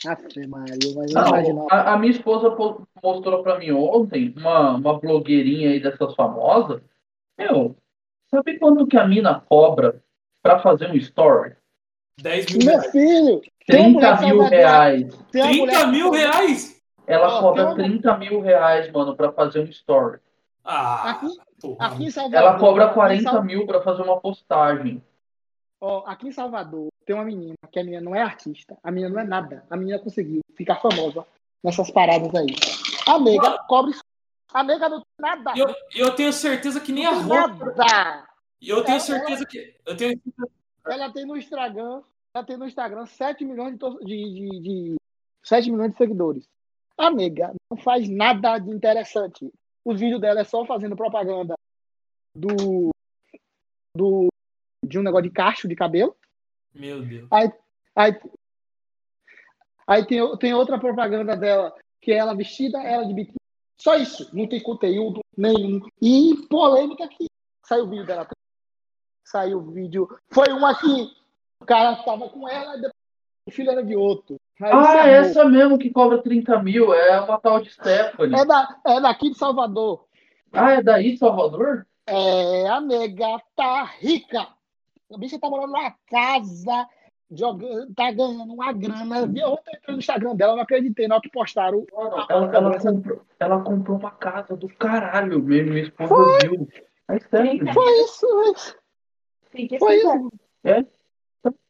Afe Maria, mas não a, a minha esposa po- mostrou pra mim ontem uma, uma blogueirinha aí dessas famosas. Meu, sabe quanto que a mina cobra pra fazer um story? 10 mil Meu reais. filho, tem uma 30 mulher mil reais. tem uma 30 mulher- mil reais? Ela tem cobra uma- 30 mil reais, mano, pra fazer um story. Ah, Aqui, porra. aqui em Salvador. Ela cobra aqui em 40 Sal- mil pra fazer uma postagem. Ó, aqui em Salvador tem uma menina, que a menina não é artista, a menina não é nada. A menina conseguiu ficar famosa nessas paradas aí. A nega cobra isso. A nega não tem nada. E eu, eu tenho certeza que nem a roupa. nada. E eu tenho Ela- certeza que. Eu tenho Ela tem no Instagram, ela tem no Instagram 7 milhões de, de, de, de 7 milhões de seguidores. A nega não faz nada de interessante. Os vídeos dela é só fazendo propaganda do, do de um negócio de cacho de cabelo. Meu Deus. Aí, aí tem, tem outra propaganda dela, que é ela vestida, ela de biquíni. Só isso. Não tem conteúdo nenhum. E polêmica que saiu o vídeo dela. Saiu o vídeo. Foi uma que o cara tava com ela e depois o filho era de outro. Aí Ah, essa mesmo que cobra 30 mil. É uma tal de Stephanie. É, da, é daqui de Salvador. Ah, é daí, Salvador? É, a nega tá rica. A bicha tá morando numa casa, jogando, tá ganhando uma grana. Eu entrei no Instagram dela, não acreditei na hora que postaram. Ela, ela, cobrança. comprou, ela comprou uma casa do caralho mesmo. Minha esposa viu. É sério. Foi isso, foi isso. Foi isso.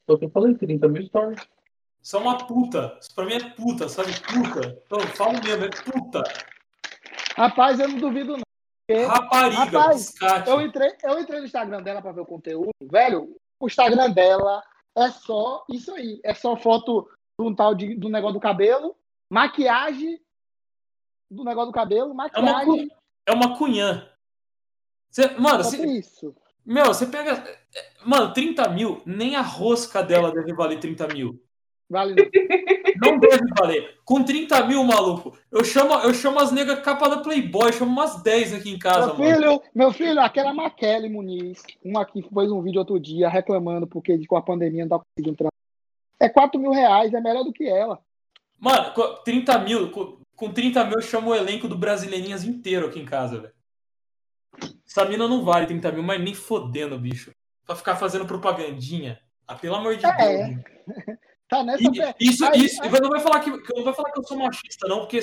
Foi o que eu falei, 30 mil stories. Isso é uma puta. Isso pra mim é puta, sabe? Puta. Então, falo mesmo, é puta. Rapaz, eu não duvido, não. Porque Rapariga, Rapaz, biscate. Eu entrei, eu entrei no Instagram dela pra ver o conteúdo. Velho, o Instagram dela é só isso aí. É só foto de um tal de, do negócio do cabelo, maquiagem do negócio do cabelo, É uma, maquiagem. é uma cunhã. Você- mano, tem isso. meu, você pega. Mano, 30 mil, nem a rosca dela deve valer 30 mil. Vale não. Não deve valer. Com 30 mil, maluco, eu chamo, eu chamo as negas capa da Playboy, eu chamo umas 10 aqui em casa, Meu mano. filho, meu filho, aquela Maquele Muniz, uma que fez um vídeo outro dia reclamando porque com a pandemia não tá conseguindo entrar. É 4 mil reais, é melhor do que ela. Mano, co- 30 mil, co- com 30 mil eu chamo o elenco do Brasileirinhas inteiro aqui em casa, velho. Essa mina não vale 30 mil, mas nem fodendo, bicho. Pra ficar fazendo propagandinha. Ah, pelo amor de É. Deus. gente. Tá nessa. E- pe- isso, Aí- isso, não vai falar que, que não vai falar que eu sou machista, não, porque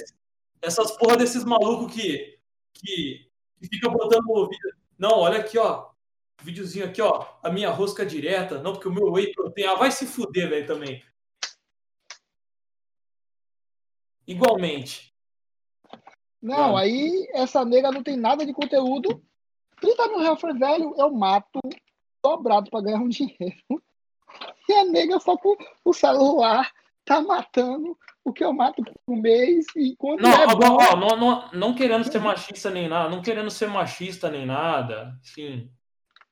essas porra desses malucos que, que, que fica botando o vídeo. Não, olha aqui, ó. Videozinho aqui, ó. A minha rosca direta. Não, porque o meu whey protein. Ah, vai se fuder, velho, também. Igualmente. Não, Mano. aí essa nega não tem nada de conteúdo. 30 mil reais foi velho, eu mato dobrado pra ganhar um dinheiro. E a nega só com o celular tá matando o que eu mato por mês. E quando Não, é ó, bom, ó, não, não, não querendo ser machista nem nada, não querendo ser machista nem nada, sim.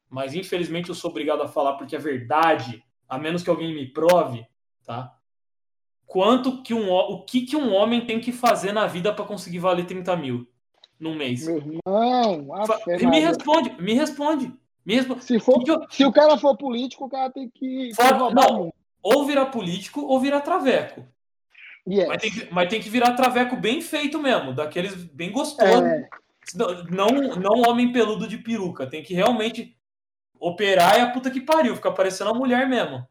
Mas infelizmente eu sou obrigado a falar porque é verdade, a menos que alguém me prove, tá? Quanto que um, o que, que um homem tem que fazer na vida para conseguir valer 30 mil num mês? meu irmão, Fa- me responde, me responde. Me responde. se, for, eu- se o cara for político, o cara tem que, roubar não. Ou virar político ou virar traveco. Yes. Mas tem, que, mas tem que virar traveco bem feito mesmo, daqueles bem gostosos. É, Não, não, homem peludo de peruca. Tem que realmente operar e a puta que pariu. Ficar parecendo uma mulher mesmo.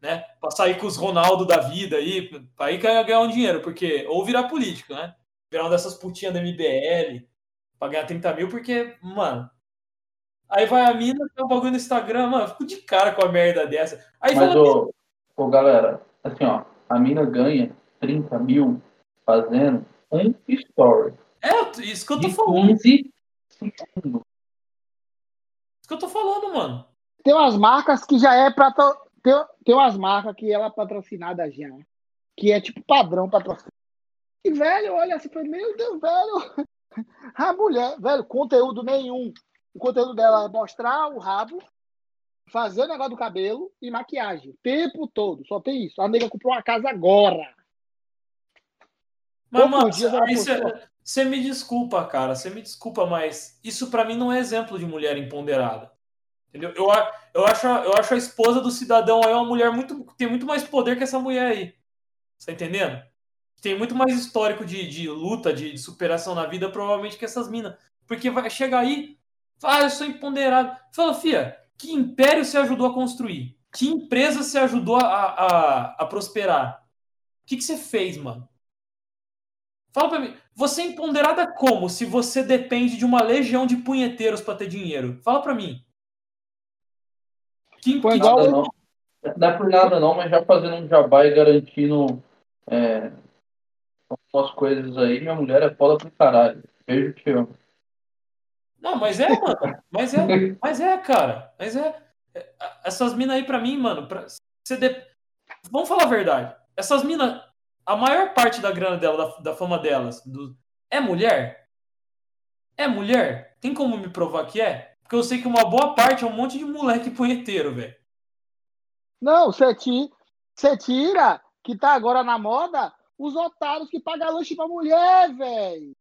Né? Pra sair com os Ronaldo da vida aí. Pra aí ganhar, ganhar um dinheiro. Porque, ou virar político, né? Virar uma dessas putinhas da MBL. Pra ganhar 30 mil, porque, mano. Aí vai a mina, tem um bagulho no Instagram, mano. eu Fico de cara com a merda dessa. Aí Mas, fala, ô, ô, galera, assim, ó, a mina ganha 30 mil fazendo um story é isso que eu tô falando. 15 Isso que eu tô falando, mano. tem umas marcas que já é pra. to- Tem, tem umas marcas que ela é patrocinada já. Que é tipo padrão patrocínio. E, velho, olha assim, foi, meu Deus, velho. A mulher, velho, conteúdo nenhum. O conteúdo dela é mostrar o rabo, fazer o negócio do cabelo e maquiagem. O tempo todo. Só tem isso. A nega comprou uma casa agora. Mas, mano, você me desculpa, cara. Você me desculpa, mas isso pra mim não é exemplo de mulher empoderada. Entendeu? Eu, eu, acho, a- eu acho a esposa do cidadão aí uma mulher muito. tem muito mais poder que essa mulher aí. Tá entendendo? Tem muito mais histórico de, de luta, de, de superação na vida, provavelmente, que essas minas. Porque vai chegar aí, ah, eu sou empoderado. Fala, fia, que império você ajudou a construir? Que empresa você ajudou a, a, a prosperar? O que, que você fez, mano? Fala pra mim, você é empoderada como se você depende de uma legião de punheteiros pra ter dinheiro? Fala pra mim. Que, que- Nada não. Não é por nada não, mas já fazendo um jabá e garantindo é, algumas coisas aí, minha mulher é foda pro caralho. Beijo, te amo. Não, mas é, mano. Mas é, mas é, cara. Mas é. é, Essas minas aí pra mim, mano, pra, de- vamos falar a verdade. Essas minas, a maior parte da grana dela, da, da fama delas, do- é mulher? É mulher? Tem como me provar que é? Porque eu sei que uma boa parte é um monte de moleque punheteiro, velho. Não, você ti- você tira, que tá agora na moda, os otários que pagam lanche pra mulher, velho.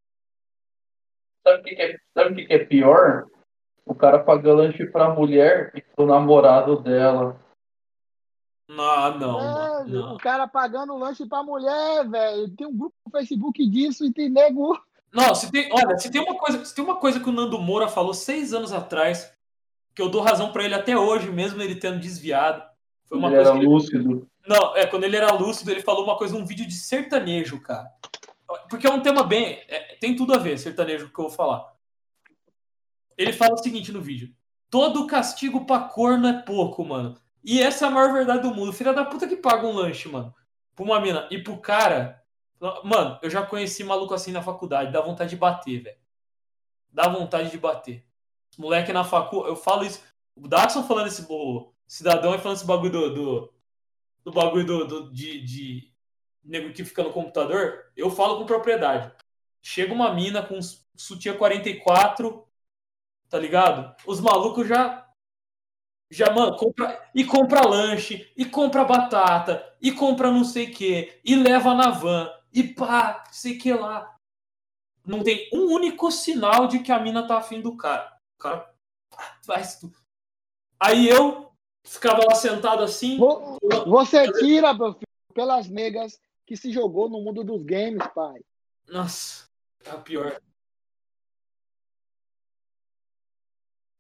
Sabe o que, que é, sabe o que, que é pior? O cara paga lanche pra mulher e pro namorado dela. Não, não, não. O cara pagando lanche pra mulher, velho. Tem um grupo no Facebook disso e tem nego. Não, se tem, olha, se tem uma coisa, se tem uma coisa que o Nando Moura falou seis anos atrás, que eu dou razão pra ele até hoje, mesmo ele tendo desviado, foi uma Ele coisa era que ele, lúcido. não, é quando ele era lúcido, ele falou uma coisa num vídeo de sertanejo, cara. Porque é um tema bem, é, tem tudo a ver sertanejo que eu vou falar. Ele fala o seguinte no vídeo: todo castigo pra corno é pouco, mano. E essa é a maior verdade do mundo. Filha da puta que paga um lanche, mano. Pra uma mina e pro cara. Mano, eu já conheci maluco assim na faculdade. Dá vontade de bater, velho. Dá vontade de bater. Moleque na facu, eu falo isso. O Daxon falando esse. O cidadão aí falando esse bagulho do. do, do bagulho do, do- de, de nego que fica no computador. Eu falo com propriedade. Chega uma mina com sutiã 44, tá ligado? Os malucos já. Já, mano, compra, e compra lanche, e compra batata, e compra não sei o que, e leva na van, e pá, sei que lá. Não tem um único sinal de que a mina tá afim do cara. O cara faz tudo. Aí eu ficava lá sentado assim. Vo- Você tira, meu filho, pelas negas que se jogou no mundo dos games, pai. Nossa, é a pior.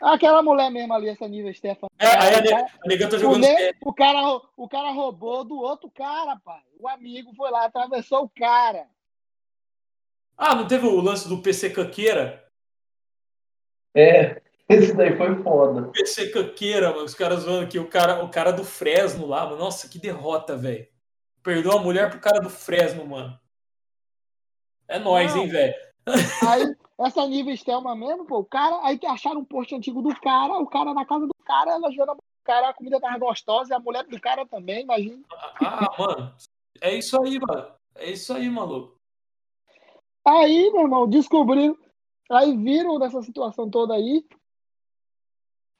Aquela mulher mesmo ali, essa nível Stefan. É, aí a, o, ne- cara, a nega tá o, jogando. ne- o cara, o cara roubou do outro cara, pai. O amigo foi lá, atravessou o cara. Ah, não teve o lance do PC Caqueira? É, esse daí foi foda. PC Caqueira, mano. Os caras zoando que o cara, o cara do Fresno lá, mano. Nossa, que derrota, velho. Perdeu a mulher pro cara do Fresno, mano. É nóis, Não. hein, velho. Aí, essa nível Stelma mesmo, pô, o cara, aí acharam um post antigo do cara, o cara na casa do cara, elogiando a mulher do cara, a comida tava gostosa e a mulher do cara também, imagina. Ah, mano. É isso aí, mano. É isso aí, maluco. Aí, meu irmão, descobriu, aí viram nessa situação toda aí,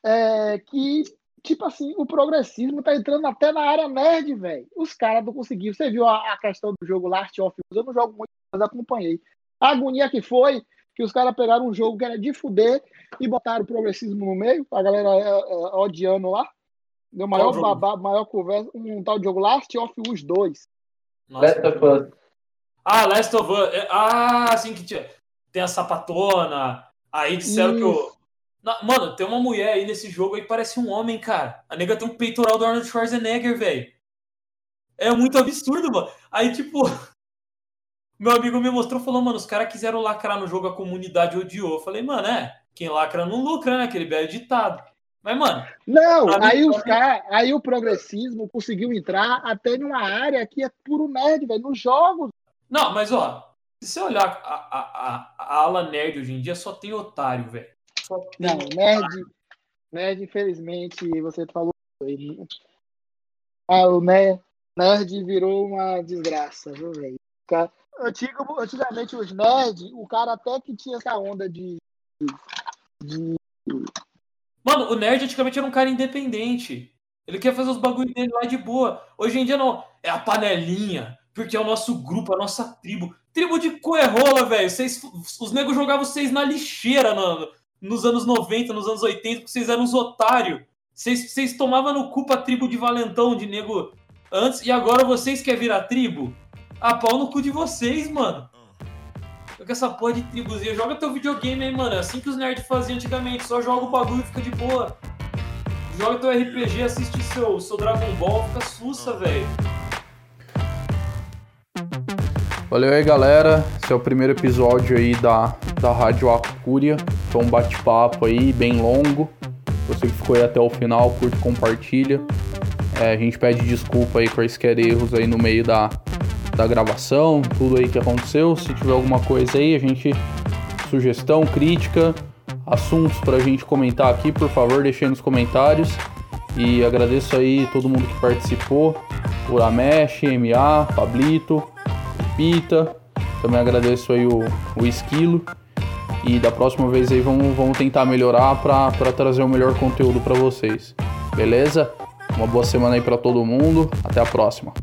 é, que, tipo assim, o progressismo tá entrando até na área nerd, velho. Os caras não conseguiram. Você viu a, a questão do jogo Last of Us? Eu não jogo muito, mas acompanhei. A agonia que foi que os caras pegaram um jogo que era de fuder e botaram o progressismo no meio, a galera é, é, odiando lá. Deu maior Qual jogo? babá, maior conversa, um tal de jogo Last of Us 2. Last of Us. Ah, Last of Us. É- Ah, assim que tinha. Tem a sapatona. Aí disseram que o. Mano, tem uma mulher aí nesse jogo aí que parece um homem, cara. A nega tem um peitoral do Arnold Schwarzenegger, velho. É muito absurdo, mano. Aí, tipo. Meu amigo me mostrou falou, mano, os caras quiseram lacrar no jogo, a comunidade odiou. Eu falei, mano, é. Quem lacra não lucra, né? Aquele velho ditado. Mas, mano, Não, aí os caras, aí o progressismo conseguiu entrar até numa área que é puro nerd, velho, nos jogos. Não, mas ó, se você olhar a, a, a, a ala nerd hoje em dia, só tem otário, velho. Não, nerd, nerd, infelizmente, você falou. Ah, o nerd, nerd virou uma desgraça, viu, velho? Antigo- Antigamente os nerds, o cara até que tinha essa onda de. de Mano, o nerd antigamente era um cara independente. Ele quer fazer os bagulho dele lá de boa. Hoje em dia não. É a panelinha. Porque é o nosso grupo, a nossa tribo. Tribo de coerrola, velho. Os negros jogavam vocês na lixeira no- nos anos 90, nos anos 80, porque vocês eram uns otários. Vocês, vocês tomavam no cu pra tribo de valentão, de nego antes, e agora vocês querem virar tribo? Ah, pau no cu de vocês, mano. Joga essa porra de tribuzinha. Joga teu videogame aí, mano. É assim que os nerds faziam antigamente. Só joga o bagulho e fica de boa. Joga teu RPG, assiste seu, seu Dragon Ball, fica sussa, velho. Valeu aí, galera. Esse é o primeiro episódio aí da, da Rádio Acúria. Foi um bate-papo aí, bem longo. Você que ficou aí até o final, curte, compartilha. É, a gente pede desculpa aí quaisquer erros aí no meio da, da gravação, tudo aí que aconteceu. Se tiver alguma coisa aí, a gente. Sugestão, crítica, assuntos pra gente comentar aqui, por favor, deixe nos comentários. E agradeço aí todo mundo que participou. O Amesh, MA, Pablito, Pita. Também agradeço aí o, o Esquilo. E da próxima vez aí vamos, vamos tentar melhorar para trazer o melhor conteúdo para vocês. Beleza? Uma boa semana aí para todo mundo. Até a próxima.